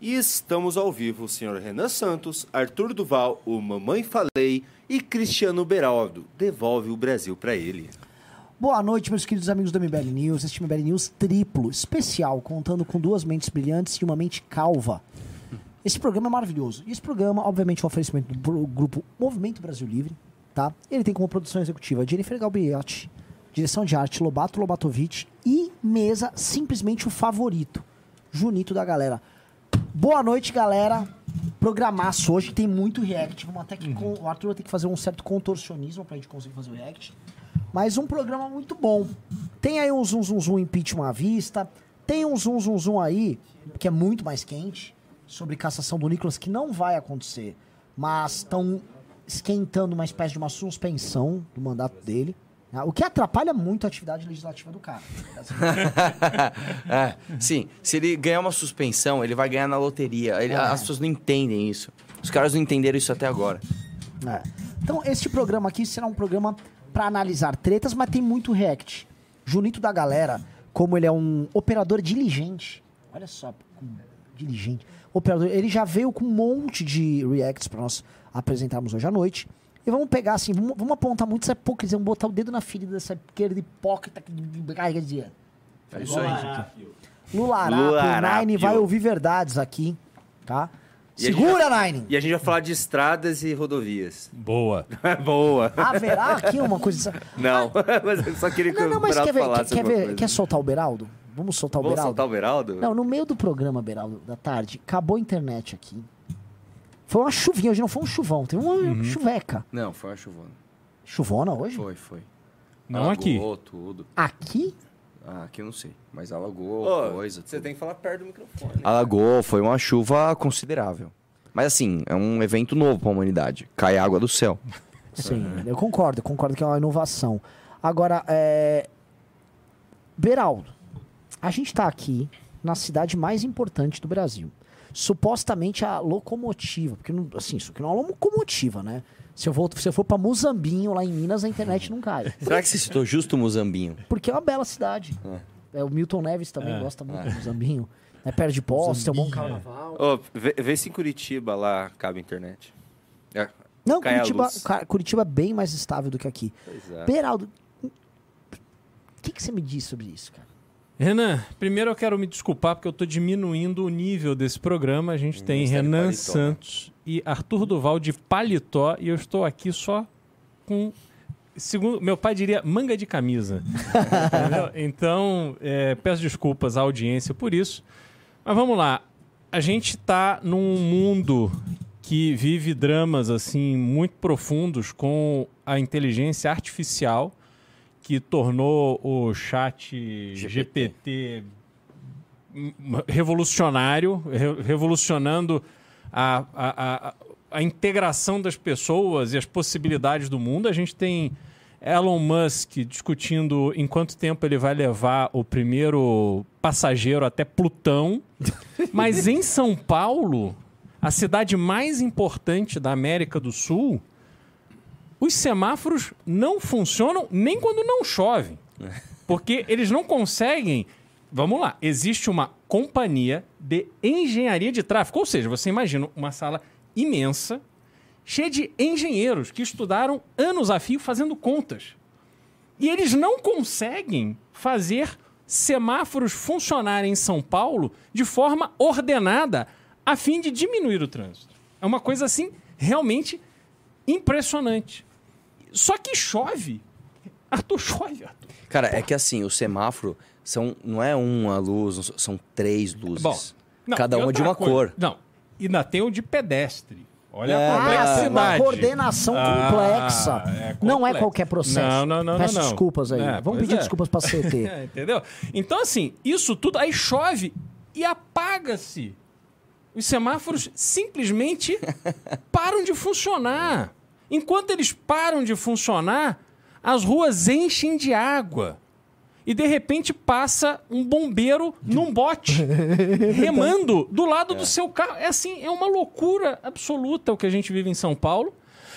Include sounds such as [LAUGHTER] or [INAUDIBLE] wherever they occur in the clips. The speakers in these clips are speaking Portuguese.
E estamos ao vivo, o senhor Renan Santos, Arthur Duval, o Mamãe Falei e Cristiano Beraldo. Devolve o Brasil para ele. Boa noite, meus queridos amigos do MBL News. Este MBL News triplo, especial, contando com duas mentes brilhantes e uma mente calva. Esse programa é maravilhoso. E esse programa, obviamente, é um oferecimento do grupo Movimento Brasil Livre, tá? Ele tem como produção executiva Jennifer Galbiotti, direção de arte Lobato Lobatovic e mesa simplesmente o favorito, Junito da galera. Boa noite, galera. Programaço hoje, tem muito react. Vamos até que com, o Arthur vai ter que fazer um certo contorcionismo pra gente conseguir fazer o react. Mas um programa muito bom. Tem aí um zoom zoom zoom impeachment à vista. Tem um zoom zoom zoom aí, que é muito mais quente, sobre cassação do Nicolas, que não vai acontecer. Mas estão esquentando uma espécie de uma suspensão do mandato dele. Né? O que atrapalha muito a atividade legislativa do cara. [LAUGHS] É, sim, se ele ganhar uma suspensão, ele vai ganhar na loteria. Ele- É. As pessoas não entendem isso. Os caras não entenderam isso até agora. É. Então, este programa aqui será um programa para analisar tretas, mas tem muito react. Junito da galera, como ele é um operador diligente, olha só, diligente. Operador, ele já veio com um monte de reacts para nós apresentarmos hoje à noite. E vamos pegar assim, vamos, vamos apontar muito essa hipocrisia, vamos botar o dedo na ferida dessa esquerda hipócrita que carrega de É isso aí. Lula Arap, Lula o Arápio. Nine vai ouvir verdades aqui, tá? E Segura, Nine! E a gente vai falar de estradas e rodovias. Boa. [LAUGHS] Boa. Haverá aqui uma coisa... Não, [LAUGHS] mas eu só queria que Não, não, o mas quer, ver, quer, falasse quer, alguma ver, quer soltar o Beraldo? Vamos soltar o Vamos Beraldo? soltar o Beraldo? Não, no meio do programa, Beraldo, da tarde, acabou a internet aqui. Foi uma chuvinha, hoje não foi um chuvão, teve uma Uhum. chuveca. Não, foi uma chuvona. Chuvona hoje? Foi, foi. Não aqui. Alagou tudo. Aqui? Ah, aqui eu não sei. Mas alagou Ô, coisa. Você tudo. tem que falar perto do microfone. Alagou, foi uma chuva considerável. Mas assim, é um evento novo pra humanidade. Cai água do céu. [LAUGHS] Sim, eu concordo, eu concordo que é uma inovação. Agora, é... Beraldo, a gente tá aqui na cidade mais importante do Brasil. Supostamente a locomotiva, porque não, assim, isso aqui não é uma locomotiva, né? Se eu, vou, se eu for pra Muzambinho, lá em Minas, a internet não cai. [LAUGHS] Será que você citou justo o Muzambinho? Porque é uma bela cidade. É, o Milton Neves também É. gosta muito do Muzambinho. É perto de Poços, tem um bom carnaval. Ô, vê, vê se em Curitiba lá cabe internet. É, Não, Curitiba, Curitiba é bem mais estável do que aqui. pois é. Beraldo, o que, que você me diz sobre isso, cara? Renan, primeiro eu quero me desculpar porque eu tô diminuindo o nível desse programa. A gente tem está de Renan né? Santos e Arthur Duval de paletó e eu estou aqui só com, segundo meu pai diria, manga de camisa. [LAUGHS] Então, é, peço desculpas à audiência por isso. Mas vamos lá. A gente está num mundo que vive dramas assim muito profundos com a inteligência artificial que tornou o chat GPT, m- revolucionário, re- revolucionando a, a, a, a integração das pessoas e as possibilidades do mundo. A gente tem Elon Musk discutindo em quanto tempo ele vai levar o primeiro passageiro até Plutão. [LAUGHS] Mas em São Paulo, a cidade mais importante da América do Sul, os semáforos não funcionam nem quando não chove. Porque eles não conseguem. Vamos lá, existe uma companhia de engenharia de tráfego. Ou seja, você imagina uma sala imensa, cheia de engenheiros que estudaram anos a fio fazendo contas. E eles não conseguem fazer semáforos funcionarem em São Paulo de forma ordenada a fim de diminuir o trânsito. É uma coisa assim realmente impressionante. Só que chove. Arthur, chove, Arthur. Cara, é que assim, o semáforo são, não é uma luz, são três luzes. Bom, não, Cada uma de uma coisa- cor. Não, e ainda tem o de pedestre. Olha É, a Ah, tem uma complexidade. coordenação Ah, complexa. é Não é qualquer processo. Não, não, não, Peço não, não. desculpas aí. É, Vamos pedir é. desculpas pra CT. [LAUGHS] É, entendeu? Então, assim, isso tudo aí chove e apaga-se. Os semáforos simplesmente [LAUGHS] param de funcionar. Enquanto eles param de funcionar, as ruas enchem de água. E de repente passa um bombeiro num bote, [LAUGHS] remando do lado do seu carro. É assim, é uma loucura absoluta o que a gente vive em São Paulo.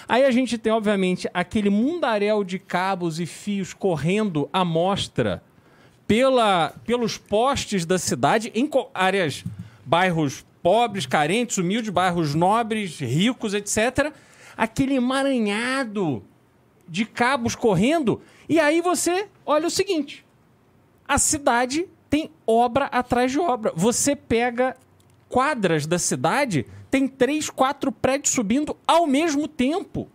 Aí a gente tem, obviamente, aquele mundaréu de cabos e fios correndo à mostra pela, pelos postes da cidade, em áreas, bairros pobres, carentes, humildes, bairros nobres, ricos, etc. Aquele emaranhado de cabos correndo. E aí você olha o seguinte: a cidade tem obra atrás de obra. Você pega quadras da cidade, tem três, quatro prédios subindo ao mesmo tempo.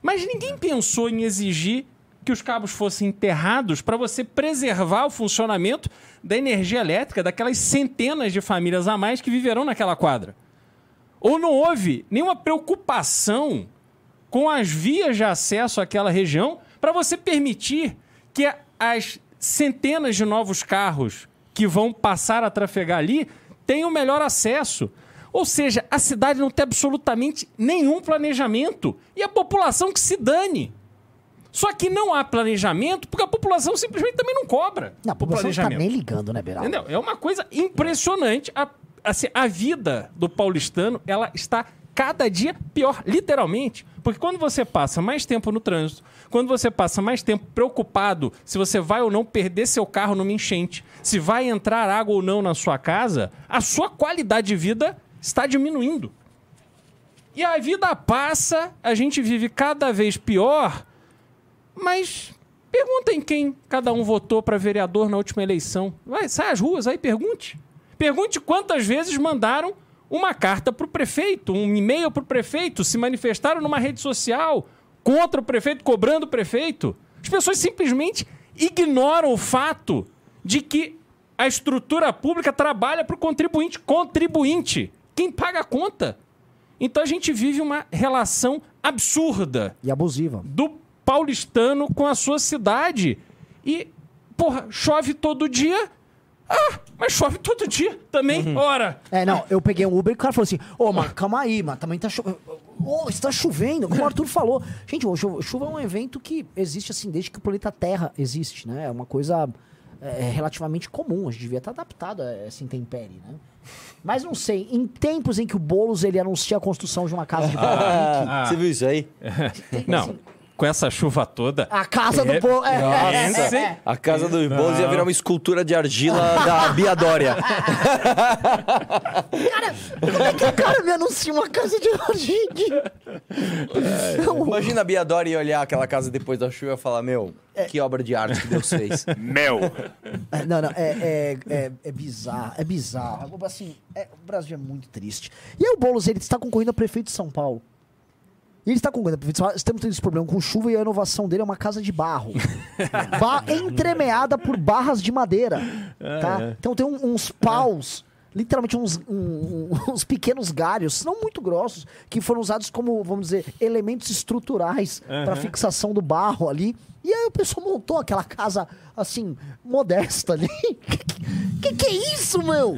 Mas ninguém pensou em exigir que os cabos fossem enterrados para você preservar o funcionamento da energia elétrica daquelas centenas de famílias a mais que viverão naquela quadra. Ou não houve nenhuma preocupação com as vias de acesso àquela região para você permitir que as centenas de novos carros que vão passar a trafegar ali tenham melhor acesso. Ou seja, a cidade não tem absolutamente nenhum planejamento e a população que se dane. Só que não há planejamento porque a população simplesmente também não cobra Não, a população não tá planejamento. nem ligando, né, Beraldo? Entendeu? É uma coisa impressionante. A, assim, a vida do paulistano, ela está cada dia pior, literalmente. Porque quando você passa mais tempo no trânsito, quando você passa mais tempo preocupado se você vai ou não perder seu carro numa enchente, se vai entrar água ou não na sua casa, a sua qualidade de vida está diminuindo. E a vida passa, a gente vive cada vez pior, mas perguntem quem cada um votou para vereador na última eleição. Vai, sai às ruas aí, pergunte. Pergunte quantas vezes mandaram uma carta para o prefeito, um e-mail para o prefeito, se manifestaram numa rede social contra o prefeito, cobrando o prefeito. As pessoas simplesmente ignoram o fato de que a estrutura pública trabalha para o contribuinte. Contribuinte. Quem paga a conta? Então a gente vive uma relação absurda E abusiva. do paulistano com a sua cidade. E, porra, chove todo dia. Ah, mas chove todo dia também. Ora. É, não, eu peguei um Uber e o cara falou assim: Ô, mas calma aí, mas também tá chovendo. Ô, está chovendo, como o Arthur [LAUGHS] falou. Gente, chuva é um evento que existe assim desde que o planeta Terra existe, né? É uma coisa é, relativamente comum. A gente devia estar adaptado a essa intempérie, né? Mas não sei, em tempos em que o Boulos ele anuncia a construção de uma casa de [LAUGHS] pau Ah. Você viu isso aí? Não, com essa chuva toda. A casa do Boulos. É, é, é, Nossa. é. A casa do Boulos ia virar uma escultura de argila [LAUGHS] da Bia Dória. [LAUGHS] Cara, como é que o cara me anuncia uma casa de argila? Imagina a Bia Dória olhar aquela casa depois da chuva e falar: Meu, que obra de arte que Deus fez. [LAUGHS] Mel. É, Não, não, é, é, é, é bizarro, é bizarro. Assim, é- o Brasil é muito triste. E aí o Boulos, ele está concorrendo a prefeito de São Paulo. E ele está Paulo. Estamos tendo esse problema com chuva e a inovação dele é uma casa de barro. [LAUGHS] ba entremeada por barras de madeira. Tá? Então tem um- uns paus... Literalmente uns, um- [LAUGHS] uns pequenos galhos, não muito grossos, que foram usados como, vamos dizer, elementos estruturais para fixação do barro ali. E aí o pessoal montou aquela casa, assim, modesta ali. [LAUGHS] que, que é isso, meu?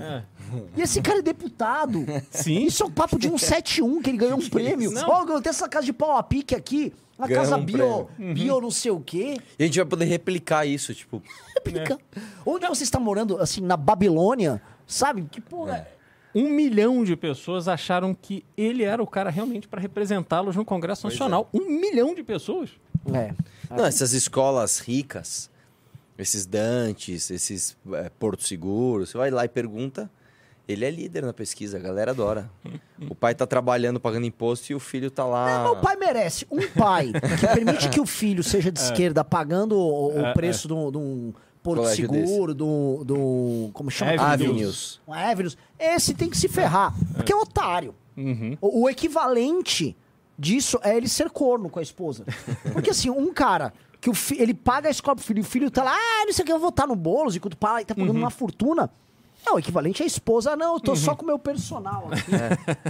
E esse cara é deputado. Sim. Isso é um papo de um 71 que ele ganhou um prêmio. Ó, eu tenho essa casa de pau a pique aqui. Uma Ganhou casa um bio, Uhum. bio não sei o quê. E a gente vai poder replicar isso, tipo. Replica. Onde você está morando, assim, na Babilônia, sabe? Que porra. é? Um milhão de pessoas acharam que ele era o cara realmente para representá-los no Congresso Nacional. Um milhão de pessoas. É. Não, essas escolas ricas, esses Dantes, esses é, Porto Seguro, você vai lá e pergunta. Ele é líder na pesquisa, a galera adora. O pai tá trabalhando, pagando imposto e o filho tá lá. Não, o pai merece. Um pai que permite que o filho seja de esquerda pagando o, o preço de um- de um Porto Colégio Seguro, do, do. Como chama? Avenues. Avenues. Um Avenues. Esse tem que se ferrar. Porque é otário. O, o equivalente disso é ele ser corno com a esposa. Porque assim, um cara que o fi- ele paga a escola pro filho e o filho tá lá, ah, não sei o que, eu vou votar no Boulos, enquanto o pai tá pagando uma fortuna. É o equivalente à esposa, ah, não, eu tô só com o meu personal aqui.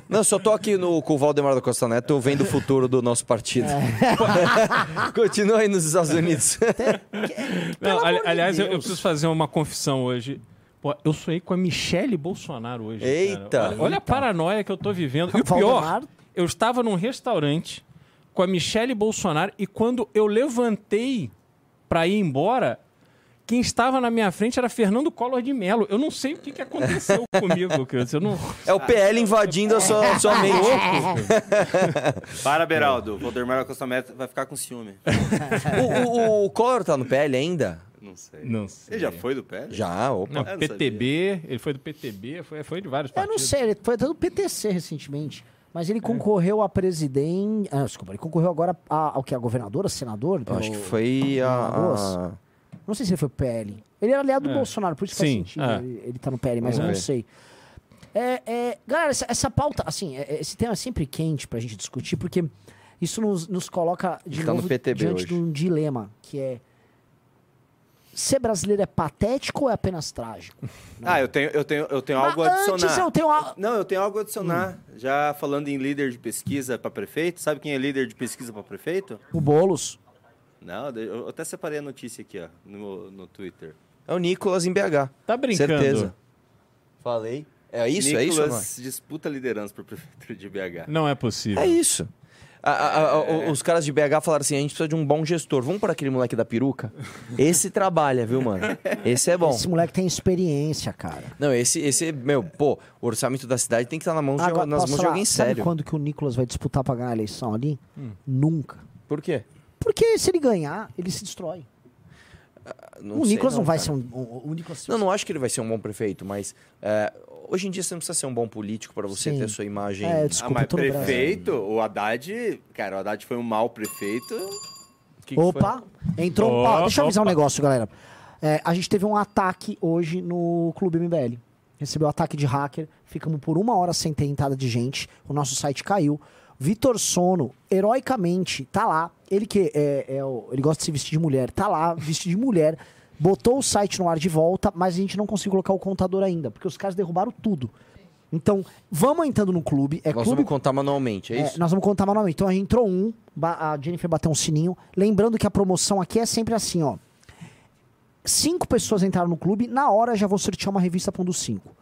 Não, só tô aqui no, com o Valdemar da Costa Neto vendo o futuro do nosso partido. É. [LAUGHS] Continua aí nos Estados Unidos. [LAUGHS] Não, Pelo ali- aliás, eu, eu preciso fazer uma confissão hoje. Pô, eu sonhei com a Michelle Bolsonaro hoje. cara. Eita. Olha, olha a paranoia que eu tô vivendo. E o pior, eu estava num restaurante com a Michelle Bolsonaro e quando eu levantei pra ir embora, quem estava na minha frente era Fernando Collor de Mello. Eu não sei o que, que aconteceu [LAUGHS] comigo, Cris. Eu não... É o PL invadindo a sua, sua mente. [LAUGHS] Para, Beraldo. Valdemar Acosta Meta vai ficar com ciúme. O, o, o Collor tá no PL ainda? Não sei. Não sei. Ele já foi do PL? Já, opa. Não, Eu PTB, ele foi do PTB, foi, foi de vários Eu partidos. não sei, ele foi até do PTC recentemente. Mas ele concorreu a presidente. Ah, desculpa, ele concorreu agora a- ao que? A governadora, senador? Eu pelo- acho que foi a. a- Não sei se ele foi pro PL. Ele era aliado do É. Bolsonaro, por isso Sim, faz sentido é. ele, ele tá no PL, mas Vamos eu não sei. É, é, galera, essa, essa pauta, assim, esse tema é sempre quente pra gente discutir, porque isso nos, nos coloca de no novo PTB diante hoje. de um dilema, que é ser brasileiro é patético ou é apenas trágico? [LAUGHS] Ah, eu tenho, eu tenho, eu tenho algo a adicionar. antes eu tenho a... Não, eu tenho algo a adicionar. Já falando em líder de pesquisa para prefeito, sabe quem é líder de pesquisa para prefeito? o Boulos. Não, eu até separei a notícia aqui, ó, no, no Twitter. É o Nicolas em BH. Tá brincando? Certeza. Falei. É isso, é isso? é? Nicolas disputa liderança para [LAUGHS] prefeitura de BH. Não é possível. É isso. A- a- a- o- Os caras de BH falaram assim: a gente precisa de um bom gestor. Vamos para aquele moleque da peruca? [LAUGHS] Esse trabalha, viu, mano? Esse é bom. Esse moleque tem experiência, cara. Não, esse, esse, meu, pô, o orçamento da cidade tem que estar na mão de, Agora, nas mãos de falar, alguém sabe sério. quando que o Nicolas vai disputar pra ganhar a eleição ali? Hum. Nunca. Por quê? Porque se ele ganhar, ele se destrói. Não o sei Nicolas não, vai cara. ser um. um- o Nicolas Não, não acho que ele vai ser um bom prefeito, mas é, hoje em dia você não precisa ser um bom político para você Sim. ter a sua imagem. É, Ah, desculpa, mas no Brasil. prefeito, o Haddad, cara, o Haddad foi um mau prefeito. Que que Opa, entrou. Ó, ó, deixa eu avisar um opa. negócio, galera. É, a gente teve um ataque hoje no Clube MBL. Recebeu ataque de hacker, ficamos por uma hora sem ter entrada de gente, o nosso site caiu. Vitor Sono, heroicamente, tá lá. Ele que é, é ele gosta de se vestir de mulher, tá lá, vestido de mulher, botou o site no ar de volta, mas a gente não conseguiu colocar o contador ainda, porque os caras derrubaram tudo. Então, vamos entrando no clube. É Nós clube vamos contar manualmente, é é, isso? nós vamos contar manualmente. Então a gente entrou um, a Jennifer bateu um sininho. Lembrando que a promoção aqui é sempre assim, ó. Cinco pessoas entraram no clube, na hora já vou sortear uma revista para um dos cinco.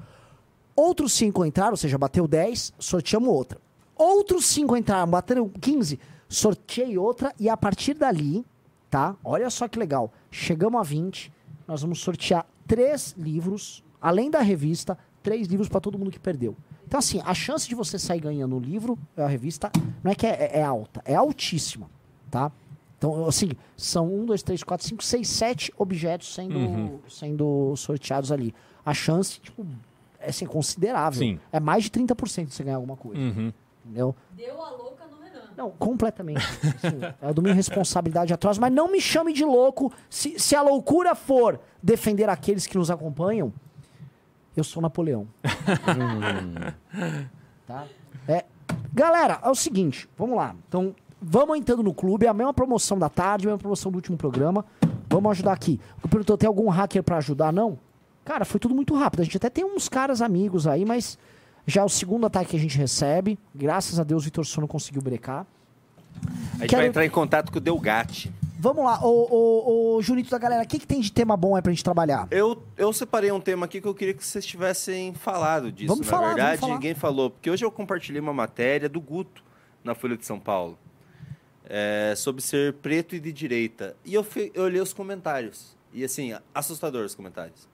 Outros cinco entraram, ou seja, bateu 10, sorteamos outra. Outros cinco entraram, bateram 15, sorteei outra e a partir dali, tá? Olha só que legal. Chegamos a 20, nós vamos sortear três livros, além da revista, três livros para todo mundo que perdeu. Então, assim, a chance de você sair ganhando o livro, a revista, não é que é, é alta, é altíssima, tá? Então, assim, são um, dois, três, quatro, cinco, seis, sete objetos sendo, sendo sorteados ali. A chance, tipo, é assim, considerável. Sim. É mais de 30% de você ganhar alguma coisa. Uhum. Entendeu? Deu a louca no Renan. Não, completamente. Assim, [LAUGHS] é do minha responsabilidade atroz, mas não me chame de louco. Se, se a loucura for defender aqueles que nos acompanham, eu sou Napoleão. [LAUGHS] tá? É, galera, é o seguinte, vamos lá. Então, vamos entrando no clube, é a mesma promoção da tarde, a mesma promoção do último programa. Vamos ajudar aqui. Eu perguntou, tem algum hacker pra ajudar? Não? Cara, foi tudo muito rápido. A gente até tem uns caras amigos aí, mas já é o segundo ataque que a gente recebe. Graças a Deus, o Vitor Sono conseguiu brecar. A gente Quero- vai entrar em contato com o Delgatti. Vamos lá, ô, ô, ô Junito da galera, o que, que tem de tema bom aí pra gente trabalhar? Eu, eu separei um tema aqui que eu queria que vocês tivessem falado disso, Vamos na falar, verdade. vamos falar. Ninguém falou, porque hoje eu compartilhei uma matéria do Guto na Folha de São Paulo é, sobre ser preto e de direita. E eu, fui- eu olhei os comentários. E assim, assustador os comentários.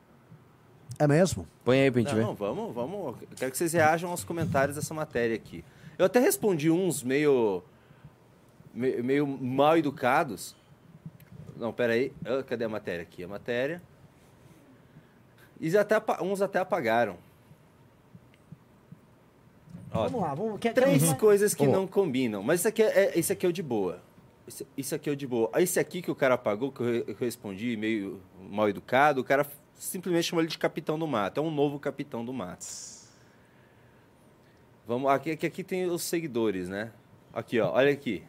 É mesmo? Põe aí pra gente Não, ver. vamos, vamos. Eu quero que vocês reajam aos comentários dessa matéria aqui. Eu até respondi uns meio. me- meio mal educados. Não, peraí. Ah, cadê a matéria aqui? A matéria. E até, uns até apagaram. Ó, Vamos lá, vamos. Quer, Três quer- coisas que não combinam. Mas isso aqui é, é- esse aqui é o de boa. Esse, isso aqui é o de boa. Aí Esse aqui que o cara apagou, que eu, que eu respondi meio mal educado, o cara simplesmente chamou ele de capitão do mato. É um novo capitão do mato. Vamos, aqui, aqui, aqui tem os seguidores, né? Aqui, ó, olha aqui.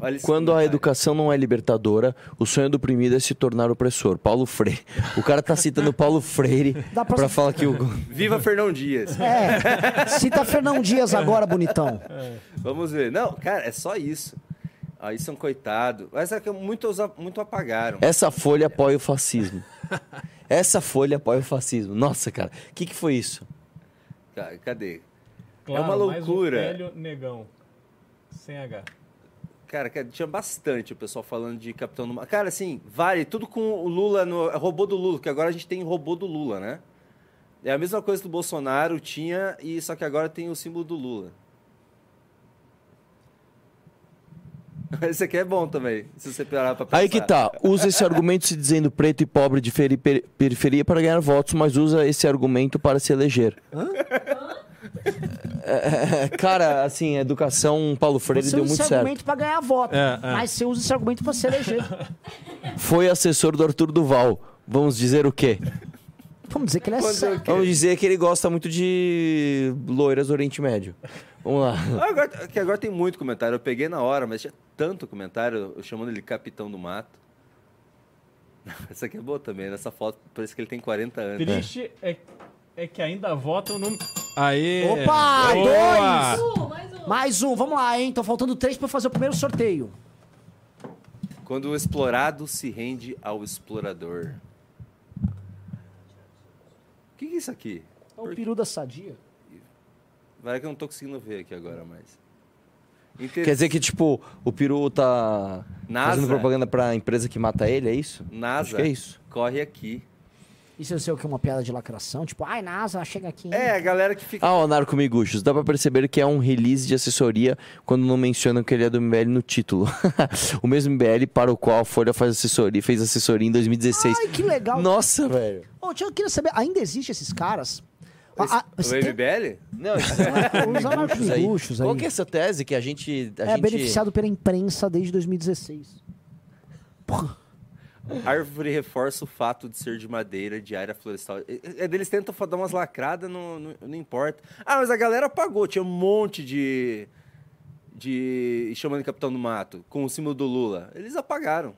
Olha Quando a educação não é libertadora, o sonho do oprimido é se tornar opressor. Paulo Freire. O cara tá citando Paulo Freire [LAUGHS] pra falar que o. [LAUGHS] Viva Fernão Dias! É, cita Fernão Dias agora, bonitão. Vamos ver. Não, cara, é só isso. Aí são coitado. Mas é que muitos, muito apagaram. Essa folha apoia o fascismo. [LAUGHS] Essa folha apoia o fascismo. Nossa, cara, o que, que foi isso? Ca- Cadê? Claro, uma mais um loucura. velho negão. Sem H. Cara, cara, tinha bastante o pessoal falando de Capitão do Mato. Cara, assim, vale, tudo com o Lula, no, é robô do Lula, que agora a gente tem robô do Lula, né? É a mesma coisa do Bolsonaro tinha, e só que agora tem o símbolo do Lula. [LAUGHS] Esse aqui é bom também, se você parar pra pensar. Aí que tá, usa esse argumento se dizendo preto e pobre de feri- per- periferia para ganhar votos, mas usa esse argumento para se eleger. É, é, [LAUGHS] cara, assim, educação Paulo Freire Você deu usa muito esse certo. argumento pra ganhar voto. É, é. Mas você usa esse argumento pra se eleger. Foi assessor do Arthur Duval. Vamos dizer o quê? Vamos dizer que ele é Vamos dizer que ele gosta muito de loiras do Oriente Médio. Vamos lá. Ah, Agora, que agora tem muito comentário. Eu peguei na hora, mas tinha tanto comentário, eu chamando ele Capitão do Mato. [LAUGHS] Essa aqui é boa também. Nessa foto parece que ele tem 40 anos. Triste é, é que ainda votam no. Aê! Opa, Boa! dois! Uh, mais um. Mais um, vamos lá, hein? Tô faltando três pra fazer o primeiro sorteio. Quando o explorado se rende ao explorador. O que, que é isso aqui? É o peru da sadia. Vai que eu não tô conseguindo ver aqui agora mais. Inter- Quer dizer que, tipo, o peru tá NASA. fazendo propaganda pra empresa que mata ele, é isso? NASA Acho que é isso. corre aqui. Isso eu sei o que? Uma piada de lacração? Tipo, ai, NASA, chega aqui. hein? É, a galera que fica. Ah, o Narco Miguxos, dá pra perceber que é um release de assessoria quando não mencionam que ele é do MBL no título. [LAUGHS] o mesmo MBL para o qual a Folha faz assessoria, fez assessoria em 2016. Ai, que legal. Nossa, velho. Ô, tio, eu queria saber, ainda existem esses caras? Esse- Ah, ah, o tem- MBL? Não, isso [LAUGHS] Os anarco-miguxos aí. Qual que é essa tese que a gente... A É gente... beneficiado pela imprensa desde 2016. Porra. Árvore reforça o fato de ser de madeira, de área florestal. É, é, Eles tentam dar umas lacradas, não, não, não importa. Ah, mas a galera pagou. Tinha um monte de. de. chamando de Capitão do Mato, com o símbolo do Lula. Eles apagaram.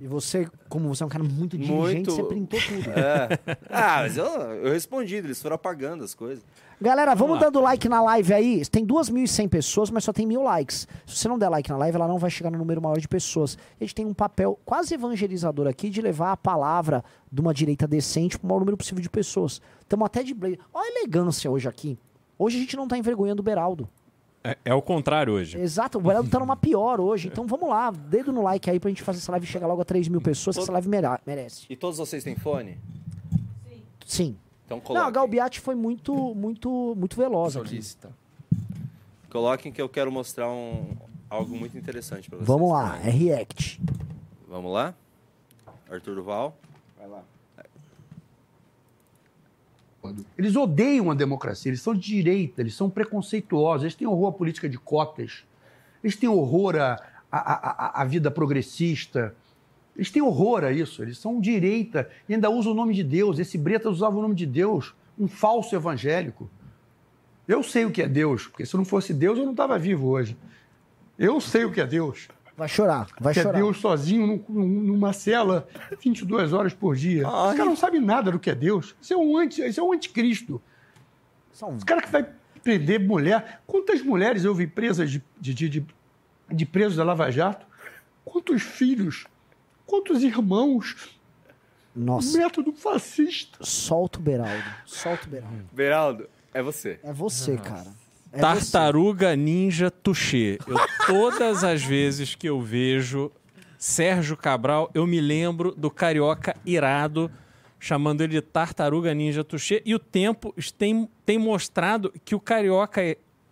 E você, como você é um cara muito diligente, Muito. você printou tudo. É. Ah, mas eu, eu respondi, eles foram apagando as coisas. Galera, vamos Vamos dando like na live aí. Tem 2.100 pessoas, mas só tem mil likes. Se você não der like na live, ela não vai chegar no número maior de pessoas. A gente tem um papel quase evangelizador aqui de levar a palavra de uma direita decente para o maior número possível de pessoas. Estamos até de blazer. Olha a elegância hoje aqui. Hoje a gente não tá envergonhando o Beraldo. É, é o contrário hoje. Exato, o Beraldo tá numa pior hoje. Então vamos lá, dedo no like aí pra gente fazer essa live chegar logo a 3 mil pessoas, que essa live merece. E todos vocês têm fone? Sim. Então Não, a. Galbiati foi muito, muito, muito veloz aqui. Solista. Coloquem que eu quero mostrar um, algo muito interessante pra vocês. Vamos lá, é react. Vamos lá? Arthur Duval. Vai lá. Eles odeiam a democracia, eles são de direita, eles são preconceituosos, eles têm horror à política de cotas, eles têm horror à, à, à- à vida progressista, eles têm horror a isso, eles são direita e ainda usam o nome de Deus. Esse Bretas usava o nome de Deus, um falso evangélico. Eu sei o que é Deus, porque se não fosse Deus eu não estava vivo hoje. Eu sei o que é Deus. Vai chorar, vai que é chorar. Deus sozinho num- num- numa cela 22 horas por dia. Ai. Esse cara não sabe nada do que é Deus. Isso é um, anti, isso é um anticristo. São- Esse cara que vai prender mulher. Quantas mulheres eu vi presas de, de, de, de, de presos da Lava Jato? Quantos filhos? Quantos irmãos? Nossa, Método fascista. solta o Beraldo. Solta o Beraldo. Beraldo, é você. É você, cara. É Tartaruga Ninja Tuxê. Eu, todas as vezes que eu vejo Sérgio Cabral, eu me lembro do carioca irado, chamando ele de Tartaruga Ninja Tuxê. E o tempo tem, tem mostrado que o carioca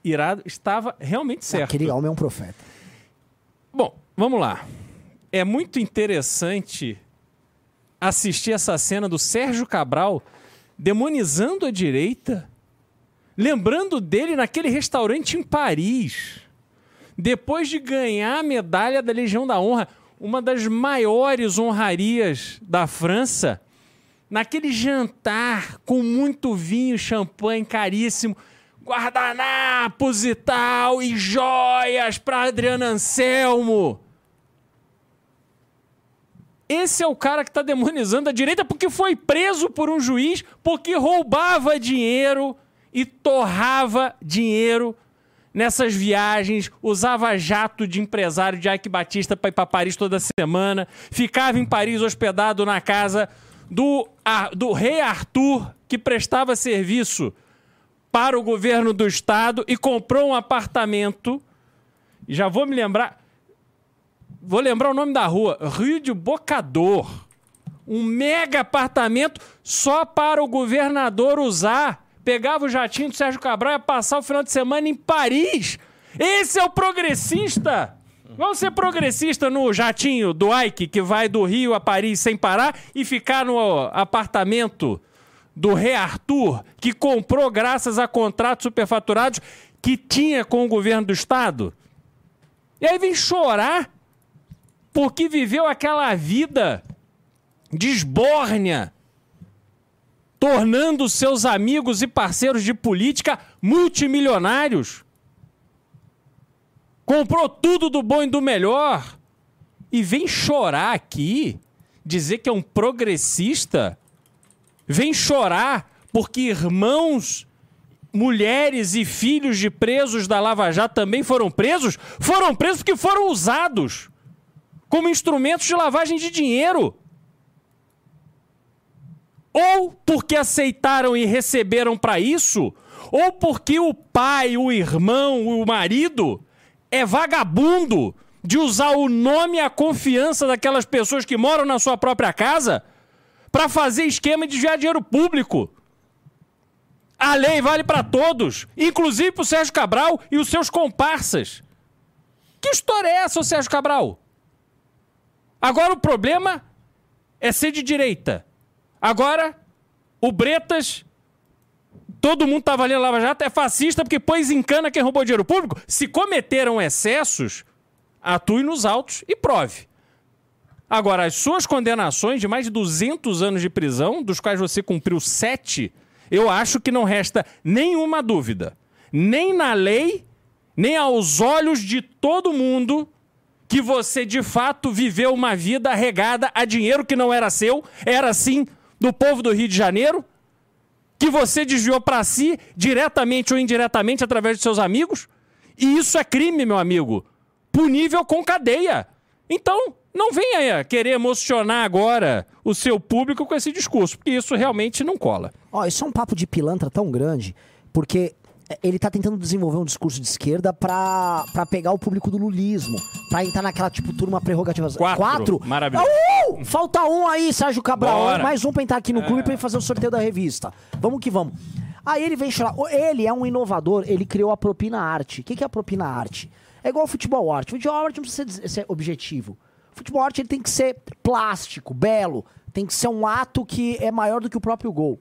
irado estava realmente você. certo. Aquele homem é um profeta. Bom, vamos lá. É muito interessante assistir essa cena do Sérgio Cabral demonizando a direita, lembrando dele naquele restaurante em Paris, depois de ganhar a medalha da Legião da Honra, uma das maiores honrarias da França, naquele jantar com muito vinho, champanhe caríssimo, guardanapos e tal, e joias para Adriano Anselmo. Esse é o cara que está demonizando a direita porque foi preso por um juiz porque roubava dinheiro e torrava dinheiro nessas viagens, usava jato de empresário de Ike Batista para ir para Paris toda semana, ficava em Paris hospedado na casa do, do rei Arthur, que prestava serviço para o governo do estado e comprou um apartamento. Já vou me lembrar. Vou lembrar o nome da rua: Rio de Bocador. Um mega apartamento só para o governador usar. Pegava o jatinho do Sérgio Cabral e ia passar o final de semana em Paris. Esse é o progressista! Vamos ser progressista no jatinho do Ike, que vai do Rio a Paris sem parar e ficar no apartamento do rei Arthur, que comprou graças a contratos superfaturados que tinha com o governo do estado. E aí vem chorar porque viveu aquela vida de esbórnia, tornando seus amigos e parceiros de política multimilionários. Comprou tudo do bom e do melhor. E vem chorar aqui, dizer que é um progressista. Vem chorar porque irmãos, mulheres e filhos de presos da Lava Jato também foram presos. Foram presos porque foram usados como instrumentos de lavagem de dinheiro. Ou porque aceitaram e receberam para isso, ou porque o pai, o irmão, o marido é vagabundo de usar o nome e a confiança daquelas pessoas que moram na sua própria casa para fazer esquema de desviar dinheiro público. A lei vale para todos, inclusive para o Sérgio Cabral e os seus comparsas. Que história é essa, Sérgio Cabral? Agora o problema é ser de direita. Agora, o Bretas, todo mundo ali na Lava Jato, é fascista porque pôs em cana quem roubou dinheiro público. Se cometeram excessos, atue nos autos e prove. Agora, as suas condenações de mais de 200 anos de prisão, dos quais você cumpriu sete, eu acho que não resta nenhuma dúvida, nem na lei, nem aos olhos de todo mundo, que você de fato viveu uma vida regada a dinheiro que não era seu, era sim do povo do Rio de Janeiro, que você desviou para si, diretamente ou indiretamente, através de seus amigos. E isso é crime, meu amigo, punível com cadeia. Então, não venha querer emocionar agora o seu público com esse discurso, porque isso realmente não cola. Ó, isso é um papo de pilantra tão grande, porque ele tá tentando desenvolver um discurso de esquerda pra, pra pegar o público do lulismo. Pra entrar naquela, tipo, turma prerrogativa. Quatro. Maravilhoso. Uh! Falta um aí, Sérgio Cabral. Bora. Mais um pra entrar aqui no clube pra ele fazer o sorteio da revista. Vamos que vamos. Aí ele vem chorar. O- Ele é um inovador, ele criou a propina arte. O que, que é a propina arte? É igual ao futebol arte. Futebol arte não precisa ser, objetivo. Futebol arte ele tem que ser plástico, belo. Tem que ser um ato que é maior do que o próprio gol.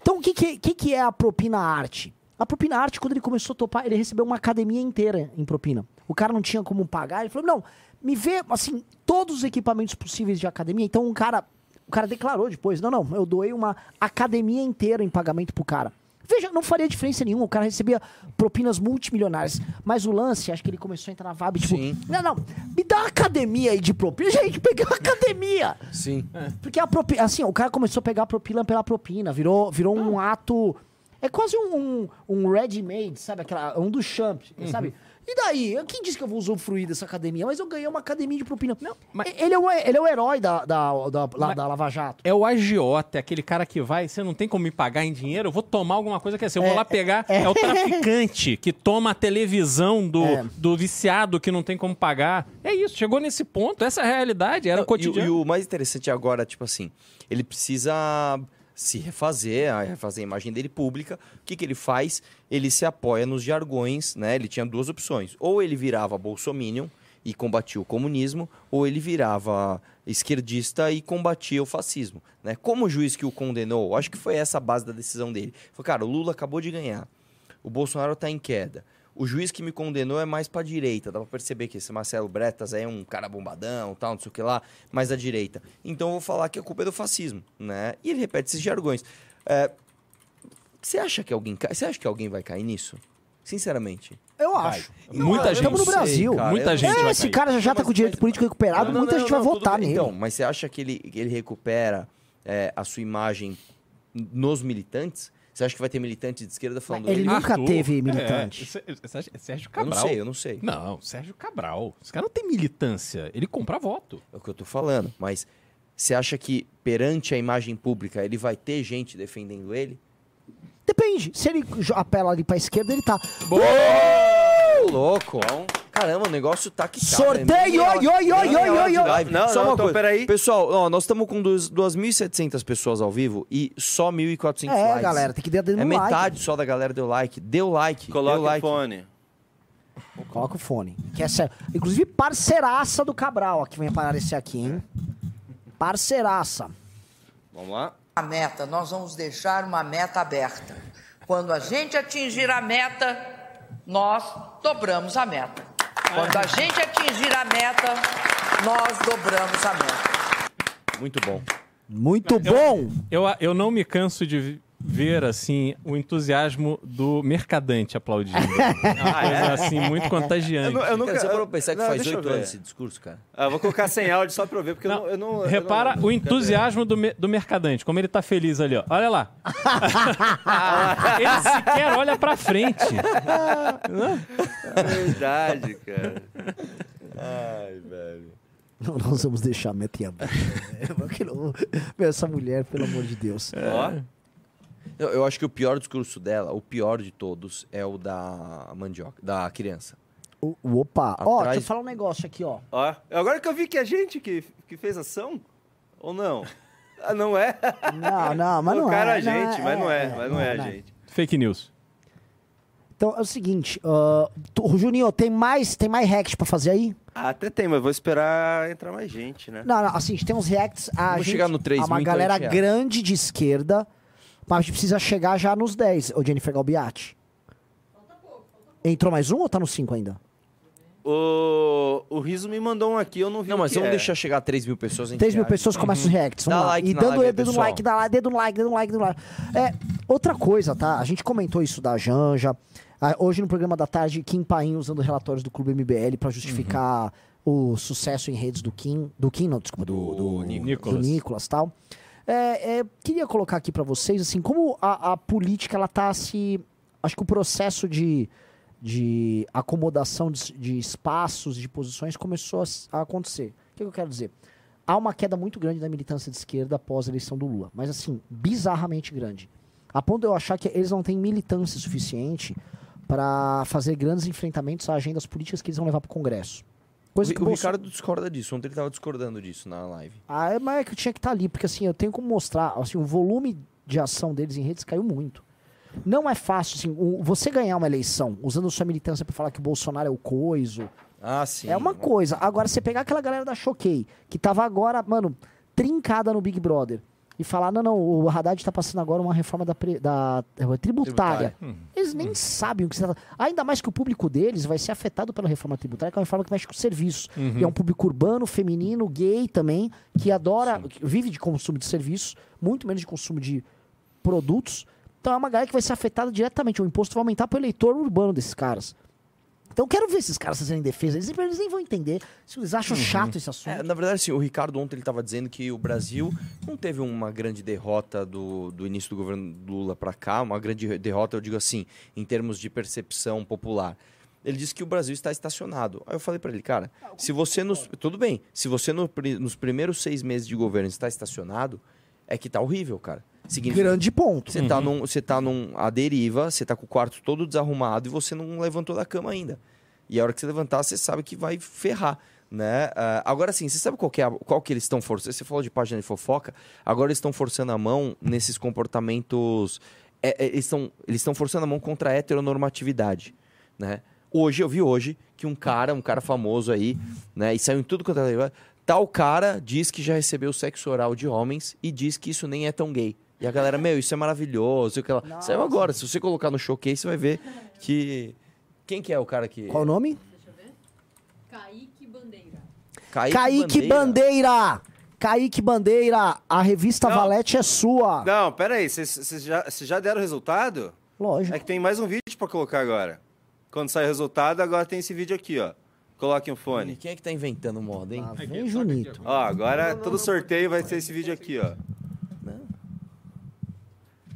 Então, o que, que, que, que é a propina arte? A propina arte, quando ele começou a topar, ele recebeu uma academia inteira em propina. O cara não tinha como pagar, ele falou: não, me vê, assim, todos os equipamentos possíveis de academia. Então, um cara, o cara declarou depois: não, não, eu doei uma academia inteira em pagamento pro cara. Veja, não faria diferença nenhuma, o cara recebia propinas multimilionárias. Mas o lance, acho que ele começou a entrar na vibe, tipo, Sim. não, não, me dá uma academia aí de propina. [LAUGHS] Gente, peguei uma academia. Sim. Porque a propina, assim, o cara começou a pegar a propina pela propina, virou, virou um ato. É quase um, um, um ready-made, sabe? Aquela, um do champ, sabe? E daí? Quem disse que eu vou usufruir dessa academia? Mas eu ganhei uma academia de propina. Não, mas- ele, é o, ele é o herói da, da, da, lá- da Lava Jato. É o agiota, é aquele cara que vai, você não tem como me pagar em dinheiro, eu vou tomar alguma coisa que é assim, eu vou É, lá pegar. É, o traficante que toma a televisão do, É. do viciado que não tem como pagar. É isso, chegou nesse ponto, essa é a realidade, era Não, e, o- cotidiano. e o mais interessante agora, tipo assim, ele precisa se refazer, refazer a imagem dele pública. O que, que ele faz? Ele se apoia nos jargões, né? Ele tinha duas opções. Ou ele virava bolsominion e combatia o comunismo, ou ele virava esquerdista e combatia o fascismo, né? Como o juiz que o condenou, acho que foi essa a base da decisão dele. Falou, cara, o Lula acabou de ganhar. O Bolsonaro está em queda. O juiz que me condenou é mais pra direita. Dá pra perceber que esse Marcelo Bretas aí é um cara bombadão, tal, não sei o que lá, mais à direita. Então eu vou falar que a culpa é do fascismo, né? E ele repete esses jargões. É, Você acha que alguém? Você acha que alguém vai cair nisso? Sinceramente. Eu acho. Muita Estamos gente. no sei, Brasil. cara. Muita Eu- gente É, vai esse cair. cara já, tá mas- com o direito mas- político recuperado, Não, não, muita não, gente não, vai votar bem. nele. Então, mas você acha que ele, que ele recupera é, a sua imagem nos militantes? Você acha que vai ter militante de esquerda falando Ele ele? nunca Arthur, teve é, militante. Sé- Sé- Sérgio Eu não Cabral. sei, eu não sei. Não, Sérgio Cabral. Esse cara não tem militância, ele compra voto. É o que eu tô falando. Mas você acha que perante a imagem pública ele vai ter gente defendendo ele? Depende. Se ele apela ali pra esquerda, ele tá. Ô, louco! Caramba, o negócio tá que tá. Sorteio! né? Hora- Oi, oi, oi, oi, oi, oi. Não, Só não, uma então, coisa. peraí. Pessoal, ó, nós estamos com duas- 2.700 pessoas ao vivo e só 1.400 É, likes. galera, tem que dar É metade like. só da galera deu like. Deu like. Coloca deu o like. fone. Coloca o fone. Que é sério. Inclusive, parceiraça do Cabral, que vem aparecer aqui, hein? Parceiraça. Vamos lá. A meta, nós vamos deixar uma meta aberta. Quando a gente atingir a meta, nós dobramos a meta. Quando a gente atingir a meta, nós dobramos a meta. Muito bom. Muito bom! Eu, eu não me canso de ver, assim, o entusiasmo do mercadante aplaudindo. É [LAUGHS] uma coisa, assim, muito contagiante. Eu, não- eu nunca. Cara, você parou eu- pra pensar que não, faz eu oito anos esse discurso, cara? Ah, vou colocar sem áudio só pra eu ver, porque eu Não. Eu não eu Repara não- o entusiasmo do, me- do mercadante, como ele tá feliz ali, ó. Olha lá. [LAUGHS] ele sequer olha pra frente. É verdade, cara. Ai, velho. Não, nós vamos deixar a meta em aberto. [LAUGHS] Porque não- Meu, Essa mulher, pelo amor de Deus. Ó. Eu, eu acho que o pior discurso dela, o pior de todos, é o da mandioca, da criança. O, o- opa, ó, Atrás- deixa eu falar um negócio aqui, ó. Ó. Agora que eu vi que é a gente que, que fez ação? Ou não? Ah, não é? Não, não, mas [LAUGHS] não Colocaram é. a gente, mas não é, mas não é a não. gente. Fake news. Então é o seguinte, ah, tu- Juninho, tem mais, tem mais react pra fazer aí? Ah, até tem, mas vou esperar entrar mais gente, né? Não, não, assim, a gente tem uns reacts. A Vamos gente, chegar no 3 há uma então a galera gente reage. grande de esquerda, mas a gente precisa chegar já nos 10, ô Jennifer Galbiati. Entrou mais um ou tá no 5 ainda? O, o Riso me mandou um aqui, eu não vi Não, o mas vamos é. deixar chegar a 3 mil pessoas. a gente 3 mil pessoas começam os reacts. Vamos Dá lá. like e dando live dedo no like, dá lá, dedo no like, dedo no like, dedo no like. É, outra coisa, tá? A gente comentou isso da Janja. Ah, hoje no programa da tarde, Kim Paim usando relatórios do Clube MBL pra justificar o sucesso em redes do Kim. Do Kim, não, desculpa, do, do, do Nicolas. Nicolas tal. É, é, queria colocar aqui pra vocês, assim, como a, a política, ela tá se... Acho que o processo de, de acomodação de, de espaços, de posições, começou a, a acontecer. O que, que eu quero dizer? Há uma queda muito grande da militância de esquerda após a eleição do Lula. Mas, assim, bizarramente grande. A ponto de eu achar que eles não têm militância suficiente para fazer grandes enfrentamentos a agendas políticas que eles vão levar para o Congresso. Coisa O, que o Bolso- Ricardo discorda disso. Ontem ele tava discordando disso na live. ah, é, mas é que eu tinha que estar ali, porque assim, eu tenho como mostrar, assim, o volume de ação deles em redes caiu muito. Não é fácil, assim, o- você ganhar uma eleição usando sua militância para falar que o Bolsonaro é o coiso, Ah, sim. é uma coisa. Agora, você pegar aquela galera da Choquei, que tava agora, mano, trincada no Big Brother, e falar, não, não, o Haddad tá passando agora uma reforma da, pre- da eh, tributária. Eles nem sabem o que você tá... Ainda mais que o público deles vai ser afetado pela reforma tributária, que é uma reforma que mexe com serviços. E é um público urbano, feminino, gay também, que adora, que vive de consumo de serviços, muito menos de consumo de produtos. Então é uma galera que vai ser afetada diretamente. O imposto vai aumentar pro eleitor urbano desses caras. Então eu quero ver esses caras fazerem defesa. Eles, eles nem vão entender se eles acham chato esse assunto. É, na verdade, assim, o Ricardo ontem ele tava dizendo que o Brasil não teve uma grande derrota do, do início do governo do Lula para cá, uma grande derrota, eu digo assim, em termos de percepção popular. Ele disse que o Brasil está estacionado. Aí eu falei para ele, cara, se você nos. Tudo bem, se você no nos primeiros seis meses de governo está estacionado, é que tá horrível, cara. Significa Grande ponto. Você tá num, você tá num à deriva, você tá com o quarto todo desarrumado e você não levantou da cama ainda. E a hora que você levantar, você sabe que vai ferrar, né? Ah, agora sim, você sabe qual que, é qual que eles estão forçando? Você falou de página de fofoca, agora eles estão forçando a mão nesses comportamentos... é, é, eles estão eles estão forçando a mão contra a heteronormatividade, né? Hoje, eu vi hoje que um cara, um cara famoso aí, né? E saiu em tudo quanto é Tal cara diz que já recebeu sexo oral de homens e diz que isso nem é tão gay. E a galera, meu, isso é maravilhoso. lá. Saiu agora. Se você colocar no showcase, você vai ver que. Quem que é o cara que. Qual o nome? Kaique Bandeira. Kaique, Kaique Bandeira. Kaique Bandeira. A revista Não. Valete é sua. Não, pera aí, vocês- já, já deram o resultado? Lógico. É que tem mais um vídeo pra colocar agora. Quando sai o resultado, agora tem esse vídeo aqui, ó. Coloquem o fone. Quem é que tá inventando moda, hein? Lá vem Junito. Ó, agora todo sorteio vai ser esse vídeo aqui, ó.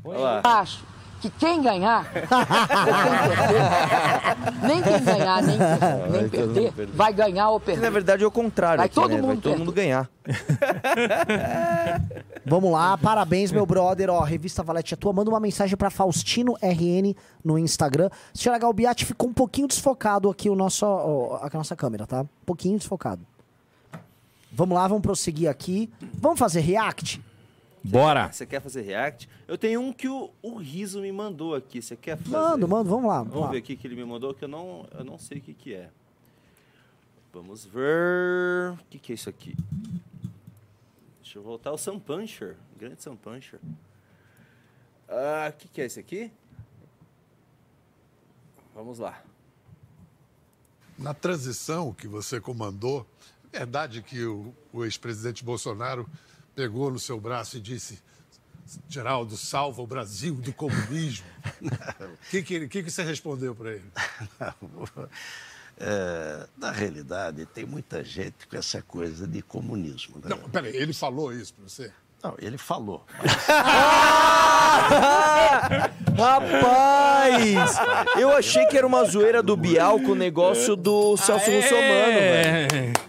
Olha lá. Acho que quem ganhar, perder, [LAUGHS] nem quem ganhar, nem, nem todo perder, perder. vai ganhar ou Que, na perder. verdade é o contrário. Vai aqui, todo né? vai mundo todo perder. mundo ganhar. [LAUGHS] Vamos lá, parabéns, meu brother. Ó, revista Valete é tua. Manda uma mensagem pra Faustino RN no Instagram. Senhora Galbiati, ficou um pouquinho desfocado aqui o nosso, ó, a nossa câmera, tá? Um pouquinho desfocado. Vamos lá, vamos prosseguir aqui. Vamos fazer react? Bora. Você quer fazer react? Eu tenho um que o, o Riso me mandou aqui. Você quer fazer? Mando, mando, vamos lá. Vamos ver aqui que ele me mandou, que eu não, eu não sei o que, que é. Vamos ver. O que, que é isso aqui? Deixa eu voltar. O Sam Puncher. o Grande Sam Puncher. Ah, o que, que é esse aqui? Vamos lá. Na transição que você comandou, é verdade que o, o ex-presidente Bolsonaro pegou no seu braço e disse: Geraldo, salva o Brasil do comunismo. O [LAUGHS] que, que, que, que você respondeu para ele? [LAUGHS] É, na realidade, tem muita gente com essa coisa de comunismo. Né? Não, peraí, ele falou isso para você? Não, ele falou. [LAUGHS] Rapaz! Eu achei que era uma zoeira do Bial com o negócio do Celso Russomano, velho.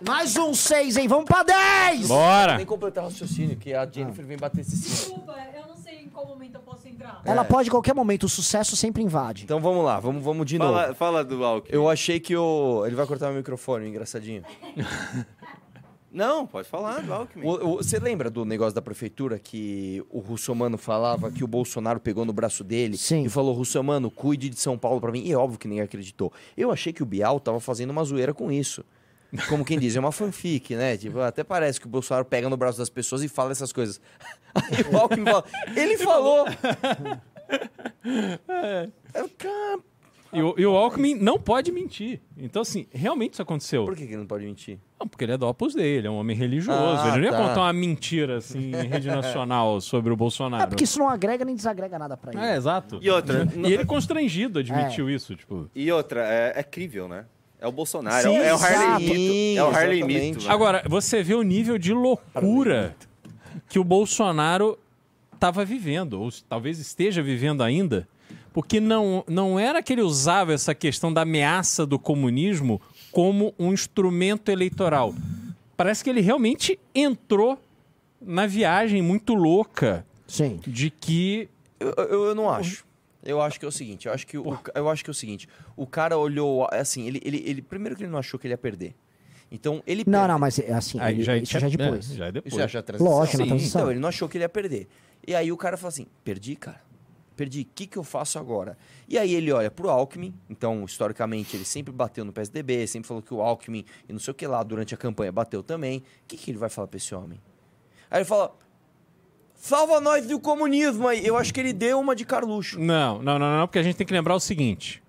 É. Mais um seis, hein? Vamos pra 10! Bora. Nem completar o raciocínio, que a Jennifer vem bater esse sino. Desculpa, eu não sei em qual momento eu posso entrar. Ela pode em qualquer momento, o sucesso sempre invade. Então vamos lá, vamos, vamos de novo. Fala, fala do Alckmin. Eu achei que o. Ele vai cortar meu microfone, engraçadinho. [LAUGHS] Não, pode falar do Alckmin. O- o- Você lembra do negócio da prefeitura que o Russomano falava que o Bolsonaro pegou no braço dele Sim. e falou: Russomano, cuide de São Paulo pra mim? E é óbvio que ninguém acreditou. Eu achei que o Bial tava fazendo uma zoeira com isso. Como quem diz, é uma fanfic, né? Tipo, até parece que o Bolsonaro pega no braço das pessoas e fala essas coisas. [LAUGHS] Aí o Alckmin fala: Ele falou! É, cara, E o, e o Alckmin não pode mentir. Então, assim, realmente isso aconteceu. Por que que ele não pode mentir? Não, porque ele é do Opus Dei, ele é um homem religioso. Ah, ele não ia tá. contar uma mentira, assim, em rede [LAUGHS] nacional sobre o Bolsonaro. É porque isso não agrega nem desagrega nada pra ele. É, exato. E outra, E ele constrangido admitiu isso, tipo... E outra, é, é crível, né? É o Bolsonaro, Sim, é, o- é o Harley. Mito. É o Harley Exatamente. Mito. né? Agora, você vê o nível de loucura que o Bolsonaro estava vivendo, ou talvez esteja vivendo ainda, porque não, não era que ele usava essa questão da ameaça do comunismo como um instrumento eleitoral. Parece que ele realmente entrou na viagem muito louca Sim. de que Eu, eu, eu não acho. Eu acho que é o seguinte, eu acho que o, eu acho que é o seguinte, o cara olhou, assim, ele, ele, ele primeiro que ele não achou que ele ia perder. Então, ele Não, perde. não, mas é assim, Aí ele- já, isso já é depois. já é depois. Isso já é a transição. Lógico, Sim. transição. Então, ele não achou que ele ia perder. E aí o cara fala assim, perdi, cara. Perdi, o que, que eu faço agora? E aí ele olha pro Alckmin, então, historicamente, ele sempre bateu no PSDB, sempre falou que o Alckmin e não sei o que lá, durante a campanha, bateu também. O que, que ele vai falar pra esse homem? Aí ele fala, salva nós do comunismo aí. Eu acho que ele deu uma de Carluxo. Não, não, não, não, porque a gente tem que lembrar o seguinte.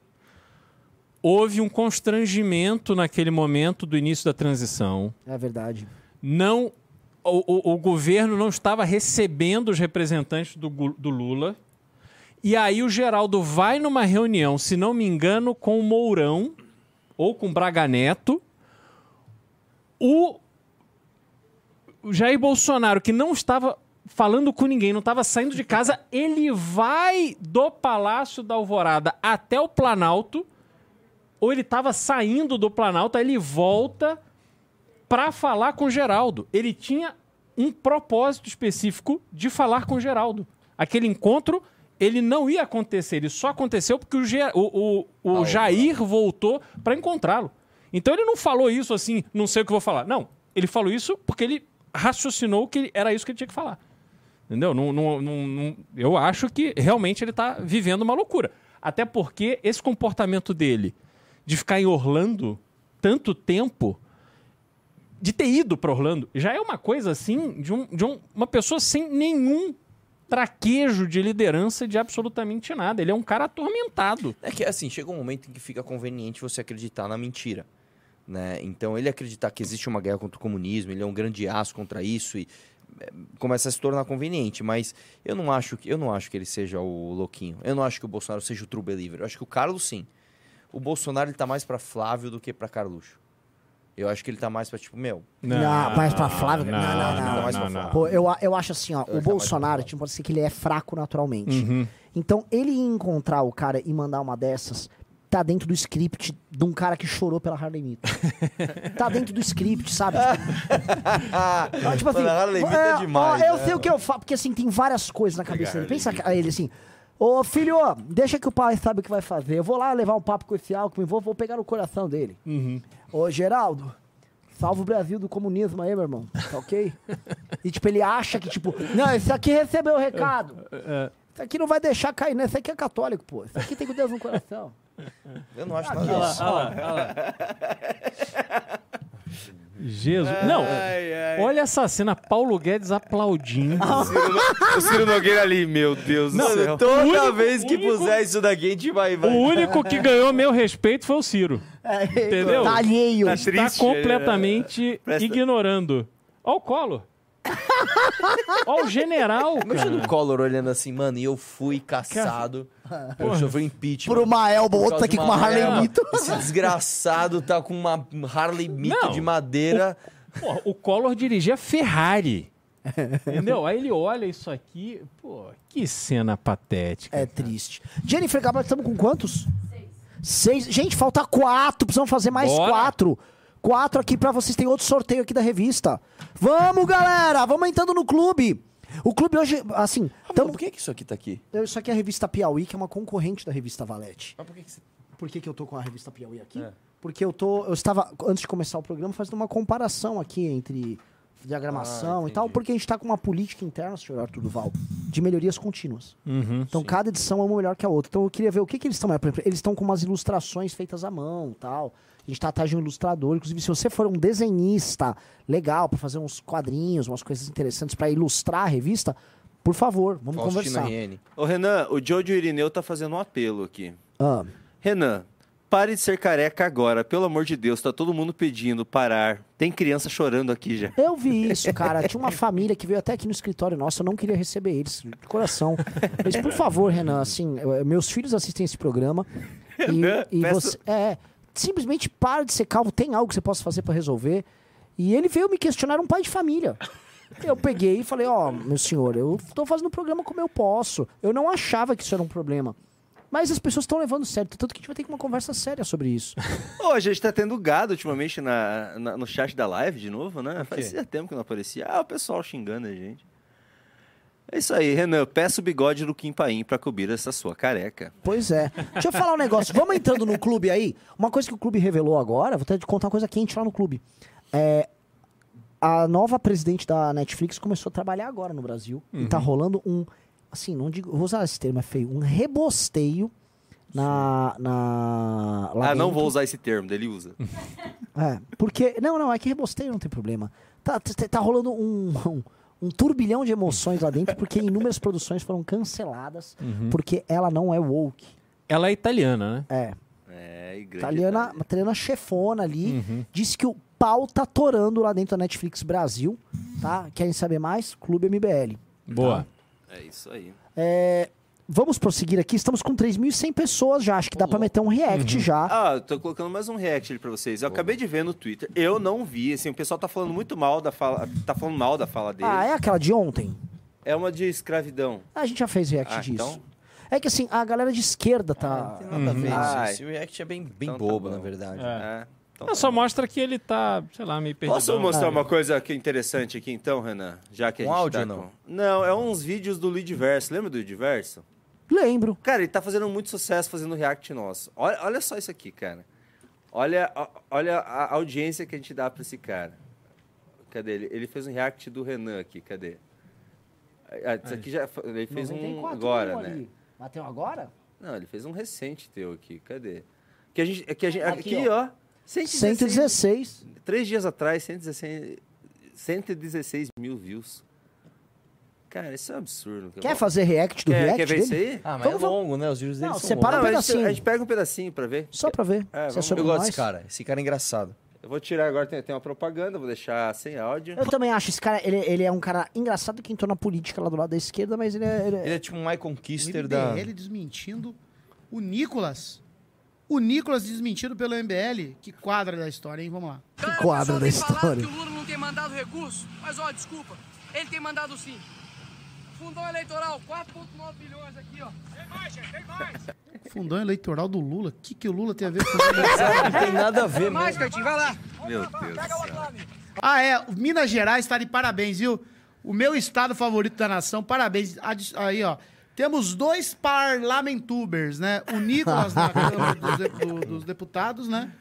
Houve um constrangimento naquele momento do início da transição. É verdade. Não, o, o- o governo não estava recebendo os representantes do, do Lula. E aí o Geraldo vai numa reunião, se não me engano, com o Mourão ou com o Braga Neto. O Jair Bolsonaro, que não estava falando com ninguém, não estava saindo de casa, [LAUGHS] ele vai do Palácio da Alvorada até o Planalto, ou ele estava saindo do Planalto, aí ele volta para falar com Geraldo. Ele tinha um propósito específico de falar com Geraldo. Aquele encontro, ele não ia acontecer, ele só aconteceu porque o, Ge- o- o- o Jair voltou para encontrá-lo. Então ele não falou isso assim, não sei o que vou falar. Não, ele falou isso porque ele raciocinou que era isso que ele tinha que falar. Entendeu? Não, não- não- eu acho que realmente ele está vivendo uma loucura. Até porque esse comportamento dele de ficar em Orlando tanto tempo, de ter ido para Orlando, já é uma coisa assim de, um- de um- uma pessoa sem nenhum traquejo de liderança de absolutamente nada. Ele é um cara atormentado. É que, assim, chega um momento em que fica conveniente você acreditar na mentira. Né? Então, ele acreditar que existe uma guerra contra o comunismo, ele é um grande aço contra isso e começa a se tornar conveniente. Mas eu não acho que eu não acho que ele seja o louquinho. Eu não acho que o Bolsonaro seja o true believer. Eu acho que o Carlos, sim. O Bolsonaro, ele tá mais pra Flávio do que pra Carluxo. Eu acho que ele tá mais pra, tipo, meu... Não, mais pra Flávio. Não, não, não. não, mais pra não, Flávio. Pô, eu, eu acho assim, ó, acho o que Bolsonaro, mais tipo, pode ser que ele é fraco naturalmente. Uhum. Então, ele encontrar o cara e mandar uma dessas, tá dentro do script de um cara que chorou pela Harley Mito. [LAUGHS] tá dentro do script, sabe? [LAUGHS] Tipo, tipo assim, a Harley Mito é ó, demais, eu né, sei o que eu faço, porque assim, tem várias coisas na cabeça dele. Pensa que- ele assim, ô filho, ó, deixa que o pai sabe o que vai fazer. Eu vou lá levar um papo com esse Alckmin, vou, vou pegar no coração dele. Uhum. Ô, Geraldo, Salva o Brasil do comunismo aí, meu irmão. Tá ok? [LAUGHS] E, tipo, ele acha que, tipo, não, esse aqui recebeu o recado. Isso aqui não vai deixar cair, né? Esse aqui é católico, pô. Isso aqui tem com Deus no coração. [LAUGHS] Eu não acho nada disso. Olha lá, olha lá. Jesus. Não, Ai, ai. olha essa cena, Paulo Guedes aplaudindo. [LAUGHS] O Ciro, o Ciro Nogueira ali, meu Deus do céu. Toda único- vez que único- puser isso daqui, a gente vai. vai. O único que ganhou meu respeito foi o Ciro. É, Entendeu? Tá alheio. Tá Está triste, completamente Presta- ignorando. Olha o colo. Olha o general, Imagina cara. o Collor olhando assim, mano, e eu fui caçado. [LAUGHS] Eu sofri impeachment. Por uma elba, outro causa aqui com uma Harley. Mito. Esse desgraçado tá com uma Harley Mito Não. de madeira. Porra, o Collor dirigia Ferrari. Entendeu? Aí ele olha isso aqui. Pô, que cena patética. É triste. Jennifer Gabriel, estamos com quantos? Seis. Gente, falta quatro. Precisamos fazer mais Bora. quatro. Quatro aqui pra vocês. Tem outro sorteio aqui da revista. Vamos, galera! Vamos entrando no clube. O clube hoje, assim, Então, tamo... por que, que isso aqui tá aqui? isso aqui é a revista Piauí, que é uma concorrente da revista Valete. Mas por que, que você... Por que, que eu tô com a revista Piauí aqui? É. Porque eu tô. Eu estava, antes de começar o programa, fazendo uma comparação aqui entre diagramação Ah, e tal, porque a gente tá com uma política interna, senhor Arthur Duval, de melhorias contínuas. Uhum. Então cada edição é uma melhor que a outra. Então eu queria ver o que, que eles estão. Eles estão com umas ilustrações feitas à mão tal. A gente tá atrás de um ilustrador. Inclusive, se você for um desenhista legal para fazer uns quadrinhos, umas coisas interessantes para ilustrar a revista, por favor, vamos Faustina conversar. Riene. Ô, Renan, o Jojo Irineu tá fazendo um apelo aqui. Ah, Renan, pare de ser careca agora. Pelo amor de Deus, tá todo mundo pedindo parar. Tem criança chorando aqui já. eu vi isso, cara. Tinha uma família que veio até aqui no escritório nosso. Eu não queria receber eles, de coração. Mas, por favor, Renan, assim, eu- meus filhos assistem esse programa. Renan, E, e peço- você. É, simplesmente para de ser calvo. Tem algo que você possa fazer para resolver. E ele veio me questionar, um pai de família. [LAUGHS] Eu peguei e falei, ó, meu senhor, eu tô fazendo o programa como eu posso. Eu não achava que isso era um problema. Mas as pessoas estão levando sério, tanto que a gente vai ter que uma conversa séria sobre isso. [LAUGHS] Ô, a gente tá tendo gado ultimamente na, na- no chat da live de novo, né? Fazia tempo que não aparecia. Ah, o pessoal xingando a gente. É isso aí, Renan. Peça o bigode do Kim Paim pra cobrir essa sua careca. Pois é. Deixa eu falar um negócio. Vamos entrando no clube aí. Uma coisa que o clube revelou agora, vou até te contar uma coisa quente lá no clube. É, a nova presidente da Netflix começou a trabalhar agora no Brasil. E tá rolando um. Assim, não digo. Vou usar esse termo, é feio. Um rebosteio na. na lá ah, não vou usar esse termo, ele usa. [LAUGHS] É, porque. Não, não, é que rebosteio não tem problema. Tá, tá, tá rolando um, um, um turbilhão de emoções lá dentro, porque inúmeras produções foram canceladas, porque ela não é woke. Ela é italiana, né? É. É, Italiana, uma italiana chefona ali, disse que o pau tá torando lá dentro da Netflix Brasil, tá? Querem saber mais? Clube MBL. Boa. É isso aí. É, vamos prosseguir aqui, estamos com 3.100 pessoas já, acho que dá pra meter um react já. Ah, eu tô colocando mais um react ali pra vocês. Eu acabei de ver no Twitter. Eu não vi, assim, o pessoal tá falando muito mal da fala. Tá falando mal da fala dele. Ah, é aquela de ontem? É uma de escravidão. A gente já fez react Ah, disso. então? É que assim, a galera de esquerda tá... Não tem nada a ver isso. Esse react é bem, bem Então tá bobo, bom. na verdade. É. É. Então tá só mostra que ele tá, sei lá, meio perdido. Posso mostrar uma coisa que é interessante aqui então, Renan? Já que a Um gente áudio tá não? com- Não, é uns vídeos do Ludiverso. Lembra do Ludiverso? Lembro. Cara, ele tá fazendo muito sucesso fazendo react nosso. Olha, olha só isso aqui, cara. Olha, ó- olha a audiência que a gente dá pra esse cara. Cadê ele? Ele fez um react do Renan aqui, cadê? Ah, isso aqui já foi- ele fez um 94 agora, mil né? ali. Bateu agora? Não, ele fez um recente teu aqui, cadê? Que a gente, que a gente Aqui, aqui, ó. 116, 116. Três dias atrás, 116, 116 mil views. Cara, isso é um absurdo. Quer fazer react do quer, react quer ver dele? isso aí? Ah, mas Vamos- é longo, né? Os vídeos dele Não, são separa longos. um Não, a, gente, pedacinho. a gente pega um pedacinho pra ver. Só pra ver. É, é Eu gosto desse cara. Esse cara é engraçado. Eu vou tirar agora, tem, tem uma propaganda, vou deixar sem áudio. Eu também acho, esse cara, ele, ele é um cara engraçado que entrou na política lá do lado da esquerda, mas ele é... ele é- Ele é tipo um Michael Kister da... MBL desmentindo o Nicolas. O Nicolas desmentido pelo MBL. Que quadra da história, hein? Vamos lá. Que quadro da história. que o Lula não tem mandado recurso, mas ó, desculpa, ele tem mandado sim. Fundão eleitoral, 4,9 bilhões aqui, ó. Tem mais, gente, tem mais. Fundão eleitoral do Lula. O que, que o Lula tem a ver com o [LAUGHS] Não tem nada a ver, Tem mais, mesmo. Caetinho, vai lá. Meu Deus céu. Ah, é. Minas Gerais tá de parabéns, viu? O meu estado favorito da nação, parabéns. Aí, ó. Temos dois parlamentubers, né? O Nicolas na [LAUGHS] Câmara dos, de- do- dos Deputados, né?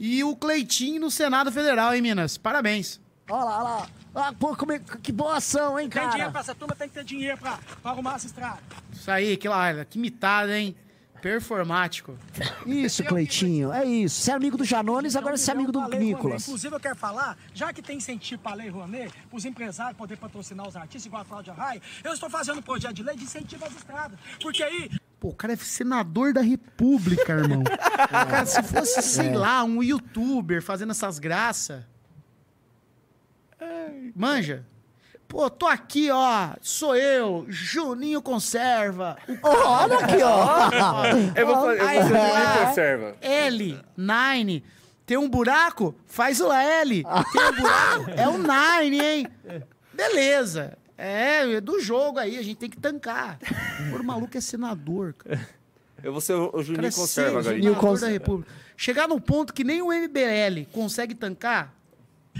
E o Cleitinho no Senado Federal, hein, Minas? Parabéns. Olha lá, olha lá. Ah, pô, como é- que boa ação, hein, Tem dinheiro cara? pra essa turma, tem que ter dinheiro pra, pra arrumar essa estrada. Isso aí, que, lá, que mitada, hein? Performático. Isso, Cleitinho, é isso. Você é amigo do Janones, agora você é amigo do Pra. Nicolas. Inclusive, eu quero falar, já que tem incentivo para a Lei Rouanet, para os empresários poderem patrocinar os artistas, igual a Cláudia Raia, eu estou fazendo um projeto de lei de incentivo às estradas. Porque aí Pô, o cara é senador da república, irmão. [LAUGHS] cara, se fosse, sei É. lá, um youtuber fazendo essas graças. Manja. Pô, tô aqui, ó. Sou eu, Juninho Conserva. O Olha aqui, ó. [LAUGHS] Eu vou fazer, eu Aí, vou fazer lá, uma conserva. L, Nine. Tem um buraco? Faz o L. Tem um buraco? É o Nine, hein? Beleza. É, é do jogo aí, a gente tem que tancar. O maluco é senador, cara. Eu vou ser o Juninho é Conserva senador da República. Chegar num ponto que nem o MBL consegue tancar,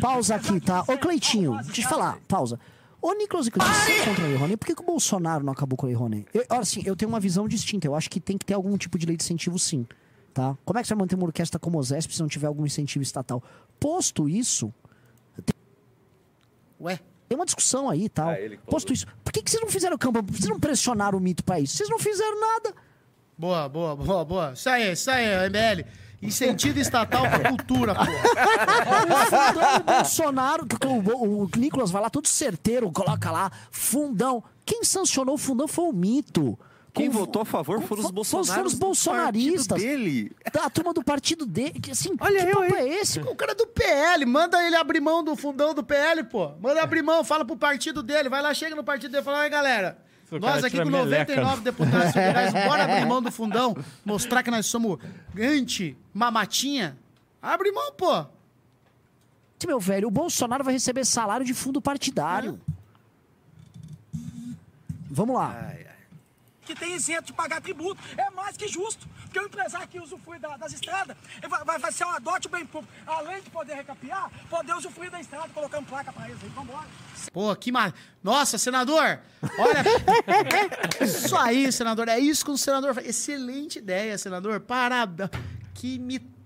Pausa aqui, tá? Ô, Cleitinho, deixa eu te falar, pausa. Ô, Nicolas e Cleitinho, você é contra Lei Rouanet? Por que, que o Bolsonaro não acabou com a Lei Rouanet? Eu, olha, assim, eu tenho uma visão distinta. Eu acho que tem que ter algum tipo de lei de incentivo, sim. Tá? Como é que você vai manter uma orquestra como o Zesp se não tiver algum incentivo estatal? Posto isso, Ué? tem uma discussão aí e tal. Ah, ele que Posto isso, por que, que vocês não fizeram campo? Vocês não pressionaram o mito pra isso? Vocês não fizeram nada. Boa, boa, boa, boa. Isso aí, isso aí, MBL. Incentivo estatal pra cultura, pô. O fundão do Bolsonaro, que o, o, o Nicolas vai lá todo certeiro, coloca lá, fundão. Quem sancionou o fundão foi o mito. Quem Com- votou a favor com- foram os bolsonaristas. Foram os bolsonaristas. dele. Da turma do partido dele. que, Assim, Olha que eu, papo é esse? O cara é do PL, manda ele abrir mão do fundão do PL, pô. Manda abrir mão, fala pro partido dele. Vai lá, chega no partido dele e fala, aí, galera. Nós aqui com meleca. 99 deputados federais, bora abrir mão do fundão, mostrar que nós somos anti-mamatinha. Abre mão, pô. Meu velho, o Bolsonaro vai receber salário de fundo partidário. Vamos lá. que tem isento de pagar tributo. É mais que justo. Porque o empresário que usufrui da- das estradas vai, vai, vai ser um adote bem público. Além de poder recapiar, poder usufruir da estrada, colocando placa pra eles aí. Vambora. Pô, que mar... Nossa, senador! Olha. [LAUGHS] isso aí, senador. É isso que o senador faz. Excelente ideia, senador. Parabéns. Que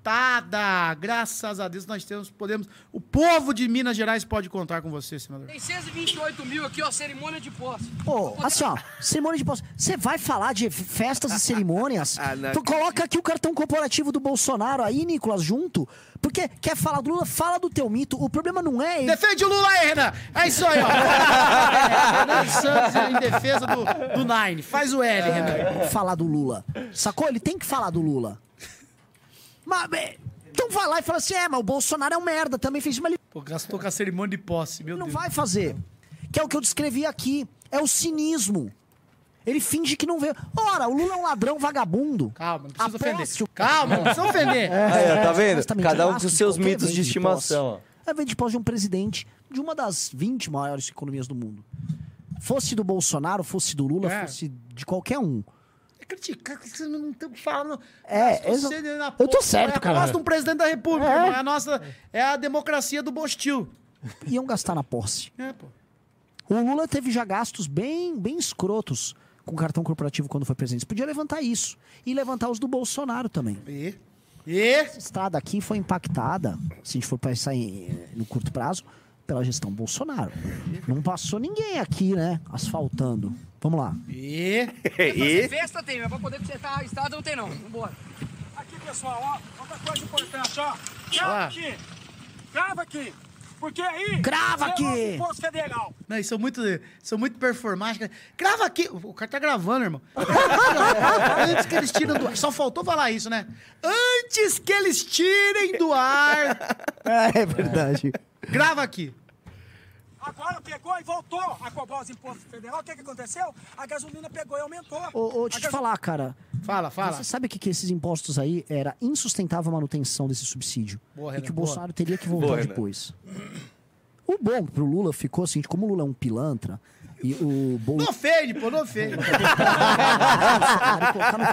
mitada. Graças a Deus nós temos, podemos. O povo de Minas Gerais pode contar com você, senador. Tem 128 mil aqui, ó, cerimônia de posse. Pô, assim, ó, cerimônia de posse. Você vai falar de festas e cerimônias? [LAUGHS] Ah, não tu coloca aqui o cartão corporativo do Bolsonaro aí, Nicolas, junto. Porque quer falar do Lula, fala do teu mito. O problema não é ele. Defende o Lula aí, Renan! É isso aí, ó. É, [LAUGHS] Renan Santos em defesa do, do Nine. Faz o L, Renan. falar do Lula. Sacou? Ele tem que falar do Lula. Mas, bem, então vai lá e fala assim: é, mas o Bolsonaro é um merda, também fez uma. Pô, gastou com a cerimônia de posse, meu Não Deus. vai fazer. Que é o que eu descrevi aqui. É o cinismo. Ele finge que não vê. Ora, o Lula é um ladrão vagabundo. Calma, não precisa Aposte ofender. o- Calma, não precisa ofender. Aí, [LAUGHS] ó, tá vendo? Exatamente, Cada um com seus mitos de estimação. É vem de posse de um presidente de uma das 20 maiores economias do mundo. Fosse do Bolsonaro, fosse do Lula, É. fosse de qualquer um. É criticar, que vocês não estão falando. É, Você exa- na eu tô certo, é a cara. posse de um presidente da república, É. É a nossa. É a democracia do Bostil. Iam gastar na posse. É, pô. O Lula teve já gastos bem, bem escrotos com cartão corporativo quando foi presidente. Você podia levantar isso. E levantar os do Bolsonaro também. E? E? Essa estrada aqui foi impactada, se a gente for pensar em, no curto prazo, pela gestão Bolsonaro. Não passou ninguém aqui, né? Asfaltando. Vamos lá. E? [LAUGHS] E? Festa tem, mas pra poder consertar a estrada não tem não. Vambora. Aqui, pessoal, ó. Outra coisa importante, ó. Grava Ah. aqui. Grava aqui. Porque aí... Grava aqui. é o imposto federal. Não, eles são muito, são muito performáticos. Grava aqui. O cara tá gravando, irmão. [LAUGHS] Antes que eles tiram do ar. Só faltou falar isso, né? Antes que eles tirem do ar. [LAUGHS] É verdade. Grava aqui. Agora pegou e voltou a cobrar os impostos federal. O que, que aconteceu? A gasolina pegou e aumentou. Ô, ô, deixa eu te gaso- falar, cara. Fala, fala. Você sabe que, que esses impostos aí era insustentável a manutenção desse subsídio. Boa, e Renan, que o boa. Bolsonaro teria que voltar Boa, Renan. depois. O bom pro Lula ficou assim, como o Lula é um pilantra, e o Bolsonaro. Não ofende, pô, não ofende. [LAUGHS]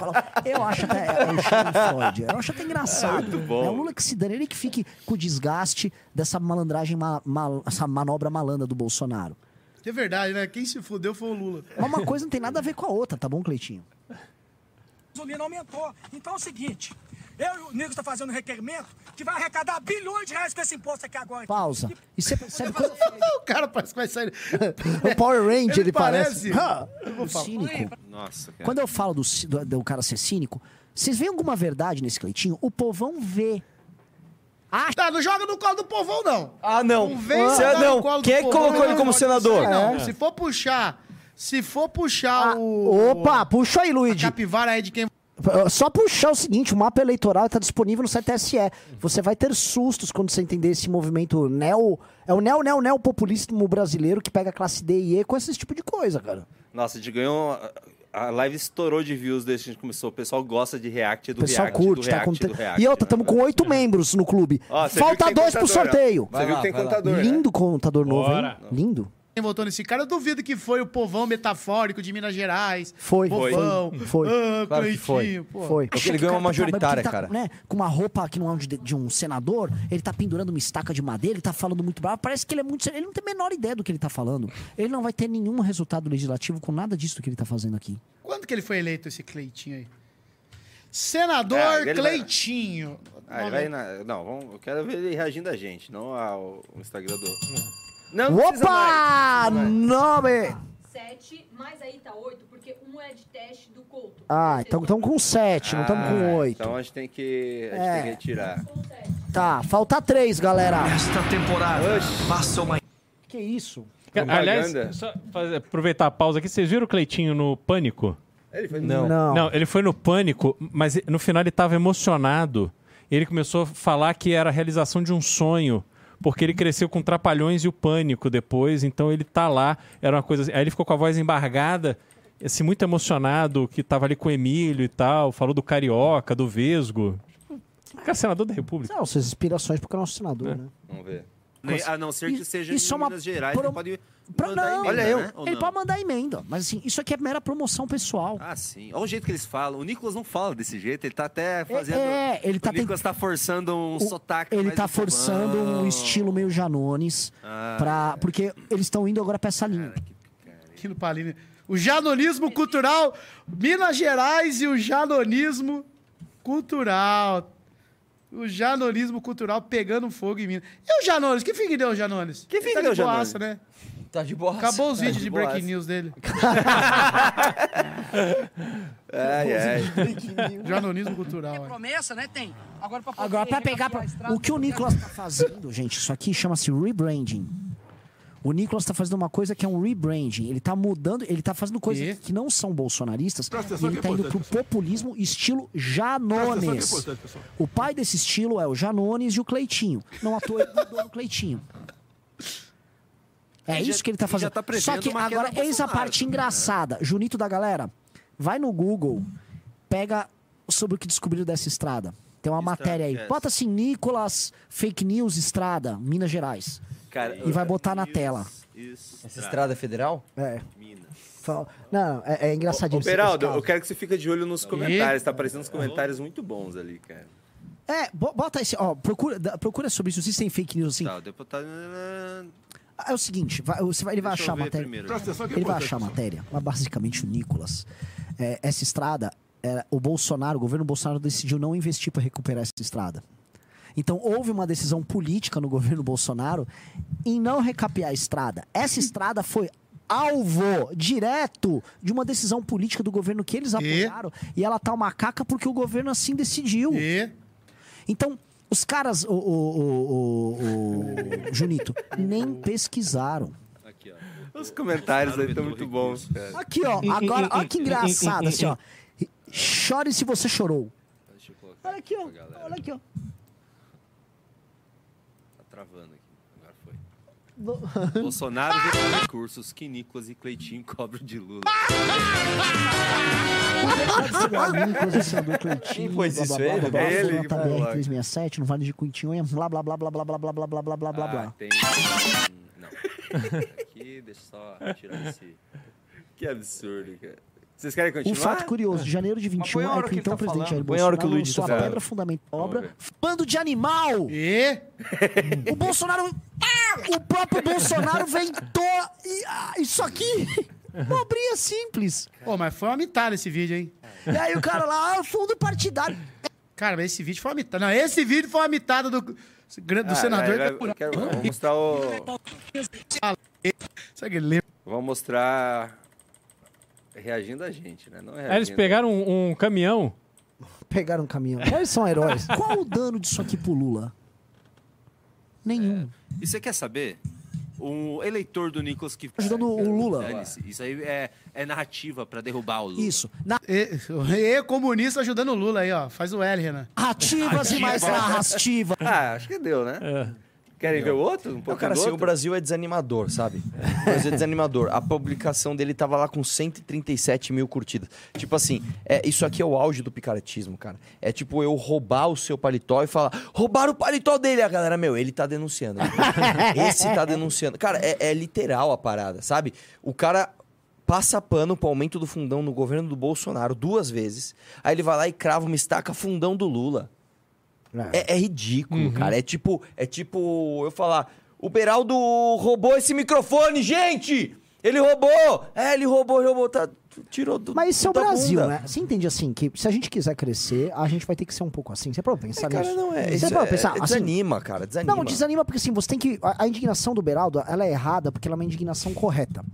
colo. Eu acho até. É, o Freud. Eu acho até engraçado. Muito bom. É o Lula que se dane, ele que fique com o desgaste dessa malandragem, ma- mal- essa manobra malandra do Bolsonaro. É verdade, né? Quem se fudeu foi o Lula. Mas uma coisa não tem nada a ver com a outra, tá bom, Cleitinho? gasolina aumentou. Então é o seguinte, Eu e o Nico está fazendo um requerimento que vai arrecadar bilhões de reais com esse imposto aqui agora. Pausa. E você percebe quando eu falei [LAUGHS] o cara parece que vai sair. o Power Ranger, ele, parece. parece- Ah, Eu vou o falar. cínico. Nossa, cara. Quando eu falo do, do, do cara ser cínico, vocês veem alguma verdade nesse Cleitinho? O povão vê. Ah, não joga no colo do povão, não. Ah, não. Não vem jogar não. no colo do Quem é povão, colocou não, ele como senador? Não, É. se for puxar, se for puxar o... Opa, puxa aí, A Luigi. capivara aí de quem... Só puxar o seguinte, o mapa eleitoral está disponível no site TSE. Você vai ter sustos quando você entender esse movimento neo... É o neo, neo, neo populismo brasileiro que pega a classe D e E com esse tipo de coisa, cara. Nossa, a gente ganhou. A live estourou de views desde que a gente começou. O pessoal gosta de react O do pessoal react. curte, do tá react, conte... do react, E outra, estamos com oito [LAUGHS] membros no clube. Ó, Falta dois pro ó. sorteio. Você Vai viu lá, que tem contador, né? Lindo contador novo, Bora. hein? Lindo. Quem votou nesse cara, eu duvido que foi o povão metafórico de Minas Gerais. Foi. Povão. Foi. Foi. Ah, Claro que foi. Pô. Foi. Porque ele ganhou uma majoritária, cara. Né, com uma roupa que não é de, de um senador, ele tá pendurando uma estaca de madeira, ele tá falando muito bravo. Parece que ele é muito. Ele não tem a menor ideia do que ele tá falando. Ele não vai ter nenhum resultado legislativo com nada disso que ele tá fazendo aqui. Quando que ele foi eleito, esse Cleitinho aí? Senador É, ele vai- Cleitinho. Ah, ele vai na... Não, vamos... eu quero ver ele reagindo a gente, não ao o Instagram do. Não, precisa Opa! mais, não precisa mais. Nome! 7, mas aí tá 8, porque um é de teste do Couto. Ah, então estamos com 7, não estamos com Ah, 8. Então a gente tem que, a gente É. tem que retirar. Tá, falta 3, galera. Esta temporada passa uma Que isso? Aliás, Propaganda. só fazer- aproveitar a pausa aqui. Vocês viram o Cleitinho no Pânico? Ele foi Não. Não. Não, ele foi no Pânico, mas no final ele estava emocionado. Ele começou a falar que era a realização de um sonho. Porque ele cresceu com Trapalhões e o Pânico depois, então ele tá lá. Era uma coisa assim. Aí ele ficou com a voz embargada, assim, muito emocionado, que tava ali com o Emílio e tal. Falou do Carioca, do Vesgo. Cara, senador da República. Não, suas inspirações pro nosso senador, né? Vamos ver. Nem- A não ser que Isso- seja isso é em uma Minas Gerais, pro- ele pode Pra, mandar não, emenda, olha eu. né? Ele não? pode mandar emenda, mas assim, isso aqui é mera promoção pessoal. Ah, sim. Olha o jeito que eles falam. O Nicolas não fala desse jeito, ele tá até fazendo... é, ele tá O Nicolas tá forçando um O- sotaque Ele tá forçando um estilo meio Janones, Ah, pra, porque eles estão indo agora pra essa linha. Aqui no Paline. O janonismo cultural, Minas Gerais e o janonismo cultural. O janonismo cultural pegando fogo em Minas. E o Janones? Que fim que deu o Janones? Que fim tá que deu de o Janones? boaça, né? Tá de boa. Acabou os Tá vídeos de de breaking news dele. [LAUGHS] Ai, ai. Janonismo cultural. é. Promessa, né? Tem. Agora pra, Agora, pra pegar. pra- estrada, O que o Nicolas tá fazendo, gente, isso aqui chama-se rebranding. O Nicolas tá fazendo uma coisa que é um rebranding. Ele tá mudando, ele tá fazendo coisas E? que não são bolsonaristas. E ele que tá é indo pro importante, populismo estilo é Janones. pessoal. O pai desse estilo é o Janones e o Cleitinho. Não à toa ele mudou no Cleitinho. É Ele isso já- que ele tá já fazendo. tá Só que agora, eis a parte né? engraçada. Junito da galera, vai no Google, pega sobre o que descobriram dessa estrada. Tem uma estrada matéria aí. é? Bota assim, Nicolas, fake news, estrada, Minas Gerais. Cara, E vai botar na tela. Essa estrada é federal? É. Fala- Não, é, é engraçadinho. Ô, Beraldo, caso. eu quero que você fique de olho nos comentários. Tá aparecendo uns comentários muito bons ali, cara. É, bo- bota esse, ó, procura, procura sobre isso. Se tem fake news assim. Tá, o deputado... É o seguinte, vai- você vai- ele vai Deixa achar a matéria. primeiro. É Ele vai achar a matéria. Mas basicamente o Nicolas. é, essa estrada, era, o Bolsonaro, o governo Bolsonaro decidiu não investir para recuperar essa estrada. Então houve uma decisão política no governo Bolsonaro em não recapear a estrada. Essa estrada foi alvo direto de uma decisão política do governo que eles apoiaram e ela tá uma caca porque o governo assim decidiu. E Então, os caras, o, o, o, o- o- Junito, nem pesquisaram. Aqui, ó. Os comentários aí estão muito bons, cara. Aqui, ó, agora, olha que engraçado, assim, ó. [LAUGHS] Chore se você chorou. Olha aqui, ó. Olha aqui, ó. Tá travando aqui. Agora foi. Bolsonaro retoma recursos que Nicolas e Cleitinho cobram de Lula. Quem pôs isso, ele? É ele Tá lá. 367 no Vale de Cuitinhonha, blá, blá, blá, blá, blá, blá, blá, blá, blá, blá, blá, blá, Ah, blá. tem... hum, Não. Aqui, deixa eu só tirar esse... Que absurdo, cara. Vocês querem Um continuar? fato curioso, de janeiro de 21 põe a é que que então o tá presidente Jair Bolsonaro que o Luigi lançou tá a falando. pedra fundamental Vamos obra Bando de Animal! E O Bolsonaro... [LAUGHS] O próprio Bolsonaro ventou e, ah, isso aqui... Pobrinha simples. Pô, mas foi uma mitada esse vídeo, hein? E aí o cara lá, ah, fundo partidário. Cara, mas esse vídeo foi uma mitada. Não, esse vídeo foi uma mitada do, do Ah, senador. vai- vai- quero- vamos mostrar o. Sabe que ele lembra? Vamos mostrar. Reagindo a gente, né? Não reagindo. Aí eles pegaram um, um caminhão. [LAUGHS] Pegaram um caminhão. [LAUGHS] Eles são heróis. [LAUGHS] Qual o dano disso aqui pro Lula? Nenhum. E você quer saber? O eleitor do Nicolas que. Ajudando o Lula. Isso aí é, é narrativa pra derrubar o Lula. Isso. Na... E, e comunista ajudando o Lula aí, ó. Faz o L, Renan. Narrativas e mais narrativa. Ah, acho que deu, né? Querem ver o outro? Um pouquinho cara, assim, o? Brasil é desanimador, sabe? O Brasil é desanimador. A publicação dele tava lá com 137 mil curtidas. Tipo assim, é, isso aqui é o auge do picaretismo, cara. É tipo eu roubar o seu paletó e falar, roubaram o paletó dele. A galera, meu, ele tá denunciando. [LAUGHS] Esse tá denunciando. Cara, é, é literal a parada, sabe? O cara passa pano pro aumento do fundão no governo do Bolsonaro duas vezes. Aí ele vai lá e crava uma estaca fundão do Lula. É, é ridículo, cara. É tipo, é tipo eu falar, o Beraldo roubou esse microfone, gente! Ele roubou! É, ele roubou, ele roubou, tá, tirou do Mas isso é o Brasil, bunda. né? Você entende assim que se a gente quiser crescer, a gente vai ter que ser um pouco assim. Você pode pensar Cara, nisso? não é. Você Isso pode é, pensar é assim? desanima, cara, desanima. Não, desanima porque assim, você tem que. A, a indignação do Beraldo, ela é errada porque ela é uma indignação correta.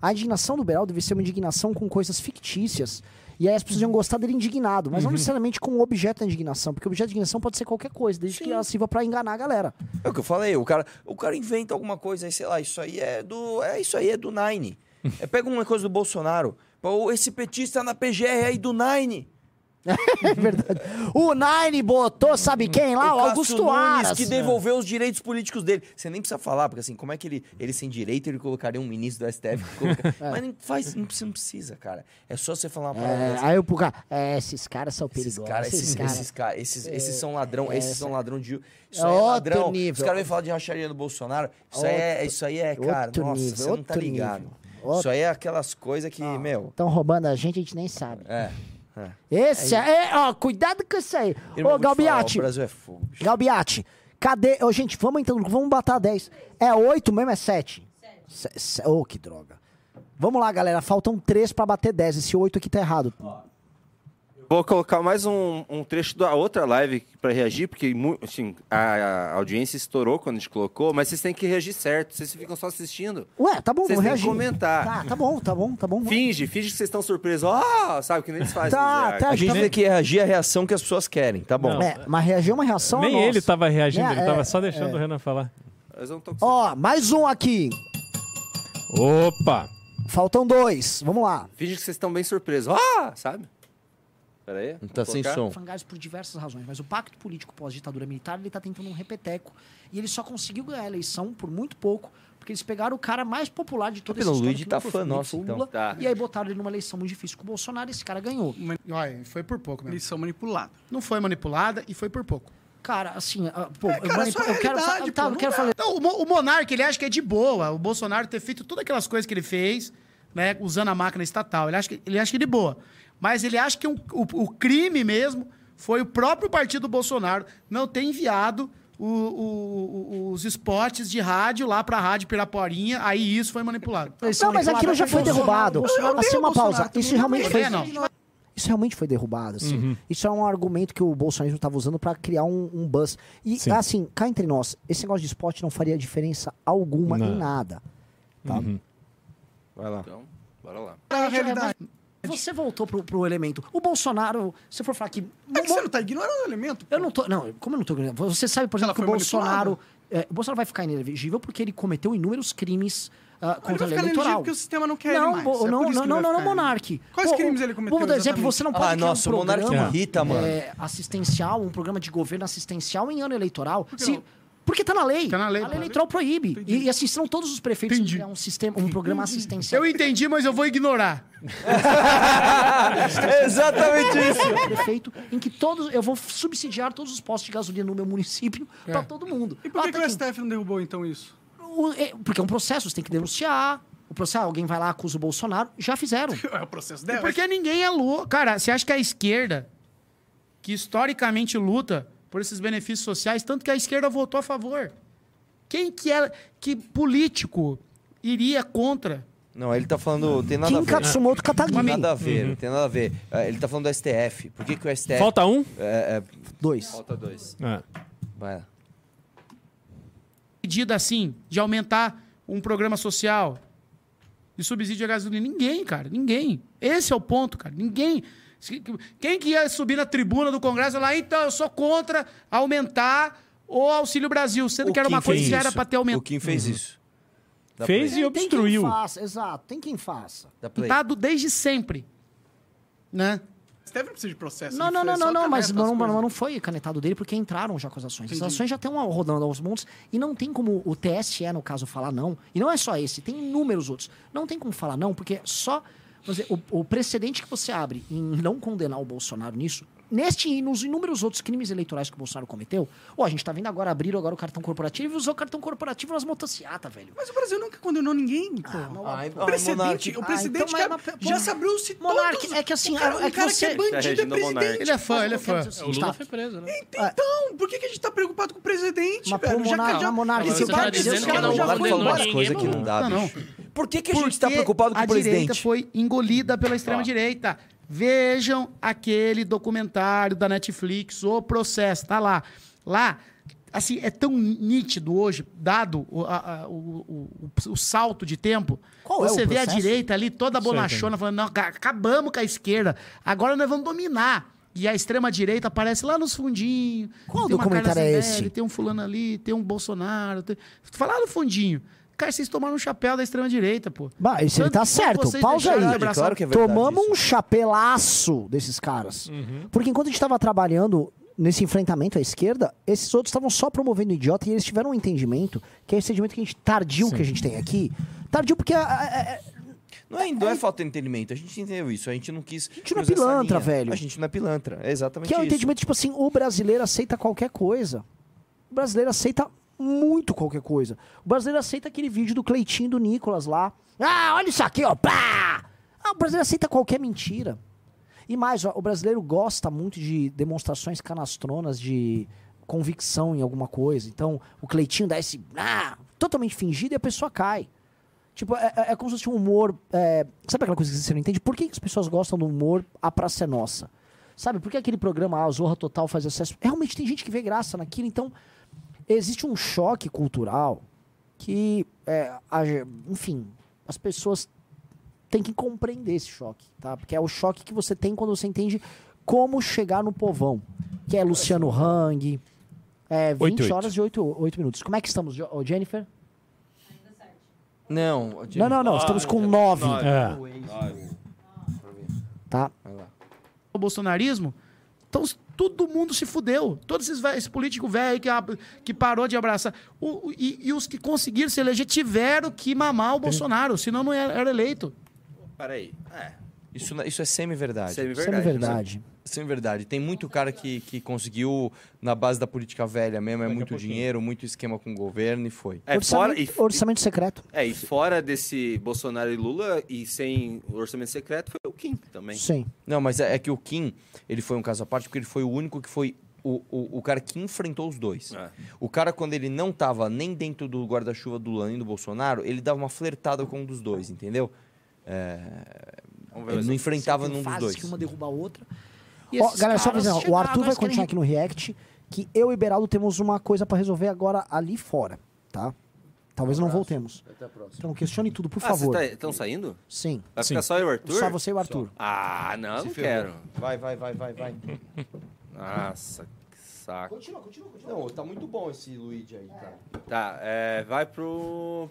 A indignação do Beraldo deve ser uma indignação com coisas fictícias. E aí as pessoas iam gostar dele indignado, mas não Uhum. necessariamente com o objeto da indignação, porque o objeto de indignação pode ser qualquer coisa, desde que ela sirva pra enganar a galera. É o que eu falei, o cara, o cara inventa alguma coisa aí, sei lá, isso aí é do. É isso aí é do Nine. [LAUGHS] É, pega uma coisa do Bolsonaro. Pô, esse petista na PGR aí do Nine. É verdade. O Nine botou, sabe quem lá? O, Cássio Augusto Aras. que devolveu os direitos políticos dele. Você nem precisa falar, porque assim, como é que ele, ele sem direito, ele colocaria um ministro do STF? coloca- [LAUGHS] Mas nem faz, não precisa, não precisa, cara. É só você falar uma palavra É, aí o cara, é, esses caras são Esses perigosos. caras, esses, caras. esses, cara, esses, esses são ladrão, é, esses são ladrão de. Isso é aí é outro ladrão. nível. Os caras vêm falar de racharia do Bolsonaro. Isso aí é, isso aí é, cara, outro nossa, nível, você não tá outro ligado. nível. Outro- Isso aí é aquelas coisas que, meu. Estão roubando a gente, a gente nem sabe. É. é. Esse é, é, ó, cuidado com isso aí. Ô, te falar, Galbiati. o Brasil é fogo. bicho. Galbiati, cadê? Ô, gente, vamos então, vamos bater 10. É 8 mesmo, é 7? Ô, oh, que droga. Vamos lá, galera, faltam 3 pra bater 10. Esse 8 aqui tá errado. Vou colocar mais um, um trecho da outra live pra reagir, porque assim, a, a audiência estourou quando a gente colocou, mas vocês têm que reagir certo, vocês ficam só assistindo. Ué, tá bom, Vocês que reagir. comentar. Tá, tá bom, tá bom, tá bom. Finge, finge que vocês estão surpresos. Ó, sabe, que nem eles fazem. Tá, tá, A gente tá tem que reagir à reação que as pessoas querem, tá bom? É, mas reagir é uma reação Nem ele tava reagindo, É, ele tava é, só deixando é. o Renan falar. Ó, mais um aqui. Opa! Faltam dois. Vamos lá. Finge que vocês estão bem surpresos. Ó, sabe? Pera aí. Tá vou sem som. Frangalhos por diversas razões, mas o pacto político pós-ditadura militar, ele tá tentando um repeteco. E ele só conseguiu ganhar a eleição por muito pouco, porque eles pegaram o cara mais popular de toda Pelo essa história. Luigi que tá não fã o Lula, nosso, o então. Tá. E aí botaram ele numa eleição muito difícil com o Bolsonaro e esse cara ganhou. Olha, foi por pouco mesmo. Eleição manipulada. Não foi manipulada e foi por pouco. Cara, assim, ah, pô, É, eu, cara, a eu quero, tá, pô, eu não quero falar. Não, o, o Monark, ele acha que é de boa o Bolsonaro ter feito todas aquelas coisas que ele fez, né, usando a máquina estatal. Ele acha que, ele acha que é de boa. Mas ele acha que um- o, o crime mesmo foi o próprio partido Bolsonaro não ter enviado o- o- os spots de rádio lá pra rádio Piraporinha, aí isso foi manipulado. Não, mas aquilo já foi derrubado. Bolsonaro Assim, tem o uma pausa. Isso realmente foi. é, não. Isso realmente foi derrubado, assim. Uhum. Isso é um argumento que o bolsonarismo estava usando para criar um, um buzz. E, Sim. assim, cá entre nós, esse negócio de esporte não faria diferença alguma Não. em nada. Tá? Uhum. Vai lá. Então, bora lá. A realidade. Você voltou pro, pro elemento. O Bolsonaro, se for falar que. É que você não tá ignorando o elemento. Eu não tô. Não, como eu não tô. Você sabe, por exemplo, que o Bolsonaro. é, o Bolsonaro vai ficar inelegível porque ele cometeu inúmeros crimes ah, Ele contra a vai eleitoral. porque o sistema não quer ele Não, mais. bo- É não, não, ele não, não, Monark. Quais Pô, crimes o- ele cometeu Vamos dar exemplo, exatamente? você não pode Ah, criar nossa, um o Monark programa irrita, mano. é, assistencial, um programa de governo assistencial em ano eleitoral. que Se- não? Porque tá na lei. Tá na lei, A lei eleitoral proíbe. E, e assim, serão todos os prefeitos que Entendi. criar um sistema, um programa assistencial. Eu entendi, mas eu vou ignorar. É [LAUGHS] exatamente isso. prefeito em que todos eu vou subsidiar todos os postos de gasolina no meu município pra todo mundo. E por que, que o STF não derrubou então isso? o- é, porque é um processo, você tem que denunciar. O processo, alguém vai lá, acusa o Bolsonaro. Já fizeram. [LAUGHS] É o processo dela. Porque ninguém é louco. Cara, você acha que a esquerda, que historicamente luta por esses benefícios sociais, tanto que a esquerda votou a favor. Quem que é que político iria contra Não, ele tá falando. Tem nada Kim a ver. Katsumoto. Tem nada a ver, Uhum. tem nada a ver. Ele tá falando do STF. Por que, que o STF. Falta um? É, é, Dois. Falta dois. É. vai lá. medida assim de aumentar um programa social de subsídio à gasolina? Ninguém, cara, ninguém. Esse é o ponto, cara. Ninguém. Quem que ia subir na tribuna do Congresso lá, então eu sou contra aumentar o Auxílio Brasil, sendo O que era uma coisa que já era para ter aumentado. O Kim fez isso. Dá Fez play. e Tem obstruiu. quem faça, exato. Tem quem faça. Dado desde sempre. Né? Steve não precisa de processo. Não, não, não, não, não, mas não, as não, coisas. mas não foi canetado dele porque entraram já com as ações. As Entendi. ações já estão rodando aos montes e não tem como o TSE, no caso, falar não. E não é só esse, tem inúmeros outros. Não tem como falar não, porque só dizer, o, o precedente que você abre em não condenar o Bolsonaro nisso, neste e nos inúmeros outros crimes eleitorais que o Bolsonaro cometeu, ou a gente tá vendo agora abrir agora o cartão corporativo e usou o cartão corporativo nas motocicletas, velho. Mas o Brasil nunca condenou ninguém, pô. Ai, o precedente, o Ah, precedente então, mas- já se abriu-se todos... é que assim, o cara, é o que cara você- que é bandido é presidente. Ele é fã, ele é fã. O Lula foi preso, né? Então, por que, que a gente tá preocupado com o presidente, Mas, velho? pô, Monark, já, Monark, esse você tá dizendo que cara não já embora. umas coisas que não dá, Não, não. bicho. Por que, que a gente tá Porque preocupado com a o presidente? direita foi engolida pela extrema-direita. Vejam aquele documentário da Netflix, O Processo, tá lá. Lá, assim, é tão nítido hoje, dado o, a- a- o- o- o- o salto de tempo. Qual é você o vê a direita ali toda bonachona, falando, não, ca- acabamos com a esquerda, agora nós vamos dominar. E a extrema-direita aparece lá nos fundinhos. Qual tem uma documentário Carla é Zambelli, esse? Tem um fulano ali, tem um Bolsonaro. Tem... Falar no fundinho. Cara, vocês tomaram um chapéu da extrema-direita, pô. Bah, isso ele Tanto tá certo. Pausa aí. de Claro que é Tomamos isso. um chapelaço desses caras. Porque enquanto a gente estava trabalhando nesse enfrentamento à esquerda, esses outros estavam só promovendo o idiota e eles tiveram um entendimento, que é esse entendimento que a gente tardio que a gente tem aqui. Tardio porque a- a- a- Não é, não é falta de entendimento, a gente entendeu isso, a gente não quis. A gente não é pilantra, velho. A gente não é pilantra, é exatamente que é um isso. entendimento tipo assim, o brasileiro aceita qualquer coisa. O brasileiro aceita muito qualquer coisa. O brasileiro aceita aquele vídeo do Cleitinho do Nicolas lá. Ah, olha isso aqui, ó. Pá! Ah, o brasileiro aceita qualquer mentira. E mais, ó, o brasileiro gosta muito de demonstrações canastronas de convicção em alguma coisa. Então, o Cleitinho dá esse ah, totalmente fingido e a pessoa cai. Tipo, é, é- é como se fosse um humor. é, sabe aquela coisa que você não entende? Por que, as pessoas gostam do humor A Praça é Nossa? Sabe? Por que aquele programa, o Zorra Total faz acesso? Realmente tem gente que vê graça naquilo. Então, existe um choque cultural que, é, a- enfim, as pessoas têm que compreender esse choque, tá? Porque é o choque que você tem quando você entende como chegar no povão. Que é Luciano Hang, é 20 Oito, oito. horas e 8, 8 minutos. Como é que estamos, Jennifer? Não, Não, não, não. Estamos com 9. É. Tá? o bolsonarismo, então todo mundo se fudeu. Todos esses, esse político velho que, que parou de abraçar. O- e, e os que conseguiram se eleger tiveram que mamar o Bolsonaro, senão não era, era eleito. Peraí. É. Isso, isso é semi-verdade. Semi-verdade. Semi-verdade. Semi-verdade. Tem muito cara que, que conseguiu, na base da política velha mesmo, é Daqui muito dinheiro, muito esquema com o governo e foi. É, fora, e, Orçamento secreto. é, e fora desse Bolsonaro e Lula, e sem orçamento secreto, foi o Kim também. Sim. Não, mas é, é que o Kim, ele foi um caso à parte, porque ele foi o único que foi o, o, o cara que enfrentou os dois. É. O cara, quando ele não tava nem dentro do guarda-chuva do Lula nem do Bolsonaro, ele dava uma flertada com um dos dois, entendeu? É, ele não enfrentava nenhum dos dois. que uma derruba a outra. E Ó, galera, só avisando, o Arthur vai continuar aqui no React, que eu e Beraldo temos uma coisa pra resolver agora ali fora, tá? Talvez não voltemos. Até a próxima. Então questione tudo, por Ah, favor. Estão saindo? Sim. Vai Sim. ficar só eu e o Arthur? Só você e o Arthur. Ah, não, Se não quero. Vai, vai, vai, vai, vai. Nossa, que saco. Continua, continua, continua. Não, tá muito bom esse Luigi aí, cara. Tá, é, vai pro...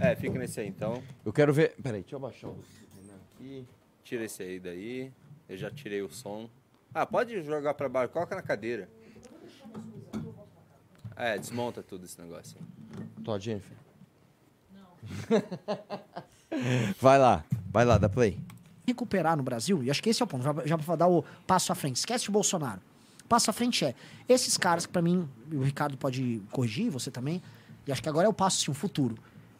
É, fica nesse aí então. Eu quero ver. Peraí, deixa eu abaixar o Renan aqui. Tira esse aí daí. Eu já tirei o som. Ah, pode jogar pra baixo. Coloca na cadeira. É, desmonta tudo esse negócio. aí. Tô, Jennifer. [LAUGHS] vai lá, vai lá, dá play. recuperar no Brasil, e acho que esse é o ponto, já, já pra dar o passo à frente. Esquece o Bolsonaro. Passo à frente é, esses caras que pra mim, e o Ricardo pode corrigir, você também, e acho que agora é o passo, sim, o futuro.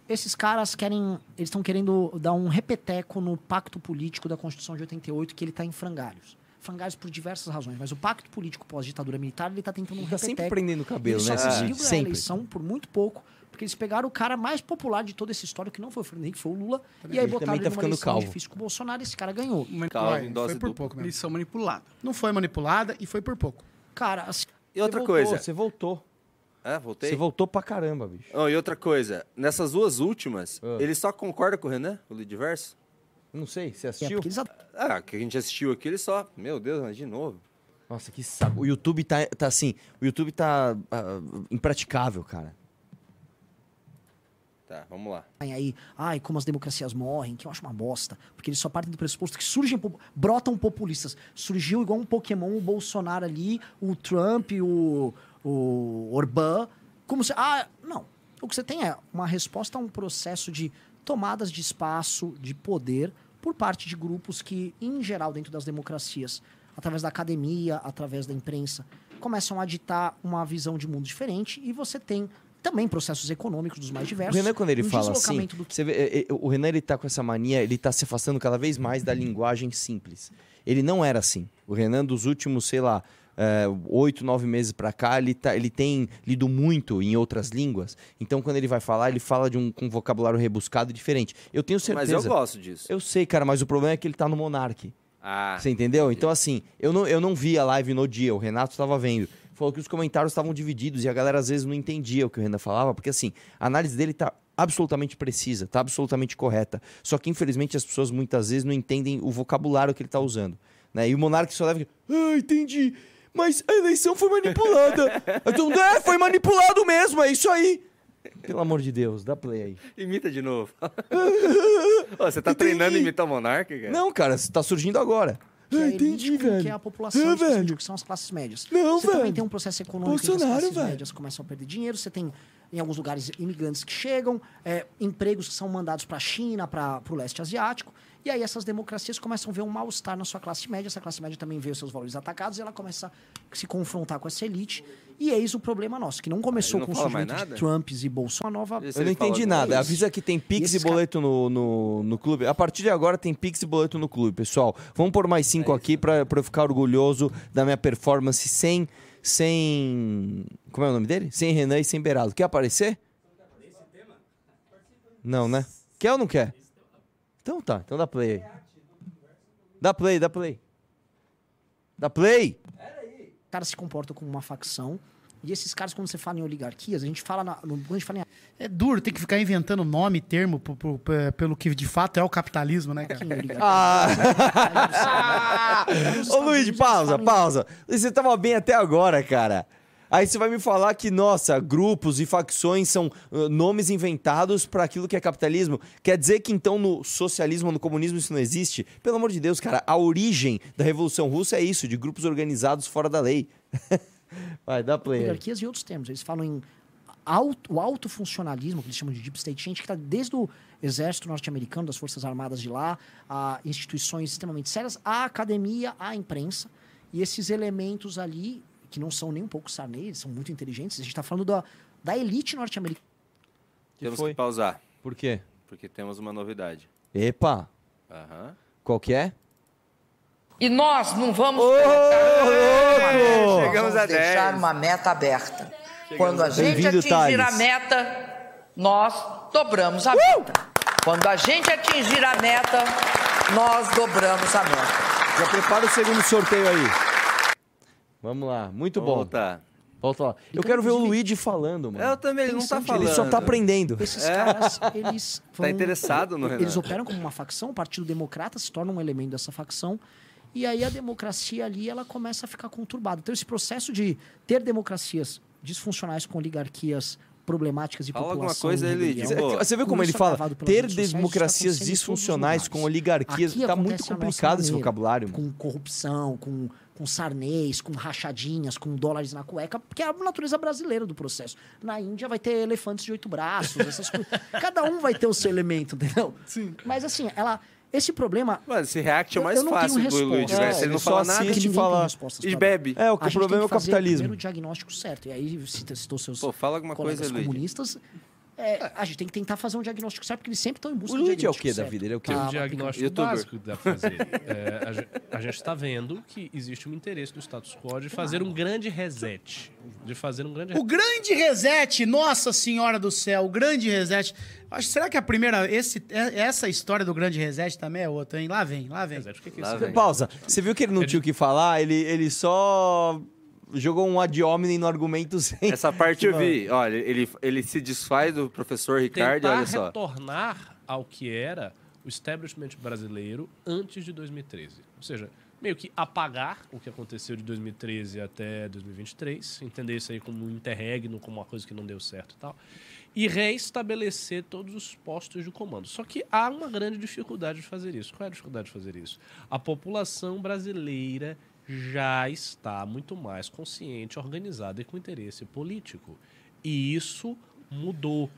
Esses caras querem, eles estão querendo dar um repeteco no pacto político da Constituição de 88, que ele tá em frangalhos. Frangalhos por diversas razões, mas o pacto político pós-ditadura militar, ele tá tentando um Tá sempre prendendo o cabelo, ele né? só conseguiu ganhar a Sempre. eleição por muito pouco Porque eles pegaram o cara mais popular de toda essa história, que não foi o Fernando Henrique, foi o Lula, e aí Ele botaram também ele tá numa eleição calvo. difícil com o Bolsonaro e esse cara ganhou. Calvo em dose foi por dupla. pouco mesmo. Eleição manipulada. Não foi manipulada e foi por pouco. Cara, assim, E outra voltou, coisa. Você voltou. É, voltei? Você voltou pra caramba, bicho. Oh, e outra coisa, nessas duas últimas, Ah. ele só concorda com o Renan, o Lidiverso? Eu Não sei, você é assistiu? porque eles Ah, que a gente assistiu aqui, ele só. Meu Deus, mas de novo. Nossa, que saco. O YouTube tá, tá assim, o YouTube tá ah, impraticável, cara. Tá, vamos lá. aí, ai, como as democracias morrem, que eu acho uma bosta. Porque eles só partem do pressuposto que surgem, brotam populistas. Surgiu igual um Pokémon, o Bolsonaro ali, o Trump, o, o Orbán. Como se. Ah, não. O que você tem é uma resposta a um processo de tomadas de espaço, de poder, por parte de grupos que, em geral, dentro das democracias, através da academia, através da imprensa, começam a ditar uma visão de mundo diferente. E você tem também processos econômicos dos mais O diversos. Renan, quando ele um fala assim, do vê, é, é, o Renan ele tá com essa mania, ele tá se afastando cada vez mais da linguagem simples. Ele não era assim. O Renan, dos últimos, sei lá, oito, nove meses pra cá, ele, tá, ele tem lido muito em outras línguas. Então, quando ele vai falar, ele fala de um, com um vocabulário rebuscado e diferente. Eu tenho certeza. Mas eu gosto disso. Eu sei, cara, mas o problema é que ele tá no Monark. Ah. Você entendeu? Então, assim, eu não, eu não vi a live no dia, o Renato estava vendo. Falou que os comentários estavam divididos e a galera às vezes não entendia o que o Renan falava, porque assim, a análise dele tá absolutamente precisa, tá absolutamente correta. Só que, infelizmente, as pessoas muitas vezes não entendem o vocabulário que ele tá usando. Né? E o Monark só leva. Ah, entendi. Mas a eleição foi manipulada. [LAUGHS] então, é, foi manipulado mesmo, é isso aí. Pelo amor de Deus, dá play aí. Imita de novo. [LAUGHS] Ô, você tá treinando a imitar o Monarca, cara? Não, cara, tá surgindo agora. que é a elite entendi, que velho. é a população, É, velho. que são as classes médias. Não, você também velho. tem um processo econômico em que as classes velho. médias começam a perder dinheiro, você tem, em alguns lugares, imigrantes que chegam, é, empregos que são mandados para a China, para o leste asiático, e aí essas democracias começam a ver um mal-estar na sua classe média, essa classe média também vê os seus valores atacados, e ela começa a se confrontar com essa elite, e eis o problema nosso, que não começou não com o surgimento de? Trumps e Bolsonaro, uma nova... Eu não entendi nada. Avisa que tem Pix e ca- boleto no, no, no clube. A partir de agora tem Pix e boleto no clube, pessoal. Vamos pôr mais cinco aqui pra, pra eu ficar orgulhoso da minha performance sem. Sem. Como é o nome dele? Sem Renan e sem Beraldo. Quer aparecer? Não, né? Quer ou não quer? Então tá, então dá play aí. Dá play, dá play. Dá play! Os caras se comportam como uma facção. E esses caras, quando você fala em oligarquias, a gente fala na, no, quando a gente fala em É duro ter que ficar inventando nome, termo, pro- pro- pro- pelo que de fato é o capitalismo, né, cara? Ah! [LAUGHS] Ô Luiz, pausa, pausa. Você tava bem até agora, cara. Aí você vai me falar que, nossa, grupos e facções são uh, nomes inventados para aquilo que é capitalismo. Quer dizer que então no socialismo, no comunismo isso não existe? Pelo amor de Deus, cara, a origem da Revolução Russa é isso, de grupos organizados fora da lei. [LAUGHS] vai, dá play. aí. oligarquias e outros termos. Eles falam em auto, o autofuncionalismo, que eles chamam de deep state, gente que está desde o exército norte-americano, das forças armadas de lá, a instituições extremamente sérias, a academia, a imprensa, e esses elementos ali, que não são nem um pouco Sarney, são muito inteligentes, a gente está falando da, da elite norte-americana. Temos foi? que pausar. Por quê? Porque temos uma novidade. Epa, Aham. qual que é? E nós não vamos louco! Chegamos a deixar 10. uma meta aberta. Quando a gente atingir a Thales. meta, nós dobramos a meta. Quando a gente atingir a meta, nós dobramos a meta. Já prepara o segundo sorteio aí. Vamos lá, muito bom. Volta. Volta lá. Eu Então, quero ver o Luigi falando, mano. Eu também, ele não tá falando. Ele só tá aprendendo. Esses É. caras, eles Tá interessado no Eles Renan. operam como uma facção, o Partido Democrata se torna um elemento dessa facção, e aí a democracia ali ela começa a ficar conturbada. Então esse processo de ter democracias disfuncionais com oligarquias problemáticas e Fala alguma população coisa Luigi. rebelião, Pô, Você vê como ele é fala? pelas Ter tá democracias disfuncionais com oligarquias. Aqui Tá muito complicado esse vocabulário. Com corrupção, com, com sarnês, com rachadinhas, com dólares na cueca, porque é a natureza brasileira do processo. Na Índia vai ter elefantes de oito braços, essas coisas. [LAUGHS] Cada um vai ter o seu elemento, entendeu? Sim. Mas assim, ela. Esse problema. Mano, esse react é o Eu- mais eu não tenho fácil do resposta. Luigi, É. Se ele não só fala nada, e fala. respostas e bebe. É, o, a gente problema é tem o que fazer capitalismo. primeiro o diagnóstico certo. E aí citou seus Pô, fala alguma colegas coisa, comunistas. É, a gente tem que tentar fazer um diagnóstico certo, porque eles sempre estão em busca O de Luigi é o diagnóstico quê da certo. vida? Ele é o quê? Ah, um mas- diagnóstico Youtuber. básico que dá pra fazer. É, a, gen- a gente está vendo que existe um interesse do status quo de fazer um grande reset. De fazer um grande O grande reset, nossa senhora do céu, o grande reset. Acho, será que a primeira, esse, é- essa história do grande reset também é outra, hein? Lá vem, lá vem. reset. O que que é Lá isso? vem. Pausa. Você viu que ele não tinha o que falar? Ele, ele só jogou um ad hominem no argumento [LAUGHS] sem. Essa parte eu vi. Olha, ele, ele se desfaz do professor Ricardo, Tentar olha só. retornar ao que era o establishment brasileiro antes de 2013. Ou seja, meio que apagar o que aconteceu de 2013 até 2023, entender isso aí como um interregno, como uma coisa que não deu certo e tal, e reestabelecer todos os postos de comando. Só que há uma grande dificuldade de fazer isso. Qual é a dificuldade de fazer isso? A população brasileira já está muito mais consciente, organizada e com interesse político. E isso mudou.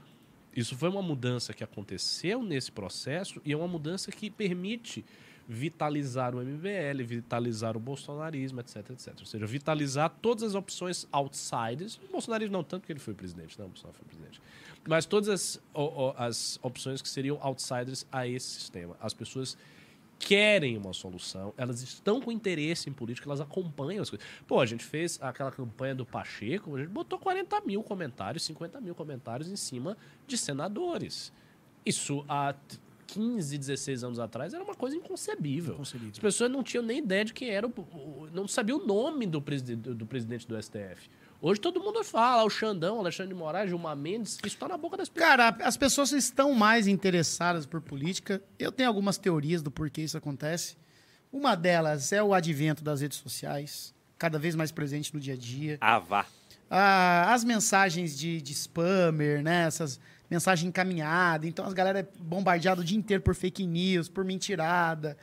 Isso foi uma mudança que aconteceu nesse processo e é uma mudança que permite vitalizar o MBL, vitalizar o bolsonarismo, etc, etc. Ou seja, vitalizar todas as opções outsiders. O bolsonarismo não tanto porque ele foi presidente, não, o Bolsonaro foi presidente. Mas todas as, as opções que seriam outsiders a esse sistema. As pessoas querem uma solução, elas estão com interesse em política, elas acompanham as coisas. Pô, a gente fez aquela campanha do Pacheco, a gente botou 40 mil comentários, 50 mil comentários em cima de senadores. Isso há t- 15, 16 anos atrás era uma coisa inconcebível. As pessoas não tinham nem ideia de quem era, o, não sabiam o nome do, preside- do, do presidente do STF. Hoje todo mundo fala, o Xandão, Alexandre de Moraes, Gilmar Mendes, isso está na boca das pessoas. Cara, as pessoas estão mais interessadas por política. Eu tenho algumas teorias do porquê isso acontece. Uma delas é o advento das redes sociais, cada vez mais presente no dia a dia. Ah, vá. Ah, as mensagens de, de spammer, né? Essas mensagens encaminhadas. Então as galera é bombardeada o dia inteiro por fake news, por mentirada,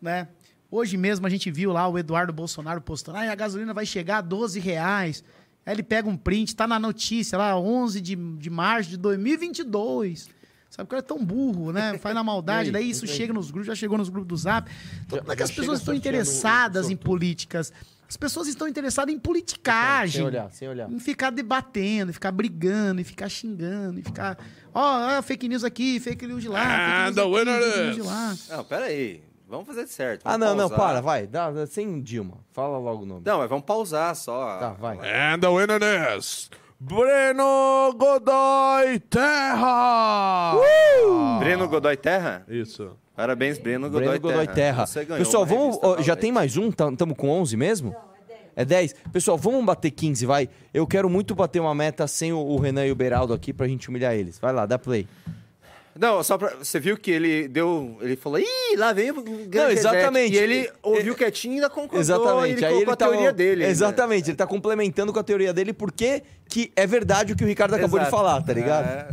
né? Hoje mesmo a gente viu lá o Eduardo Bolsonaro postando, ah, a gasolina vai chegar a 12 reais. Aí ele pega um print, tá na notícia lá, 11 de, de março de 2022. Sabe, o cara é tão burro, né? Faz na maldade, [LAUGHS] aí? daí isso chega nos grupos, já chegou nos grupos do Zap. Então, como é que já as pessoas estão interessadas em políticas? As pessoas estão interessadas em politicagem. Sem olhar, sem olhar. Em ficar debatendo, em ficar brigando, em ficar xingando, em ficar. Ó, ó, fake news aqui, fake news de lá, fake news the aqui, fake news de lá. Não, pera aí. Vamos fazer certo. Ah, Vamos não, não, pausar. para, vai. Dá, dá- sem Dilma. Fala logo o nome. Não, mas vamos pausar só. Tá, vai. And the winner is Breno Godoy Terra! Breno Godoy Terra? Isso. Parabéns, Breno Godoy Breno Godoy Terra. Terra. Você ganhou Pessoal, vamos. ó, já tem mais um? Estamos com 11 mesmo? É 10. Pessoal, vamos bater 15, vai. Eu quero muito bater uma meta sem o, o Renan e o Beraldo aqui pra gente humilhar eles. Vai lá, dá play. Não, só pra. Você viu que ele deu. Ele falou, ih, lá vem o Não, exatamente. reset." E ele ouviu quietinho e ainda concordou. Exatamente. Ele Aí ele a tá teoria dele. Exatamente. Ele tá complementando com a teoria dele porque que é verdade o que o Ricardo acabou de Exato. falar, tá ligado? É.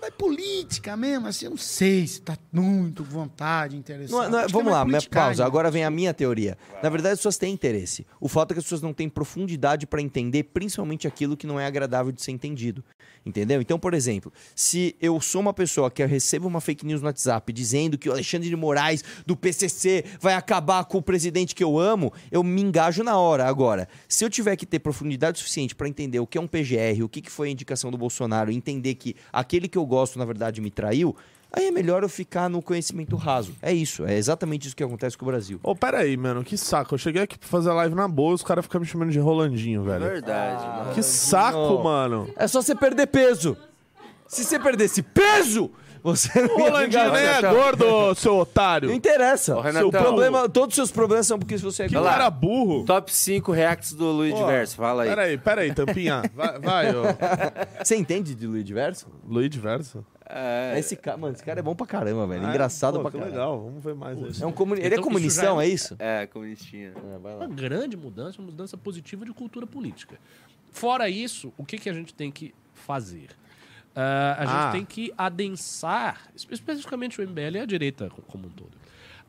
Mas política mesmo, assim, eu não sei se tá muito vontade, interessante. Não não é- vamos lá, minha pausa. Agora vem a minha teoria. Na verdade, as pessoas têm interesse. O fato é que as pessoas não têm profundidade pra entender, principalmente aquilo que não é agradável de ser entendido. Entendeu? Então, por exemplo, se eu sou uma pessoa que recebe uma fake news no WhatsApp dizendo que o Alexandre de Moraes do PCC vai acabar com o presidente que eu amo, eu me engajo na hora. Agora, se eu tiver que ter profundidade suficiente pra entender o que é um PGR, o que que foi a indicação do Bolsonaro, entender que aquele que eu gosto, na verdade, me traiu, aí é melhor eu ficar no conhecimento raso. É isso, é exatamente isso que acontece com o Brasil. Ô, pera aí, mano, que saco. Eu cheguei aqui pra fazer live na boa e os caras ficam me chamando de Rolandinho, velho. Verdade. mano. Que saco, mano. É só você perder peso. Se você perdesse peso, você [LAUGHS] não O ia ficar- nem é gordo, seu otário. Não interessa. Ô, Seu problema, todos os seus problemas são porque você é Que gordo. cara burro. Top 5 reacts do Luiz Pô, Diverso. Fala aí. Pera aí, pera aí, Tampinha. Vai, vai ô. [LAUGHS] Você entende de Luiz Diverso? Luiz Diverso? É, Esse cara, mano, esse cara é bom pra caramba, velho. Ah, Engraçado pô, pra que caramba. legal, vamos ver mais aí. É um comuni... Ele é Então, comunistão, é- é isso? é, comunistinha. É, vai lá. Uma grande mudança, uma mudança positiva de cultura política. Fora isso, o que, que a gente tem que fazer? Ah, a gente Ah. tem que adensar, espe- especificamente o MBL e a direita co- como um todo,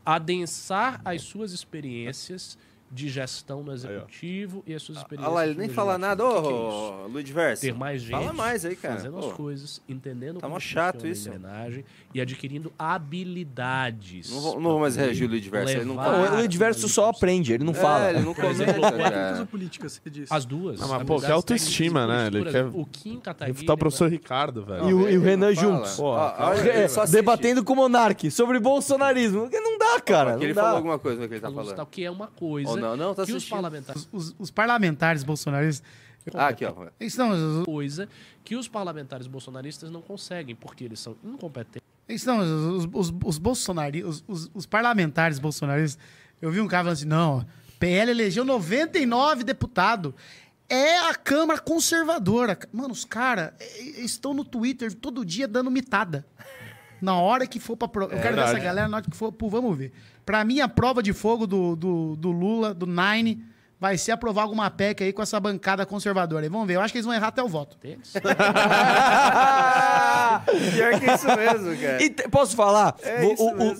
adensar as suas experiências de gestão no executivo e as suas experiências. Olha lá, ele nem fala nada. É Ô, isso? Luiz Verso. Ter mais gente Fala mais aí, cara. fazendo Pô. as coisas, entendendo Tá como chato isso. engrenagem e adquirindo habilidades. Não vou- não vou mais reagir o Luiz Verso, ele não Não, o Luiz Verso só aprende, ele não É, fala. ele não Por exemplo, comenta, técnicas ou políticas, você disse? As duas. Ah, mas, pô, que autoestima, né? Ele quer O Kim Kataguiri... refutar o professor Ricardo, velho. E o, e o Renan juntos. É, debatendo com o Monark sobre bolsonarismo. Porque não dá, cara. Não ele falou alguma coisa no que ele tá falando. o que é uma coisa Ou não, não, tá que os parlamentares... Os, os parlamentares bolsonaristas. Ah, aqui, ó. Não, os- Coisa que os parlamentares bolsonaristas não conseguem, porque eles são incompetentes. não, os, os, os bolsonari- os, os, os parlamentares bolsonaristas. Eu vi um cara falando assim: não, PL elegeu 99 deputados. É a Câmara Conservadora. Mano, os caras estão no Twitter todo dia dando mitada. Na hora que for pra. Pro... Eu quero ver verdade. essa galera na hora que for pro. Vamos ver. Pra mim, a prova de fogo do, do, do Lula, do Nine, vai ser aprovar alguma PEC aí com essa bancada conservadora. E vamos ver. Eu acho que eles vão errar até o voto. [LAUGHS] Pior que isso mesmo, cara. E te- posso falar? É O-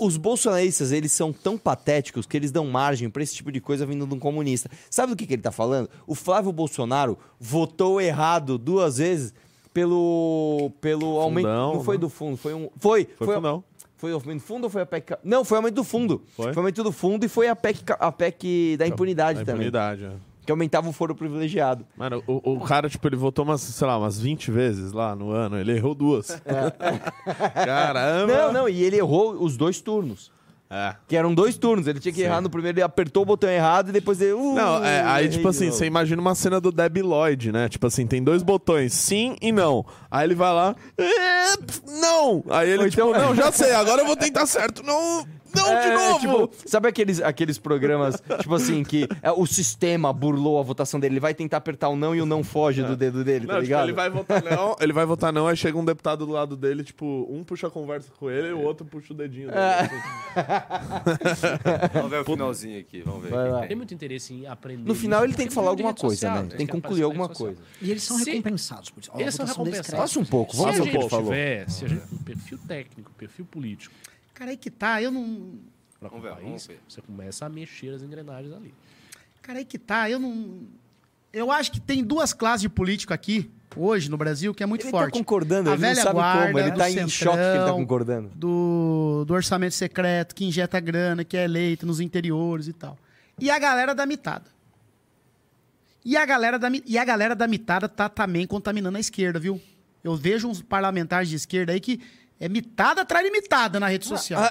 o- os bolsonaristas, eles são tão patéticos que eles dão margem pra esse tipo de coisa vindo de um comunista. Sabe do que, que ele tá falando? O Flávio Bolsonaro votou errado duas vezes pelo pelo aumento. Não foi né? do fundo, foi um. Foi, Foi fundão. Foi o aumento do fundo ou foi a PEC? Não, foi o aumento do fundo. Foi? o aumento do fundo e foi a PEC, a PEC da impunidade Da também. impunidade, é. Que aumentava o foro privilegiado. Mano, o, o cara, tipo, ele votou umas, sei lá, umas 20 vezes lá no ano. Ele errou duas. [LAUGHS] Caramba! Não, não, e ele errou os dois turnos. É. Que eram dois turnos. Ele tinha que errar no primeiro, ele apertou o botão errado e depois ele. Uh, Não, é, aí, tipo assim, você imagina uma cena do Debbie Lloyd, né? Tipo assim, tem dois botões, sim e não. Aí ele vai lá, "É, pf, não! Aí ele, Ou tipo, então- não, [LAUGHS] já sei, agora eu vou tentar certo. Não, não, de É, novo! tipo, sabe aqueles, aqueles programas, [LAUGHS] tipo assim, que é, o sistema burlou a votação dele? Ele vai tentar apertar o não e o não foge do dedo dele, tá Não, tipo, ligado? ele vai votar [LAUGHS] não, ele vai votar não, aí chega um deputado do lado dele, tipo, um puxa a conversa com ele e o outro puxa o dedinho dele. É. assim. [LAUGHS] Vamos ver o finalzinho aqui, vamos ver. Vai o lá. Tem muito interesse em aprender. No final ele tem que falar alguma coisa, social, né? Tem que concluir alguma coisa. E eles são recompensados por isso. Eles são recompensados. Passa um pouco, vamos um pouco, por favor. tiver, se a gente um perfil técnico, perfil político Cara, aí que tá. Eu não. para Vamos ver, país, vamos ver. você começa a mexer as engrenagens ali. Cara, aí que tá. Eu não. Eu acho que tem duas classes de político aqui, hoje, no Brasil, que é muito Ele forte. tá concordando, A ele não velha sabe guarda, como, ele tá em choque que ele tá centrão, concordando. Do, do orçamento secreto, que injeta grana, que é eleito nos interiores e tal. E a galera da mitada. E a galera da, e a galera da mitada tá também contaminando a esquerda, viu? Eu vejo uns parlamentares de esquerda aí que é mitada atrás de mitada na rede social.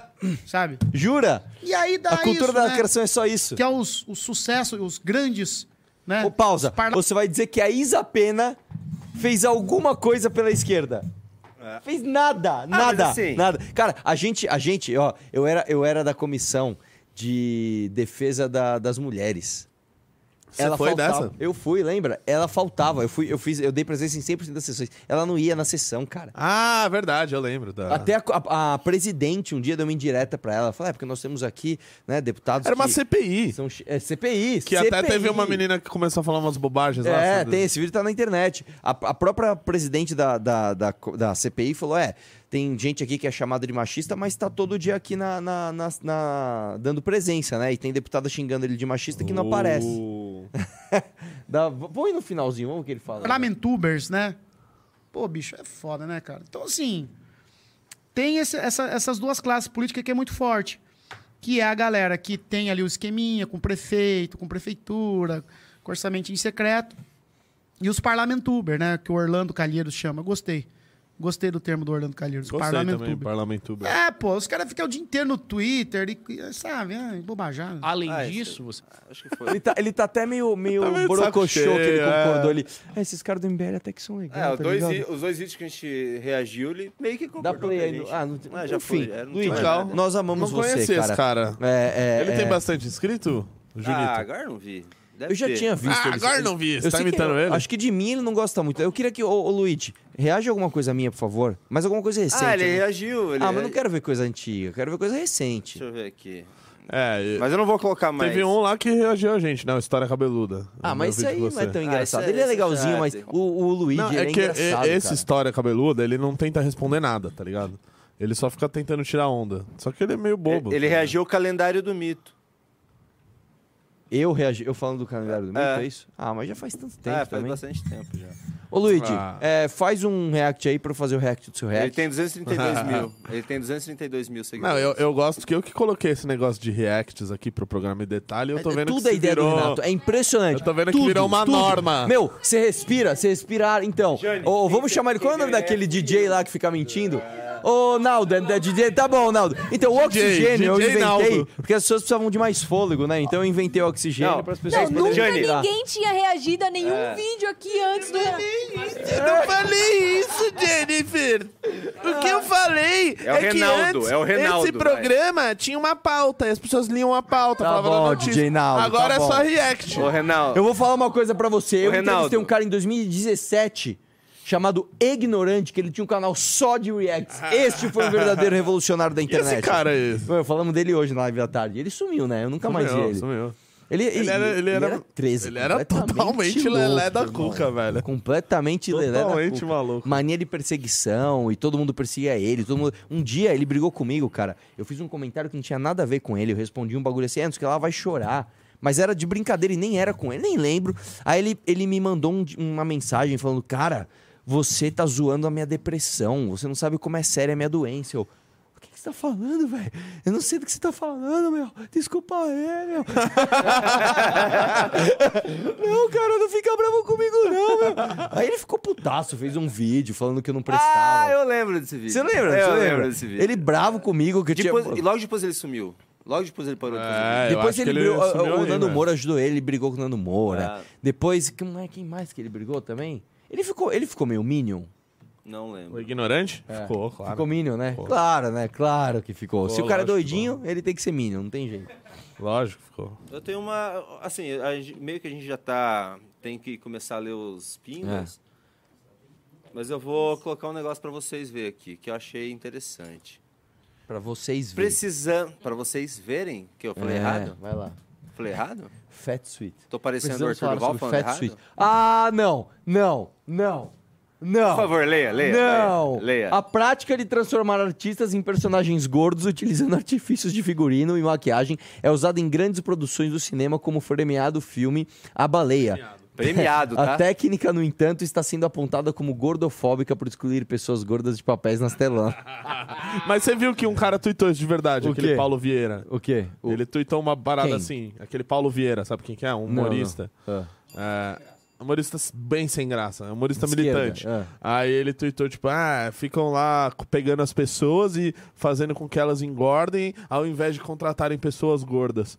sabe? Jura? E aí dá A cultura isso, da né? lacração é só isso. Que é os, os sucessos, os grandes. Né? Ô, pausa. Você vai dizer que a Isa Pena fez alguma coisa pela esquerda. Fez nada, nada, assim- nada. Cara, a gente, a gente, ó, eu era, eu era da comissão de defesa da- das mulheres. Você foi faltava. dessa? Eu fui, lembra? Ela faltava. Eu fui, eu fiz, eu dei presença em 100% das sessões. Ela não ia na sessão, cara. Ah, verdade, eu lembro. Da... Até a, a- a presidente um dia deu uma indireta pra ela. Falei, é porque nós temos aqui, né, deputados Era uma CPI. são é, CPI. Que até CPI. teve uma menina que começou a falar umas bobagens lá. É, tem, esse vídeo tá na internet. A, a própria presidente da, da, da, da CPI falou: é, tem gente aqui que é chamada de machista, mas tá todo dia aqui na, na, na- na- dando presença, né? E tem deputada xingando ele de machista que não aparece. Uh. [LAUGHS] Dá, põe no finalzinho, vamos ver o que ele fala. Parlamentubers, né? Pô, bicho, é foda, né, cara? Então, assim, tem esse- essa- essas duas classes políticas que é muito forte. Que é a galera que tem ali o esqueminha com prefeito, com prefeitura, com orçamento em secreto. E os parlamentubers, né? Que o Orlando Calheiros chama. Gostei. Gostei do termo do Orlando Calheiros. Gostei também, Parlamentuber. parlamentuber. É, pô, os caras ficam o dia inteiro no Twitter e, sabe, ah, bobajada. Além Ah, disso, você... Acho que foi. Ele tá, ele tá até meio, meio Tá borocochô que ele cheio, é. concordou ali. É, esses caras do MBL até que são legais. É, os tá dois, vi- os dois vídeos que a gente reagiu, ele meio que Dá concordou play com a aí. no-. Ah, não, Ah, já enfim, foi. é, Luiz, Legal. nós amamos Não você, conhecia cara. esse cara. É, é, Ele é. tem bastante inscrito? Junito? Ah, agora não vi. Deve Eu já ter. tinha visto Ah, ele. agora ele- não vi. Você Eu tá imitando ele? Acho que de mim ele não gosta muito. Eu queria que. Ô, ô Luigi, reage a alguma coisa minha, por favor. Mas alguma coisa recente. Ah, ele né? reagiu. Ele Ah, mas não quero ver coisa antiga. Quero ver coisa recente. Deixa eu ver aqui. É, Mas eu não vou colocar mais. teve um lá que reagiu a gente, não, História Cabeluda. Ah, mas isso aí não é tão Ah, engraçado. é- ele é é legalzinho, mas o, o Luigi Não, ele é é que engraçado. e- esse cara. História Cabeluda, ele não tenta responder nada, tá ligado? Ele só fica tentando tirar onda. Só que ele é meio bobo. Ele tá reagiu ao calendário do mito. Eu reagi, eu falando do calendário do mito, é, É. isso? Ah, mas já faz tanto tempo É, faz também. bastante tempo já. Ô, Luigi, Ah. é, faz um react aí pra eu fazer o react do seu react. Ele tem 232 [LAUGHS] mil. Ele tem 232 mil Não, seguidores. eu, eu gosto que eu que coloquei esse negócio de reacts aqui pro programa em detalhe. Eu tô vendo Tudo que é se ideia virou... do Renato. É impressionante. Eu tô vendo que Tudo, virou uma tudo. norma. Meu, você respira, você respira. Então, ô, vamos chamar ele. Qual é o nome daquele DJ lá que fica mentindo? Ô, Naldo, é, é DJ. Tá bom, Naldo. Então, o DJ, oxigênio eu DJ inventei. Naldo. Porque as pessoas precisavam de mais fôlego, né? Então eu inventei o oxigênio Não, para as pessoas Não, nunca poderem respirar. ninguém tinha reagido a nenhum É. vídeo aqui antes do. Eu não falei isso, Jennifer. O que eu falei É o que Reinaldo, antes é o Reinaldo, esse programa tinha uma pauta e as pessoas liam a pauta, Tá falavam bom, notícia. DJ Naldo, Agora tá é bom. só react. Ô, Renaldo. Eu vou falar uma coisa pra você. Eu Ô, entrevistei Reinaldo. um cara em 2017 chamado Ignorante, que ele tinha um canal só de reacts. Este foi um verdadeiro revolucionário da internet. esse cara é esse? Falamos dele hoje na live da tarde. Ele sumiu, né? Eu nunca mais vi Sumiu, ele. sumiu. Ele, Ele era- ele era- 13. ele era totalmente louco, lelé da irmão. cuca, velho. Completamente lelé da Totalmente cuca. maluco. Mania de perseguição e todo mundo perseguia ele. Todo mundo... Um dia ele brigou comigo, cara. Eu fiz um comentário que não tinha nada a ver com ele. Eu respondi um bagulho assim, é, sei o que lá vai chorar. Mas era de brincadeira e nem era com ele, nem lembro. Aí ele, ele me mandou um- uma mensagem falando, cara, você tá zoando a minha depressão. Você não sabe como é séria a minha doença. Eu, você tá falando, velho? Eu não sei do que você tá falando, meu. Desculpa aí, meu. [LAUGHS] não, cara, não fica bravo comigo, não, meu. Aí ele ficou putaço, fez um vídeo falando que eu não prestava. Ah, eu lembro desse vídeo. Você lembra? Eu Você lembro desse vídeo. Ele bravo comigo, que eu Depois- tinha... E logo depois ele sumiu. Logo depois ele parou de fazer É, eu Depois ele, ele brigou, o aí, Nando velho. Moura ajudou ele, ele brigou com o Nando Moura. Ah. Depois, quem, é, quem mais que ele brigou também? Ele ficou, ele ficou meio Minion. Não O lembro. ignorante? É. Ficou, claro. Ficou Minion, né? Ficou. Claro, né? Claro que ficou. Ficou, Se o cara é doidinho, ele tem que ser Minion, não tem jeito. Lógico, ficou. Eu tenho uma. Assim, meio que a gente já tá. Tem que começar a ler os pingos. Mas eu vou colocar um negócio pra vocês verem aqui, que eu achei interessante. Pra vocês verem. Precisando. Pra vocês verem que eu falei É, errado? Vai lá. Falei errado? Fat Sweet. Tô parecendo o Arthur Duval falando Fat errado? Sweet. Ah, não, não, não, não. Por favor, leia, leia. Não! Leia. A prática de transformar artistas em personagens gordos utilizando [LAUGHS] artifícios de figurino e maquiagem é usada em grandes produções do cinema, como o premiado filme A Baleia. Premiado, [LAUGHS] tá? A técnica, no entanto, está sendo apontada como gordofóbica por excluir pessoas gordas de papéis nas telãs. [LAUGHS] Mas você viu que um cara tweetou isso de verdade, O aquele quê? Paulo Vieira. O quê? O- Ele tweetou uma parada Quem? assim, aquele Paulo Vieira, sabe quem que é? Um Não, humorista. não. É, humorista bem sem graça, humorista De esquerda, militante. é. Aí ele tweetou, tipo, ah, ficam lá pegando as pessoas e fazendo com que elas engordem ao invés de contratarem pessoas gordas.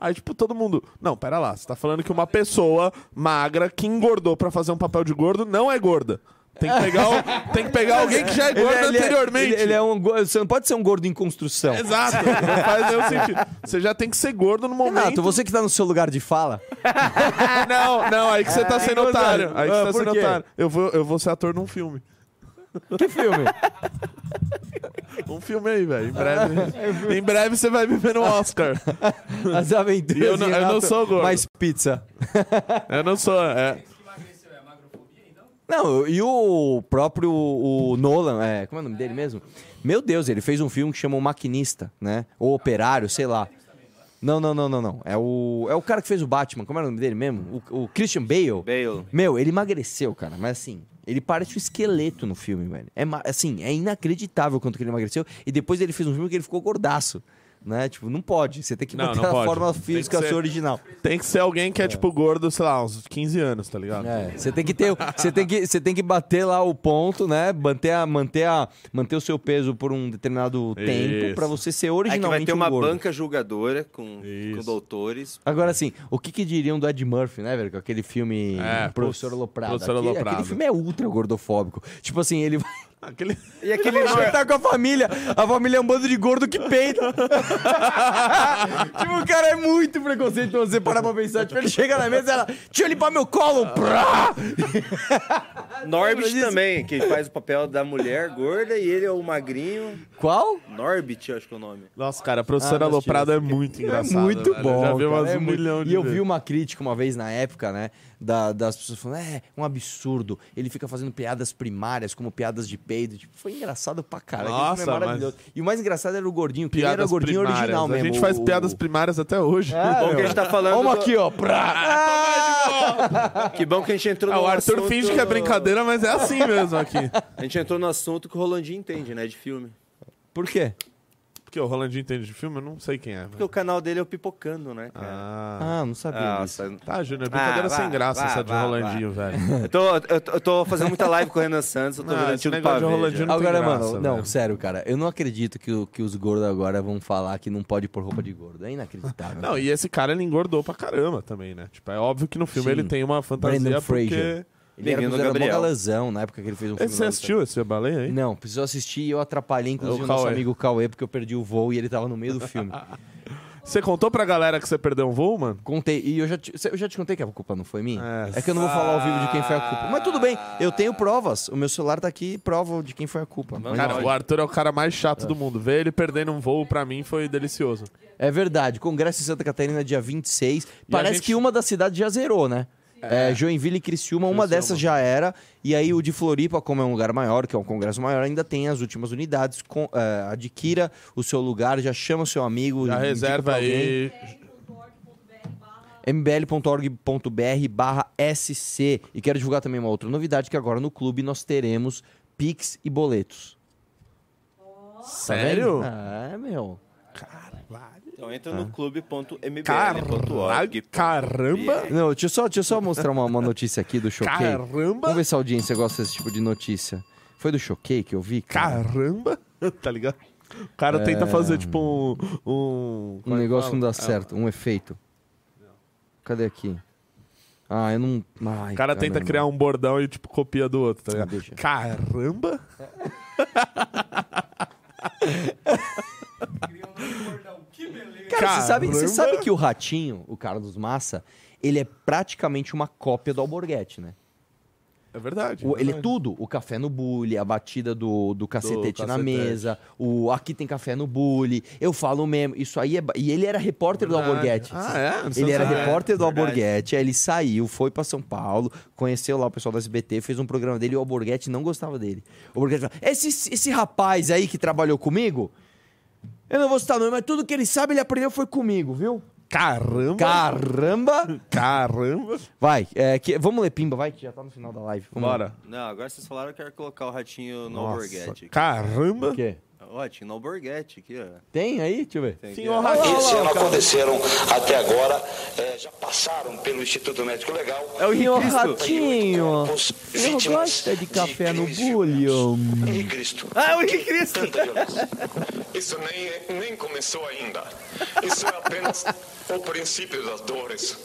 Aí, tipo, todo mundo. Não, pera lá, você tá falando que uma pessoa magra que engordou pra fazer um papel de gordo não é gorda. Tem que pegar, o- tem que pegar alguém que já é gordo ele anteriormente. ele, ele é um, você não pode ser um gordo em construção. Exato, não faz nenhum sentido. Você já tem que ser gordo no momento. Renato, você que tá no seu lugar de fala. [LAUGHS] Não, não, aí que você tá sendo otário. Aí que Ah, você tá por sendo quê? otário. Eu vou, eu vou ser ator num filme. Que filme? [LAUGHS] Um filme aí, velho. Em breve, em breve você vai me ver no Oscar. As aventuras. Eu não- eu não sou gordo. Mais pizza. Eu não sou. É. Não, e o próprio o Nolan, é, como é o nome dele mesmo? Meu Deus, ele fez um filme que chama O Maquinista, né? Ou Operário, sei lá. Não, não, não, não, não. É o, é o cara que fez o Batman, como é o nome dele mesmo? O, o Christian Bale. Bale. Meu, ele emagreceu, cara, mas assim, ele parece um esqueleto no filme, velho. É, assim, é inacreditável quanto que ele emagreceu. E depois ele fez um filme que ele ficou gordaço. Né? Tipo, não pode. Você tem que Não, manter não a pode. forma Tem que física ser- sua original. Tem que ser alguém que é, tipo gordo, sei lá, uns 15 anos, tá ligado? É, você tem que ter, você tem que, você tem que bater lá o ponto, né? Manter a, manter a, manter o seu peso por um determinado tempo Isso. pra você ser que originalmente vai ter um uma gordo. banca julgadora com, com doutores. Agora assim, o que que diriam do Ed Murphy, né, velho? Com aquele filme É, Professor putz, Aloprado. Professor Aquele- Aloprado. Aquele filme é ultra gordofóbico. Tipo assim, ele vai Aquele... E aquele [LAUGHS] ele tá com a família. A família é um bando de gordo que peida. [LAUGHS] tipo, o cara é muito preconceituoso. Você parar pra pensar. Tipo, ele chega na mesa e ela, deixa eu limpar meu colo. Prá! [LAUGHS] Norbit também, que faz o papel da mulher gorda e ele é o magrinho. Qual? Norbit, eu acho que é o nome. Nossa, cara, a professora Ah, não Aloprado é muito engraçado. É muito velho. bom. Eu já vi umas é um muito- milhão de E eu vi uma crítica uma vez na época, né? Da- das pessoas falando, é, um absurdo. Ele fica fazendo piadas primárias, como piadas de peido. Tipo, foi engraçado pra caralho. filme Nossa, é maravilhoso. E o mais engraçado era o gordinho, que ele era Piadas o gordinho primárias. original A mesmo. gente faz o- piadas primárias até hoje. É, Bom que a gente tá falando Vamos do- aqui, ó. Pra... Que bom que a gente entrou Ah, no o Arthur assunto- finge que é brincadeira, mas é assim mesmo aqui. A gente entrou no assunto que o Rolandinho entende, né, de filme. Por quê? Porque o Rolandinho entende de filme, eu não sei quem é. Porque o canal dele é o Pipocando, né, cara? Ah, não sabia disso. Nossa. Tá, Júnior, é brincadeira Ah, sem vá, graça vá, essa de vá, Rolandinho, vá. velho. Eu tô, eu, tô- eu tô fazendo muita live com o Renan Santos, eu tô vendo esse negócio pra de. Rolandinho não tem Agora, graça, mano, não, velho. sério, cara. Eu não acredito que, que os gordos agora vão falar que não pode pôr roupa de gordo. É inacreditável. Não, e esse cara ele engordou pra caramba também, né? Tipo, é óbvio que no filme Sim. ele tem uma fantasia Brandon porque... Fraser. Ele era Bem-vindo, considerado mó Gabriel. galãzão na época que ele fez um filme. Você assistiu esse baleia aí? Não, precisou assistir e eu atrapalhei, inclusive, É o o nosso Cauê. amigo Cauê, porque eu perdi o voo e ele tava no meio do filme. [LAUGHS] Você contou pra galera que você perdeu um voo, mano? Contei, e eu já, te, eu já te contei que a culpa não foi minha? É. É, que eu não vou falar ao vivo de quem foi a culpa. Mas tudo bem, eu tenho provas. O meu celular tá aqui, prova de quem foi a culpa. Mas Cara, não- o Arthur é o cara mais chato do mundo. Ver ele perdendo um voo pra mim foi delicioso. É verdade, Congresso em Santa Catarina, dia 26. Parece gente- que uma das cidades já zerou, né? É, Joinville e Criciúma, uma dessas já era. E aí o de Floripa, como é um lugar maior, que é um congresso maior, ainda tem as últimas unidades. Com- é, adquira o seu lugar, já chama o seu amigo. Já reserva aí. mbl.org.br barra SC. E quero divulgar também uma outra novidade, que agora no clube nós teremos Pix e boletos. Sério? É, meu. Então entra no clube.mbl.org. Caralho, caramba! Não, deixa eu só, deixa eu só mostrar uma, uma notícia aqui do Choquei. Caramba! Vamos ver se a audiência gosta desse tipo de notícia. Foi do Choquei que eu vi? cara? Caramba! [LAUGHS] tá ligado? O cara tenta fazer, tipo, um... Um, Um negócio que não dá É, certo, um efeito. Cadê aqui? Ah, eu não. Ai, O cara tenta criar um bordão e, tipo, copia do outro, tá ligado? Deixa. Caramba! [LAUGHS] Cara, você sabe, você sabe que o Ratinho, o cara dos Massa, ele é praticamente uma cópia do Alborguete, né? É verdade. O- é ele é verdade. tudo. O café no bully, a batida do, do cacetete na cacetete. mesa, o aqui tem café no bully, eu falo mesmo. Isso aí é. E ele era repórter do Verdade. Alborguete. Ah, é? Não Ele era repórter do verdade. Alborguete, aí ele saiu, foi pra São Paulo, conheceu lá o pessoal da SBT, fez um programa dele e o Alborguete não gostava dele. O Alborguete falou: esse, esse rapaz aí que trabalhou comigo, eu não vou citar nome, mas tudo que ele sabe ele aprendeu foi comigo, viu? Caramba! Caramba! Caramba! Vai, é, que, vamos ler Pimba, vai, que já tá no final da live. Vamos. Bora. Não, agora vocês falaram que eu quero colocar o ratinho no Nossa, Alborguete. caramba! O quê? O ratinho no Alborguete aqui, ó. Tem aí? Deixa eu ver. Tem Sim, aqui, ó, ó. Ratinho. Esse ano aconteceram até agora, eh, já passaram pelo Instituto Médico Legal. É o Cristo. Ratinho. Eu gosto de café no bulho. Henrique Cristo. Ah, o Henrique Cristo! [LAUGHS] Isso nem, nem começou ainda. Isso é apenas o princípio das dores.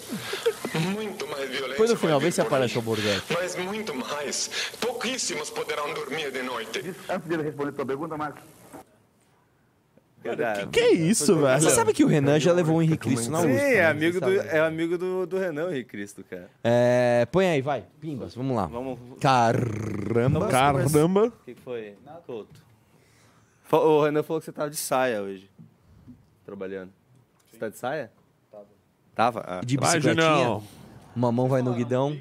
Muito mais violência. Depois no final, vê se aparece o Alborguete. Mas muito mais. Pouquíssimos poderão dormir de noite. Antes de ele responder a tua pergunta, Marcos. Cara, Que isso, velho? Você sabe que o Renan já levou o Henrique Cristo na Sim, USP? é né? amigo, do, é amigo do, do Renan, o Henrique Cristo, cara. É, põe aí, vai. Pimbas, vamos lá. Vamos. Caramba. Caramba! O que que foi? Couto. Fa- O Renan falou que você tava de saia hoje. Trabalhando. Você tá de saia? Tava. Tava? Ah. De bicicletinha. Uma mão vai no guidão.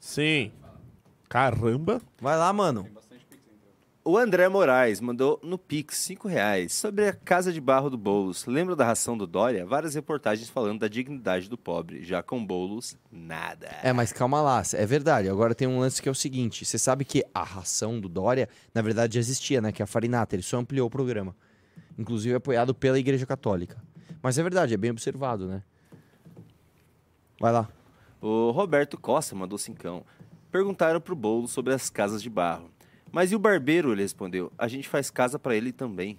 Sim. Caramba! Vai lá, mano. O André Moraes mandou no Pix 5 reais sobre a casa de barro do Boulos. Lembra da ração do Dória? Várias reportagens falando da dignidade do pobre. Já com Boulos, nada. É, mas calma lá, é verdade. Agora tem um lance que é o seguinte: você sabe que a ração do Dória, na verdade, já existia, né? Que é a farinata, ele só ampliou o programa. Inclusive apoiado pela Igreja Católica. Mas é verdade, é bem observado, né? Vai lá. O Roberto Costa mandou cincão. Perguntaram pro Boulos sobre as casas de barro. Mas e o barbeiro? Ele respondeu. A gente faz casa pra ele também.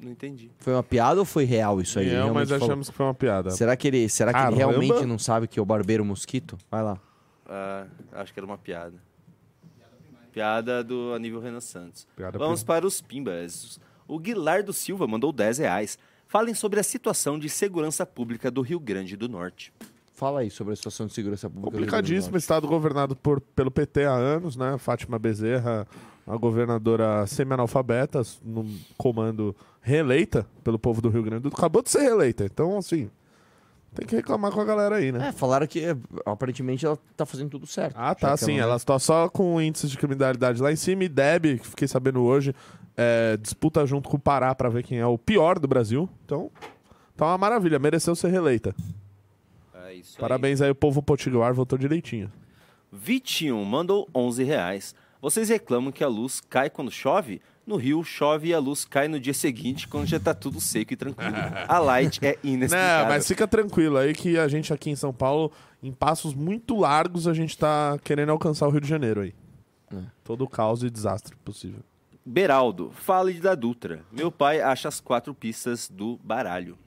Não entendi. Foi uma piada ou foi real isso aí? Ele realmente mas falou? achamos que foi uma piada. Será que ele, será que ele Caramba. realmente não sabe que é o barbeiro mosquito? Vai lá. Ah, acho que era uma piada. Piada do Aníbal Renan Santos. Piada Vamos para os pimbas. O Guilardo Silva mandou 10 reais. Falem sobre a situação de segurança pública do Rio Grande do Norte. Fala aí sobre a situação de segurança pública. Complicadíssimo, estado governado por, pelo PT há anos, né? Fátima Bezerra, a governadora semi-analfabeta, no comando reeleita pelo povo do Rio Grande do Sul. Acabou de ser reeleita, então, assim, tem que reclamar com a galera aí, né? É, falaram que é, aparentemente ela tá fazendo tudo certo. Ah, tá, sim. Ela está só com índices de criminalidade lá em cima. E Deb, que fiquei sabendo hoje, é, disputa junto com o Pará pra ver quem é o pior do Brasil. Então, tá uma maravilha. Mereceu ser reeleita. É isso aí. Parabéns aí, o povo potiguar votou direitinho. Vitinho mandou 11 reais. Vocês reclamam que a luz cai quando chove? No Rio, chove e a luz cai no dia seguinte, quando já tá tudo seco e tranquilo. [LAUGHS] A light é inexplicável. Não, mas fica tranquilo aí que a gente aqui em São Paulo, em passos muito largos, a gente tá querendo alcançar o Rio de Janeiro aí. Todo o caos e desastre possível. Beraldo, fale da Dutra. Meu pai acha as quatro pistas do baralho.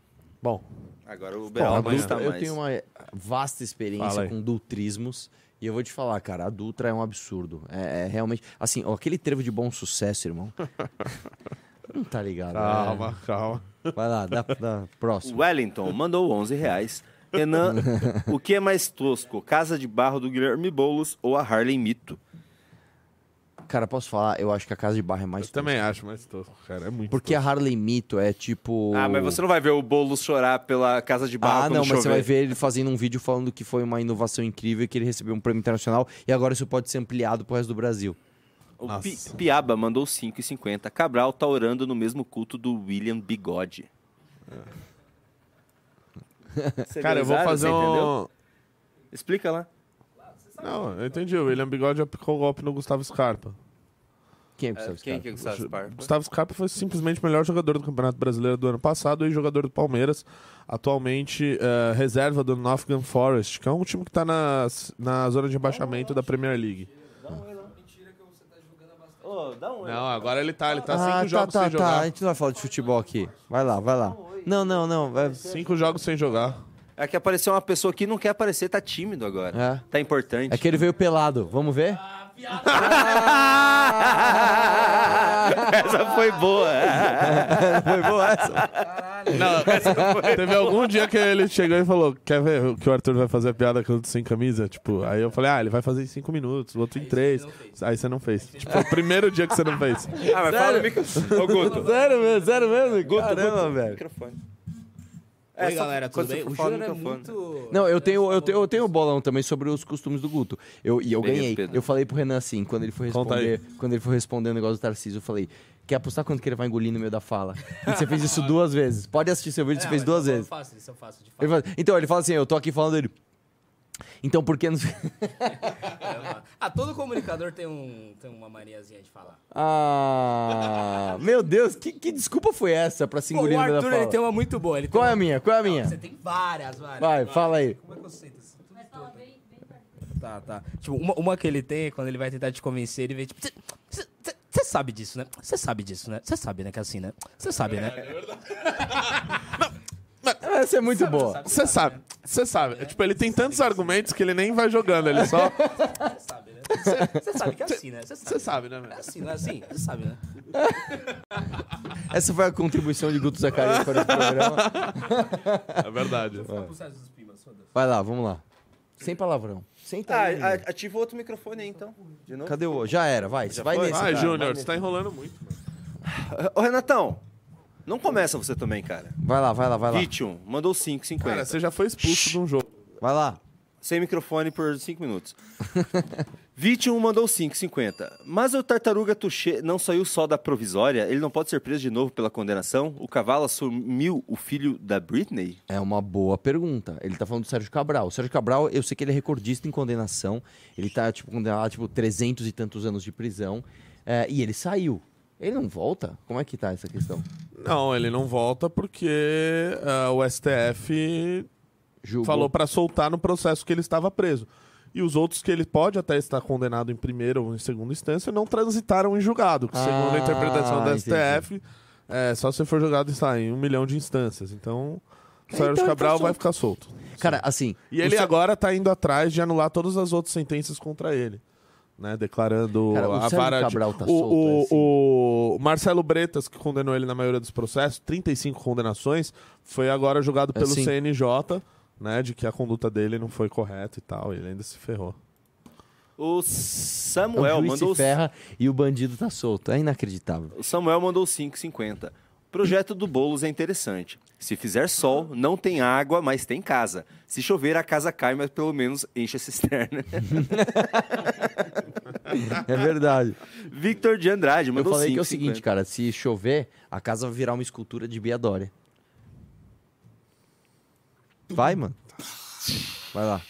Bom. Agora o Bom, Beraldo está Dutra- eu mais. tenho uma vasta experiência com dutrismos e eu vou te falar, cara, a Dutra é um absurdo. É, é realmente. Assim, ó, aquele trevo de bom sucesso, irmão. [LAUGHS] Não tá ligado. Calma, né? calma. Vai lá, dá, dá próximo. Wellington mandou 11 reais. Renan, [LAUGHS] o que é mais tosco? Casa de Barro do Guilherme Boulos ou a Harley Mito? Cara, posso falar? Eu acho que a Casa de Barra é mais Eu também acho mais tosco, cara. É muito Porque a Harley Mito é tipo. Ah, mas você não vai ver o Boulos chorar pela Casa de Barro Ah, não, mas chover. você vai ver ele fazendo um vídeo falando que foi uma inovação incrível e que ele recebeu um prêmio internacional e agora isso pode ser ampliado pro resto do Brasil. O Pi- Piaba mandou 5,50. Cabral tá orando no mesmo culto do William Bigode. Você Cara, eu vou fazer um. entendeu? Explica lá. Não, eu entendi. O William Bigode aplicou o golpe no Gustavo Scarpa. Quem é Gustavo quem Scarpa? que é Gustavo Scarpa? Gustavo Scarpa foi simplesmente o melhor jogador do Campeonato Brasileiro do ano passado e jogador do Palmeiras. Atualmente eh, reserva do Nottingham Forest, que é um time que está na, na zona de rebaixamento da Premier League. Não, agora ele tá, ele tá ah, cinco tá, jogos tá, sem tá. jogar. A gente não vai falar de futebol aqui. Vai lá, vai lá. Não, não, não. vai- Cinco jogos sem jogar. É que apareceu uma pessoa que não quer aparecer, tá tímido agora. É. Tá importante. É que ele veio pelado. Vamos ver? [LAUGHS] essa foi boa. [LAUGHS] foi boa essa? Não, essa foi- teve algum dia que ele chegou e falou: Quer ver o que o Arthur vai fazer a piada com o sem camisa? Tipo, aí eu falei: Ah, ele vai fazer em cinco minutos, o outro em três. Aí você não fez. Tipo, o primeiro dia que você não fez. Ah, mas fala no micro... Ô, Guto. Sério mesmo, sério mesmo? Guto, Caramba, Guto. velho. Microfone. Oi, É, só galera, quando tudo bem? O falar Júnior é microfone. muito... Não, eu tenho, eu tenho, eu tenho um bolão também sobre os costumes do Guto. Eu, e eu ganhei. Eu falei pro Renan assim, quando ele foi Conta responder, quando ele foi responder o negócio do Tarcísio, eu falei: Quer apostar quanto que ele vai engolir no meio da fala? E você fez isso duas vezes. Pode assistir seu vídeo, você fez duas vezes. Fácil, isso é fácil de Ele fala- então, ele fala assim: Eu tô aqui falando dele. Então, por que não. [LAUGHS] Ah, todo comunicador tem, um, tem uma maniazinha de falar. ah. Meu Deus, que, que desculpa foi essa pra se Pô, engolir o meio da Arthur fala? ele tem uma muito boa. Ele Qual tem é a uma- minha? Qual é a minha? Você tem várias, várias. Vai, fala aí. Como é que eu sei isso tudo todo? Tá, tá. Tipo, uma, uma que ele tem, é quando ele vai tentar te convencer, ele vem tipo... Você sabe disso, né? Você sabe disso, né? Você sabe, né? Que é assim, né? Você sabe, né? Essa é muito boa. Você sabe, você sabe. É, Tipo, ele tem tantos argumentos que ele nem vai jogando, ele só. [LAUGHS] Você sabe, né? Você sabe que é assim, né? Você sabe. Sabe, né, É assim, não é assim? Você sabe, né? [LAUGHS] Essa foi a contribuição de Guto Zacarias para esse programa. É verdade. Vai lá, vamos lá. Sem palavrão. Sem Ah, tamanho. a- ativa o outro microfone aí, então. De novo. Cadê o. Já era, vai. Já vai foi? nesse. Vai Júnior, você tá enrolando muito. mano. Ô, Renatão, não começa você também, cara. Vai lá, vai lá, vai lá. Vitium, mandou 5,50. Cara, você já foi expulso de um jogo. Vai lá. Sem microfone por 5 minutos. [LAUGHS] Vitium mandou 5,50. Mas o Tartaruga Touché não saiu só da provisória? Ele não pode ser preso de novo pela condenação? O cavalo assumiu o filho da Britney? É uma boa pergunta. Ele tá falando do Sérgio Cabral. O Sérgio Cabral, eu sei que ele é recordista em condenação. Ele tá, tipo, condenado a, tipo, 300 e tantos anos de prisão. É, e ele saiu. Ele não volta? Como é que tá essa questão? Não, ele não volta porque ah, o STF Julgou. falou pra soltar no processo que ele estava preso. E os outros que ele pode até estar condenado em primeira ou em segunda instância não transitaram em julgado. que segundo a Ah, interpretação da entendi. STF, é, só se for julgado está em um milhão de instâncias. Então, o Sérgio então tá Cabral vai solto. ficar solto. Cara, assim. E ele agora tá indo atrás de anular todas as outras sentenças contra ele. Né, declarando Cara, o a vara de- Cabral tá o, solto, o, é assim. o Marcelo Bretas, que condenou ele na maioria dos processos, 35 condenações, foi agora julgado É, pelo. CNJ né, de que a conduta dele não foi correta e tal. Ele ainda se ferrou. O Samuel o juiz mandou. se ferra e o bandido tá solto. É inacreditável. O Samuel mandou 5,50. O projeto do Boulos é interessante. Se fizer sol, não tem água, mas tem casa. Se chover, a casa cai, mas pelo menos enche a cisterna. [LAUGHS] É verdade. Victor de Andrade Eu mandou falei que é o 5,50. seguinte, cara, se chover, a casa vai virar uma escultura de Bia Dória. Vai, mano. Vai lá.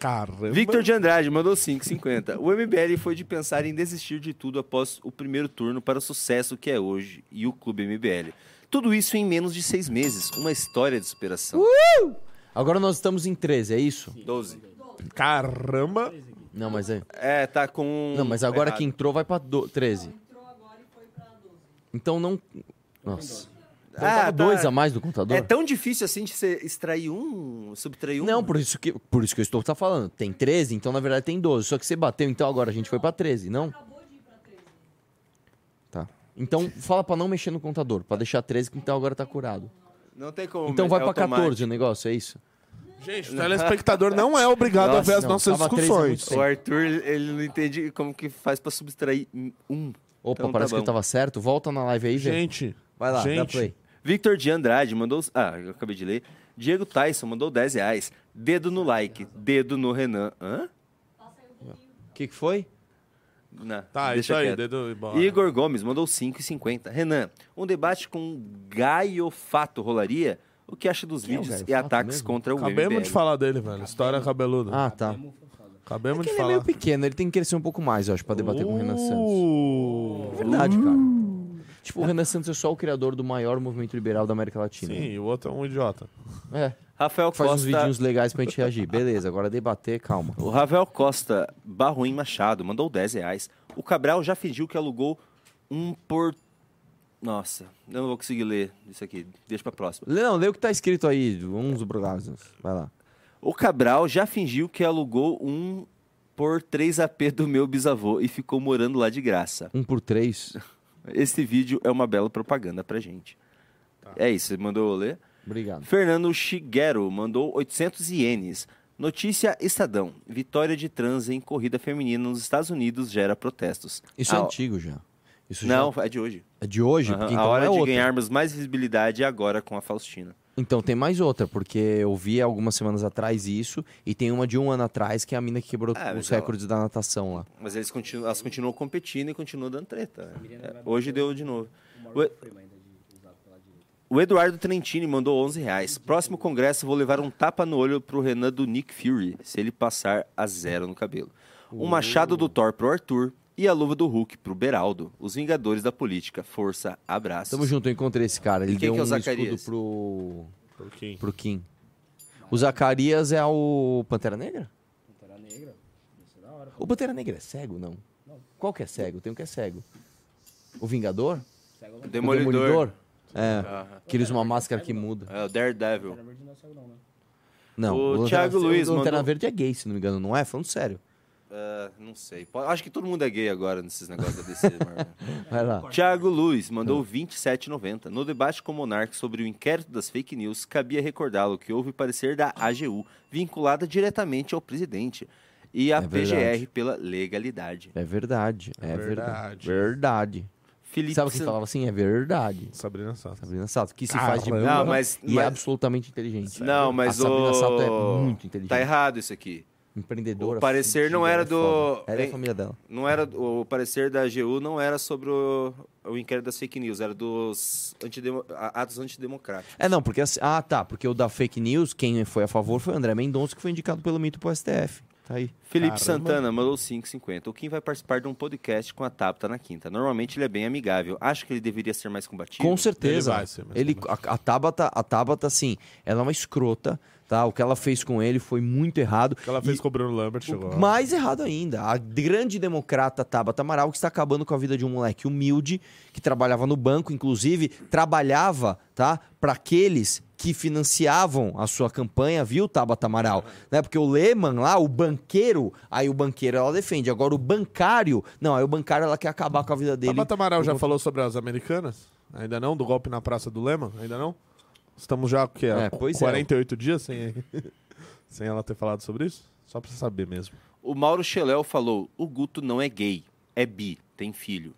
Caramba. Victor de Andrade mandou 5,50. O MBL foi de pensar em desistir de tudo após o primeiro turno para o sucesso que é hoje e o Clube MBL. Tudo isso em menos de seis meses. Uma história de superação. Agora nós estamos em 13, é isso? 12. Caramba. Não, mas é. É, tá com. Não, mas agora errado. que entrou vai pra do... 13. Então não. Nossa. Então Ah, tá. dois a mais do contador? É tão difícil assim de você extrair um, subtrair um? Não, por isso, que, por isso que eu estou tá falando. Tem 13, então na verdade tem 12. Só que você bateu, então agora a gente foi pra 13, não? Tá. Então fala pra não mexer no contador, pra deixar 13, que então agora tá curado. Não tem como. Então vai é pra automático. 14 o negócio, é isso? Gente, o telespectador não é obrigado a ver as não, nossas muito discussões. O Arthur, ele não entende como que faz pra subtrair um. Opa, Então tá parece que bom. ele tava certo. Volta na live aí, velho. Gente, Vai lá, dá gente. play. Victor de Andrade mandou. Ah, eu acabei de ler. Diego Tyson mandou 10 reais. Dedo no like. Dedo no Renan. Hã? O que, que foi? Não, Tá, deixa isso aí, dedo e. Igor Gomes mandou 5,50. Renan, um debate com gaiofato rolaria? O que acha dos Quem é vídeos e Gaiofato ataques mesmo? contra o Acabemos MBL? de falar dele, velho. História cabeluda. Ah, tá. Acabemos É que de ele é falar. meio pequeno, ele tem que crescer um pouco mais, eu acho, pra debater com o Renan Santos. Uh, Verdade, cara. Tipo, o Renan Santos é só o criador do maior movimento liberal da América Latina. Sim, e o outro é um idiota. É. Rafael Faz uns Costa. vidinhos legais pra gente reagir. Beleza, agora debater, calma. O Ravel Costa Barruim Machado mandou 10 reais. O Cabral já fingiu que alugou um por. Nossa, eu não vou conseguir ler isso aqui. Deixa pra próxima. Não, lê o que tá escrito aí, uns brogados. Vai lá. O Cabral já fingiu que alugou um por 3 AP do meu bisavô e ficou morando lá de graça. Um por três. [LAUGHS] Esse vídeo é uma bela propaganda pra gente. É isso, você mandou eu ler? Obrigado. Fernando Shigeru mandou 800 ienes. Notícia Estadão. Vitória de trans em corrida feminina nos Estados Unidos gera protestos. Isso é A- antigo já. Isso Não, já... é de hoje. É de hoje? Aham, Porque A então hora é de outra. ganharmos mais visibilidade é agora com a Faustina. Então tem mais outra, porque eu vi algumas semanas atrás isso, e tem uma de um ano atrás que é a mina que quebrou Ah, mas os ela- recordes da natação lá. Mas eles continuam, elas continuam competindo e continuam dando treta. É, hoje deu de novo. O, o Eduardo Trentini mandou 11 reais. Próximo congresso vou levar um tapa no olho pro Renan do Nick Fury, se ele passar a zero no cabelo. Um machado do Thor pro Arthur e a luva do Hulk pro Beraldo. Os Vingadores da Política. Força, abraços. Tamo junto, eu encontrei esse cara. Ele E quem deu que é o um Zacarias? escudo pro... Pro Kim. pro Kim. O Zacarias é o Pantera Negra? Pantera Negra. Isso é da hora. O Pantera Negra é cego, não? Qual que é cego? Tem um que é cego. O Vingador? Cego O Demolidor. Demolidor? É. Aham. Que ele usa uma máscara que muda. É o Daredevil. Não é né? Não. O Lanterna- Thiago Luiz O Lanterna mandou- Verde é gay, se não me engano, não é? Falando sério. Ah, não sei. Acho que todo mundo é gay agora nesses negócios da DC. [LAUGHS] Vai lá. Thiago Luiz mandou 27,90. No debate com o Monark sobre o inquérito das fake news, cabia recordá-lo que houve parecer da AGU, vinculada diretamente ao presidente, e a É. PGR pela legalidade. É verdade. É verdade. verdade. Verdade. Felipe Sabe quem San- falava assim? É verdade. Sabrina Sato. Sabrina Sato, que se Caramba. faz de Não, mas- e é absolutamente inteligente. Não, mas a Sabrina o... Sato é muito inteligente. Tá errado isso aqui. Empreendedora. O parecer não fudida, era é do... Ela é a família dela. Não era o parecer da AGU não era sobre o, o inquérito das fake news, era dos antidemo, atos antidemocráticos. É, não, porque assim. Ah, tá. Porque o da fake news, quem foi a favor foi o André Mendonça, que foi indicado pelo mito pro STF. Tá aí. Felipe Caramba. Santana mandou 5,50. O Kim vai participar de um podcast com a Tabata na quinta. Normalmente ele é bem amigável. Acho que ele deveria ser mais combativo. Com certeza. Ele vai ser mais Ele, a, a Tabata, a Tabata, assim, ela é uma escrota, tá? O que ela fez com ele foi muito errado. O que ela fez com o Bruno Lambert chegou. Mais errado ainda, a grande democrata Tabata Amaral que está acabando com a vida de um moleque humilde que trabalhava no banco, inclusive trabalhava, tá, para aqueles que financiavam a sua campanha, viu, Tabata Amaral? Né? Porque o Lehman lá, o banqueiro, aí o banqueiro ela defende. Agora o bancário, não, aí o bancário ela quer acabar com a vida dele. Tabata Amaral já falou sobre as americanas? Ainda não? Do golpe na Praça do Lema? Ainda não? Estamos já, o quê? É, há pois é. 48 dias sem, [LAUGHS] sem ela ter falado sobre isso? Só pra você saber mesmo. O Mauro Cheléu falou: o Guto não é gay, é bi, tem filho.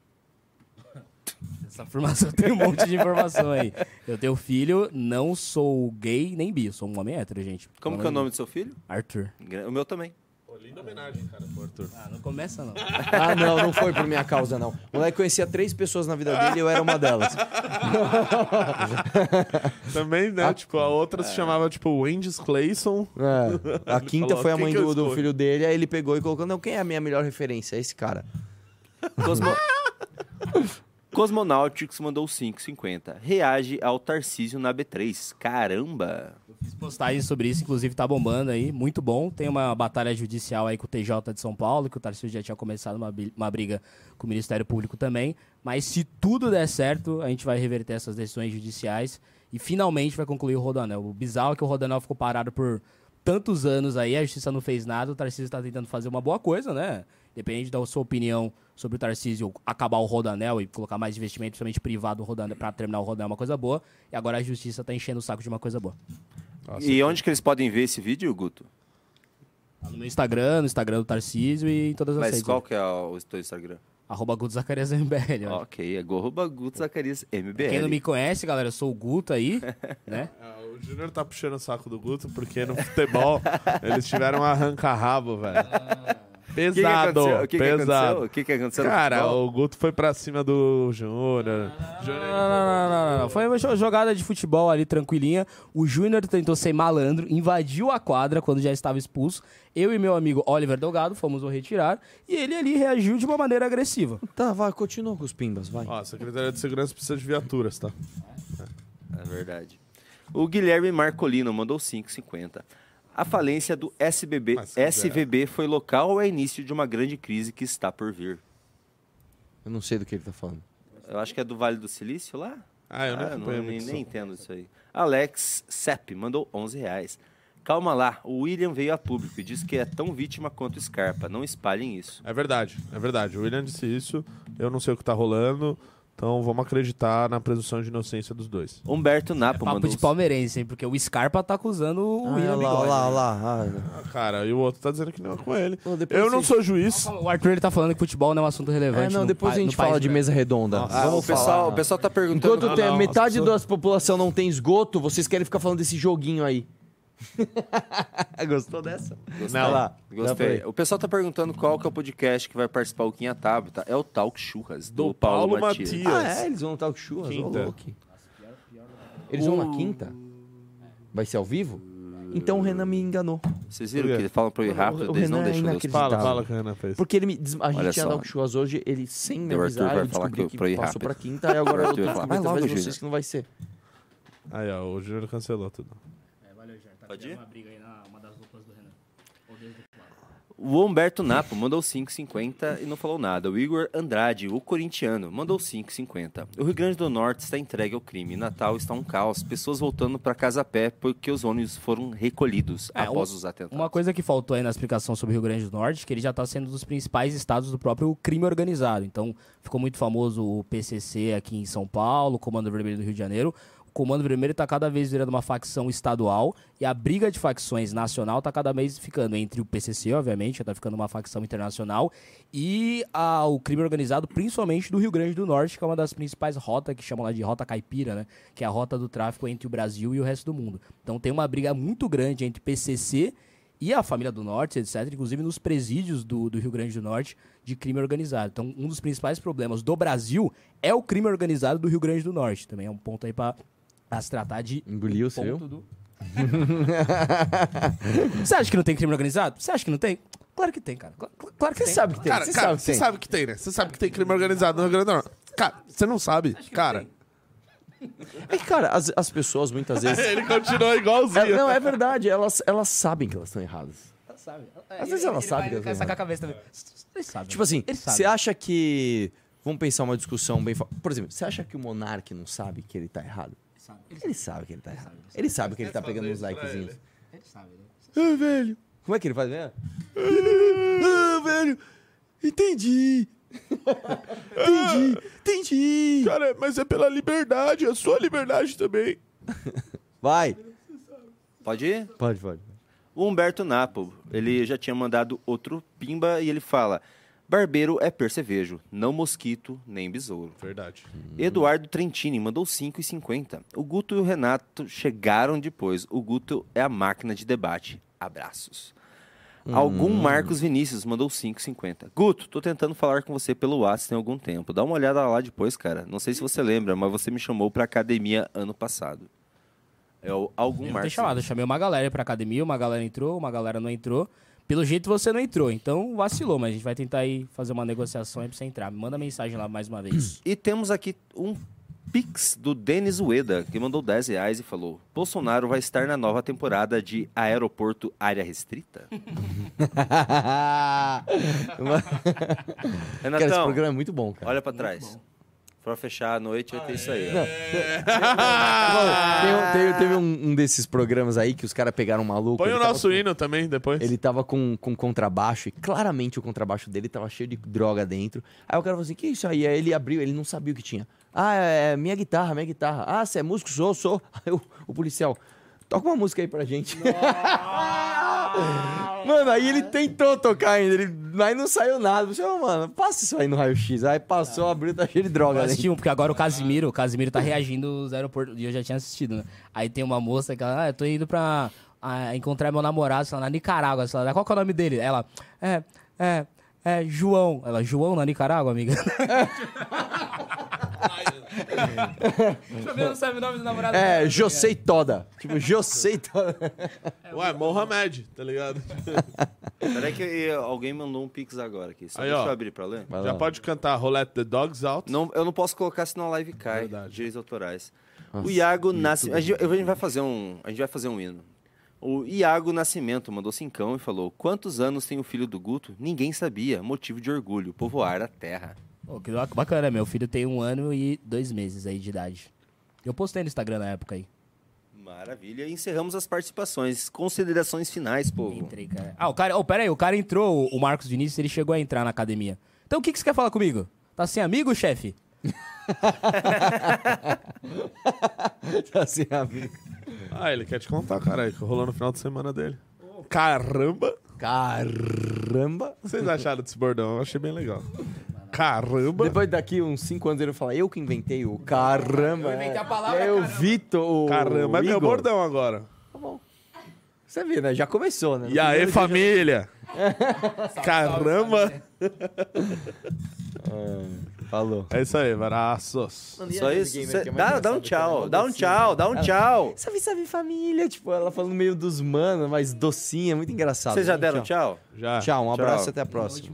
Essa informação tem um monte de informação aí. Eu tenho filho, não sou gay nem bi, sou um homem hétero, gente. Como que é o nome do seu filho? Arthur. O meu também. Linda homenagem, cara, pro Arthur. Ah, não começa não. [LAUGHS] Ah, não, não foi por minha causa, não. O moleque conhecia três pessoas na vida dele e eu era uma delas. [LAUGHS] Também, né? tipo, a outra se chamava, tipo, Wendy's Clayson. É. A quinta falou, foi a "Quem mãe do, do escolho?" filho dele, aí ele pegou e colocou, não, quem é a minha melhor referência? É esse cara. Cosmo... [LAUGHS] Cosmonautics mandou 5,50. Reage ao Tarcísio na B3. Caramba! Fiz postagem sobre isso, inclusive tá bombando aí, muito bom. Tem uma batalha judicial aí com o TJ de São Paulo, que o Tarcísio já tinha começado uma, uma briga com o Ministério Público também. Mas se tudo der certo, a gente vai reverter essas decisões judiciais e finalmente vai concluir o Rodanel. O bizarro é que o Rodanel ficou parado por tantos anos aí, a justiça não fez nada, o Tarcísio está tentando fazer uma boa coisa, né? Dependente da sua opinião sobre o Tarcísio acabar o Rodanel e colocar mais investimento, principalmente privado, para terminar o Rodanel é uma coisa boa. E agora a justiça tá enchendo o saco de uma coisa boa. e onde que eles podem ver esse vídeo, Guto? No meu Instagram, no Instagram do Tarcísio e em todas as Mas redes. qual que é o teu Instagram? Arroba Guto Zacarias MBL. Ok, é arroba Guto Zacarias MBL. Quem não me conhece, galera, eu sou o Guto aí, [LAUGHS] né? O Júnior tá puxando o saco do Guto porque no futebol eles tiveram um arranca-rabo, velho. Pesado, aconteceu? O que que pesado. aconteceu? O que que aconteceu no Cara, o Guto foi pra cima do Júnior. Não, não, não, não, não. Foi uma jo- jogada de futebol ali tranquilinha. O Júnior tentou ser malandro, invadiu a quadra quando já estava expulso. Eu e meu amigo Oliver Delgado fomos o retirar e ele ali reagiu de uma maneira agressiva. Tá, vai, continua com os pimbas, vai. Ó, a Secretaria de Segurança precisa de viaturas, tá? É verdade. O Guilherme Marcolino mandou 5,50. A falência do SBB, SVB foi local ou é início de uma grande crise que está por vir? Eu não sei do que ele tá falando. Eu acho que é do Vale do Silício lá. Ah, eu não não, acompanho nem, nem entendo isso aí. Alex Sepp mandou 11 reais. Calma lá, o William veio a público e disse que é tão vítima quanto o Scarpa. Não espalhem isso. É verdade, é verdade. O William disse isso, eu não sei o que tá rolando, então vamos acreditar na presunção de inocência dos dois. Humberto Napo Papo de palmeirense, hein? Porque o Scarpa tá acusando o Ah, William lá, Bigode. lá, lá. Ah, cara, e o outro tá dizendo que não é com ele. depois Eu não sou juiz. O Arthur ele tá falando que futebol não é um assunto relevante. É, não, no depois pa- a gente no país fala de brasileiro. mesa redonda. Ah, o, pessoal, o pessoal tá perguntando. Enquanto Não, tem- não, metade da população não tem esgoto, vocês querem ficar falando desse joguinho aí. [LAUGHS] Gostou dessa? Gostei. Não. Lá, Gostei. O pessoal tá perguntando qual que é o podcast que vai participar o Quinha Tabata. É o Talk Churras, do, Do Paulo, Paulo Matias. Matias. Ah, é? Eles vão no Talk Show? Quinta. Eles vão na quinta? Vai ser ao vivo? Então o Renan me enganou. Vocês viram que ele fala pra eu ir rápido, O eles não Renan é deixam inacreditável. Fala, fala que a Renan fez. Porque ele me, des- a gente tinha só. Talk Shows hoje, ele sem me O Arthur avisar, vai eu falar descobri que que, passou rápido. pra quinta, e agora O eu tô Júnior. vocês que não vai ser. Aí, ó, o Júnior cancelou tudo. Pode ir? Uma briga aí na uma das duplas do Renan. Ou desde o Humberto Napo mandou 5,50 e não falou nada. O Igor Andrade, o corintiano, mandou 5,50. O Rio Grande do Norte está entregue ao crime. Natal está um caos. Pessoas voltando para casa a pé porque os ônibus foram recolhidos É, após um- os atentados. Uma coisa que faltou aí na explicação sobre o Rio Grande do Norte, que ele já está sendo um dos principais estados do próprio crime organizado. Então, ficou muito famoso o PCC aqui em São Paulo, o Comando Vermelho do Rio de Janeiro. O Comando Vermelho está cada vez virando uma facção estadual e a briga de facções nacional está cada vez ficando entre o PCC, obviamente, está ficando uma facção internacional, e a- o crime organizado, principalmente do Rio Grande do Norte, que é uma das principais rotas, que chamam lá de rota caipira, né? Que é a rota do tráfico entre o Brasil e o resto do mundo. Então tem uma briga muito grande entre PCC e a família do Norte, etc., inclusive nos presídios do, do Rio Grande do Norte de crime organizado. Então, um dos principais problemas do Brasil é o crime organizado do Rio Grande do Norte. Também é um ponto aí para se tratar de. Engoliu, você viu? ponto do- [LAUGHS] Você acha que não tem crime organizado? Você acha que não tem? Claro que tem, cara. Cla- cla- Claro que tem. sabe que tem. Cara, Você cara, sabe que você tem. sabe que tem, né? Você sabe que tem crime organizado no Rio Grande do Norte. Cara, você não sabe, cara. É que, cara, as, as pessoas muitas vezes. [LAUGHS] Ele continua igualzinho. É, não, é verdade, elas, elas sabem que elas estão erradas. Sabe? Às vezes ela sabe que Ele ela vai tá sacar a cabeça também. Ele sabe. Tipo assim, você acha que. Vamos pensar uma discussão bem. Por exemplo, você acha que o Monark não sabe que ele tá errado? Ele sabe que ele tá errado. Ele sabe que ele tá pegando uns likezinhos. Ele sabe, né? Ah, velho. Como é que ele faz mesmo? Ah, velho. Entendi. [LAUGHS] entendi. Entendi. Cara, mas é pela liberdade, é a sua liberdade também. [LAUGHS] Vai. Pode ir? Pode, pode. O Humberto Napo, ele já tinha mandado outro pimba e ele fala: Barbeiro é percevejo, não mosquito nem besouro. Verdade. Eduardo Trentini mandou 5,50. O Guto e o Renato chegaram depois. O Guto é a máquina de debate. Abraços. Algum Hum. Marcos Vinícius mandou 5,50. Guto, tô tentando falar com você pelo WhatsApp tem algum tempo. Dá uma olhada lá depois, cara. Não sei se você lembra, mas você me chamou pra academia ano passado. É o algum Eu não Marcos. tenho chamado, eu chamei uma galera pra academia, uma galera entrou, uma galera não entrou. Pelo jeito você não entrou, então vacilou, mas a gente vai tentar aí fazer uma negociação aí pra você entrar. Me manda mensagem lá mais uma vez. E temos aqui um Pix do Denis Ueda, que mandou 10 reais e falou: Bolsonaro vai estar na nova temporada de Aeroporto Área Restrita? [LAUGHS] Renatão, Cara, esse programa é muito bom, cara. Olha pra trás. Pra fechar a noite vai ter isso aí. Não, teve, teve um, um desses programas aí que os caras pegaram um maluco. Põe ele o tava nosso com- hino também depois. Ele tava com, com contrabaixo e claramente o contrabaixo dele tava cheio de droga dentro. Aí o cara falou assim: que isso aí? Aí ele abriu, ele não sabia o que tinha. Ah, é minha guitarra, minha guitarra. Ah, você é músico? Sou, sou. [LAUGHS] Aí o, o policial, toca uma música aí pra gente. [LAUGHS] mano, aí ele tentou tocar ainda, ele, mas não saiu nada. Você, "Ô, mano, passa isso aí no raio-x. Aí passou, abriu, tá cheio de droga. Eu né? assisti um, porque agora o Casimiro, o Casimiro tá [LAUGHS] reagindo nos aeroportos, e eu já tinha assistido, né? Aí tem uma moça que ela, ah, eu tô indo pra ah, encontrar meu namorado, sei lá, na Nicarágua. Sei lá, qual que é o nome dele? Ela, é, é, é, João. Ela, João na Nicarágua, amiga? [LAUGHS] Deixa eu ver, não sabe o nome do namorado É, Josei Toda. Tipo, Josei Toda. Ué, Mohamed, tá ligado? Peraí que alguém mandou um Pix agora aqui. Só Aí, deixa ó. eu abrir pra ler. Já pode cantar Roulette the Dogs Out. Não, eu não posso colocar senão a live cai. Direitos autorais. Nossa, o Iago. Nascimento. A gente, a gente vai fazer um. A gente vai fazer um hino. O Iago Nascimento mandou cincão e falou: Quantos anos tem o filho do Guto? Ninguém sabia. Motivo de orgulho. Povoar a terra. Pô, que bacana, meu filho tem um ano e dois meses aí de idade. Eu postei no Instagram na época aí. Maravilha. E encerramos as participações. Considerações finais, povo. Entrei, cara. Ah, o cara. Oh, pera aí, o cara entrou, o Marcos Vinícius, ele chegou a entrar na academia. Então o que, que você quer falar comigo? Tá sem amigo, chefe? [LAUGHS] tá sem amigo. Ah, ele quer te contar, caralho, que rolou no final de semana dele. Caramba! Caramba! O que vocês acharam desse bordão? Eu achei bem legal. Caramba! Depois daqui uns 5 anos ele vai falar, eu que inventei o caramba. Eu inventei a é. palavra aí o caramba. Vitor, o Caramba, é meu bordão agora. Você viu, né? Já começou, né? E aí, família? Caramba! [LAUGHS] Falou. É isso aí, abraços. Só isso? Cê- dá, dá um tchau. Dá um tchau. Dá um Ela- tchau. Salve, salve família. Tipo, ela falando meio dos manos, mas docinha, muito engraçado. Vocês já deram tchau? Já. Tchau, um Tchau. abraço e até a próxima.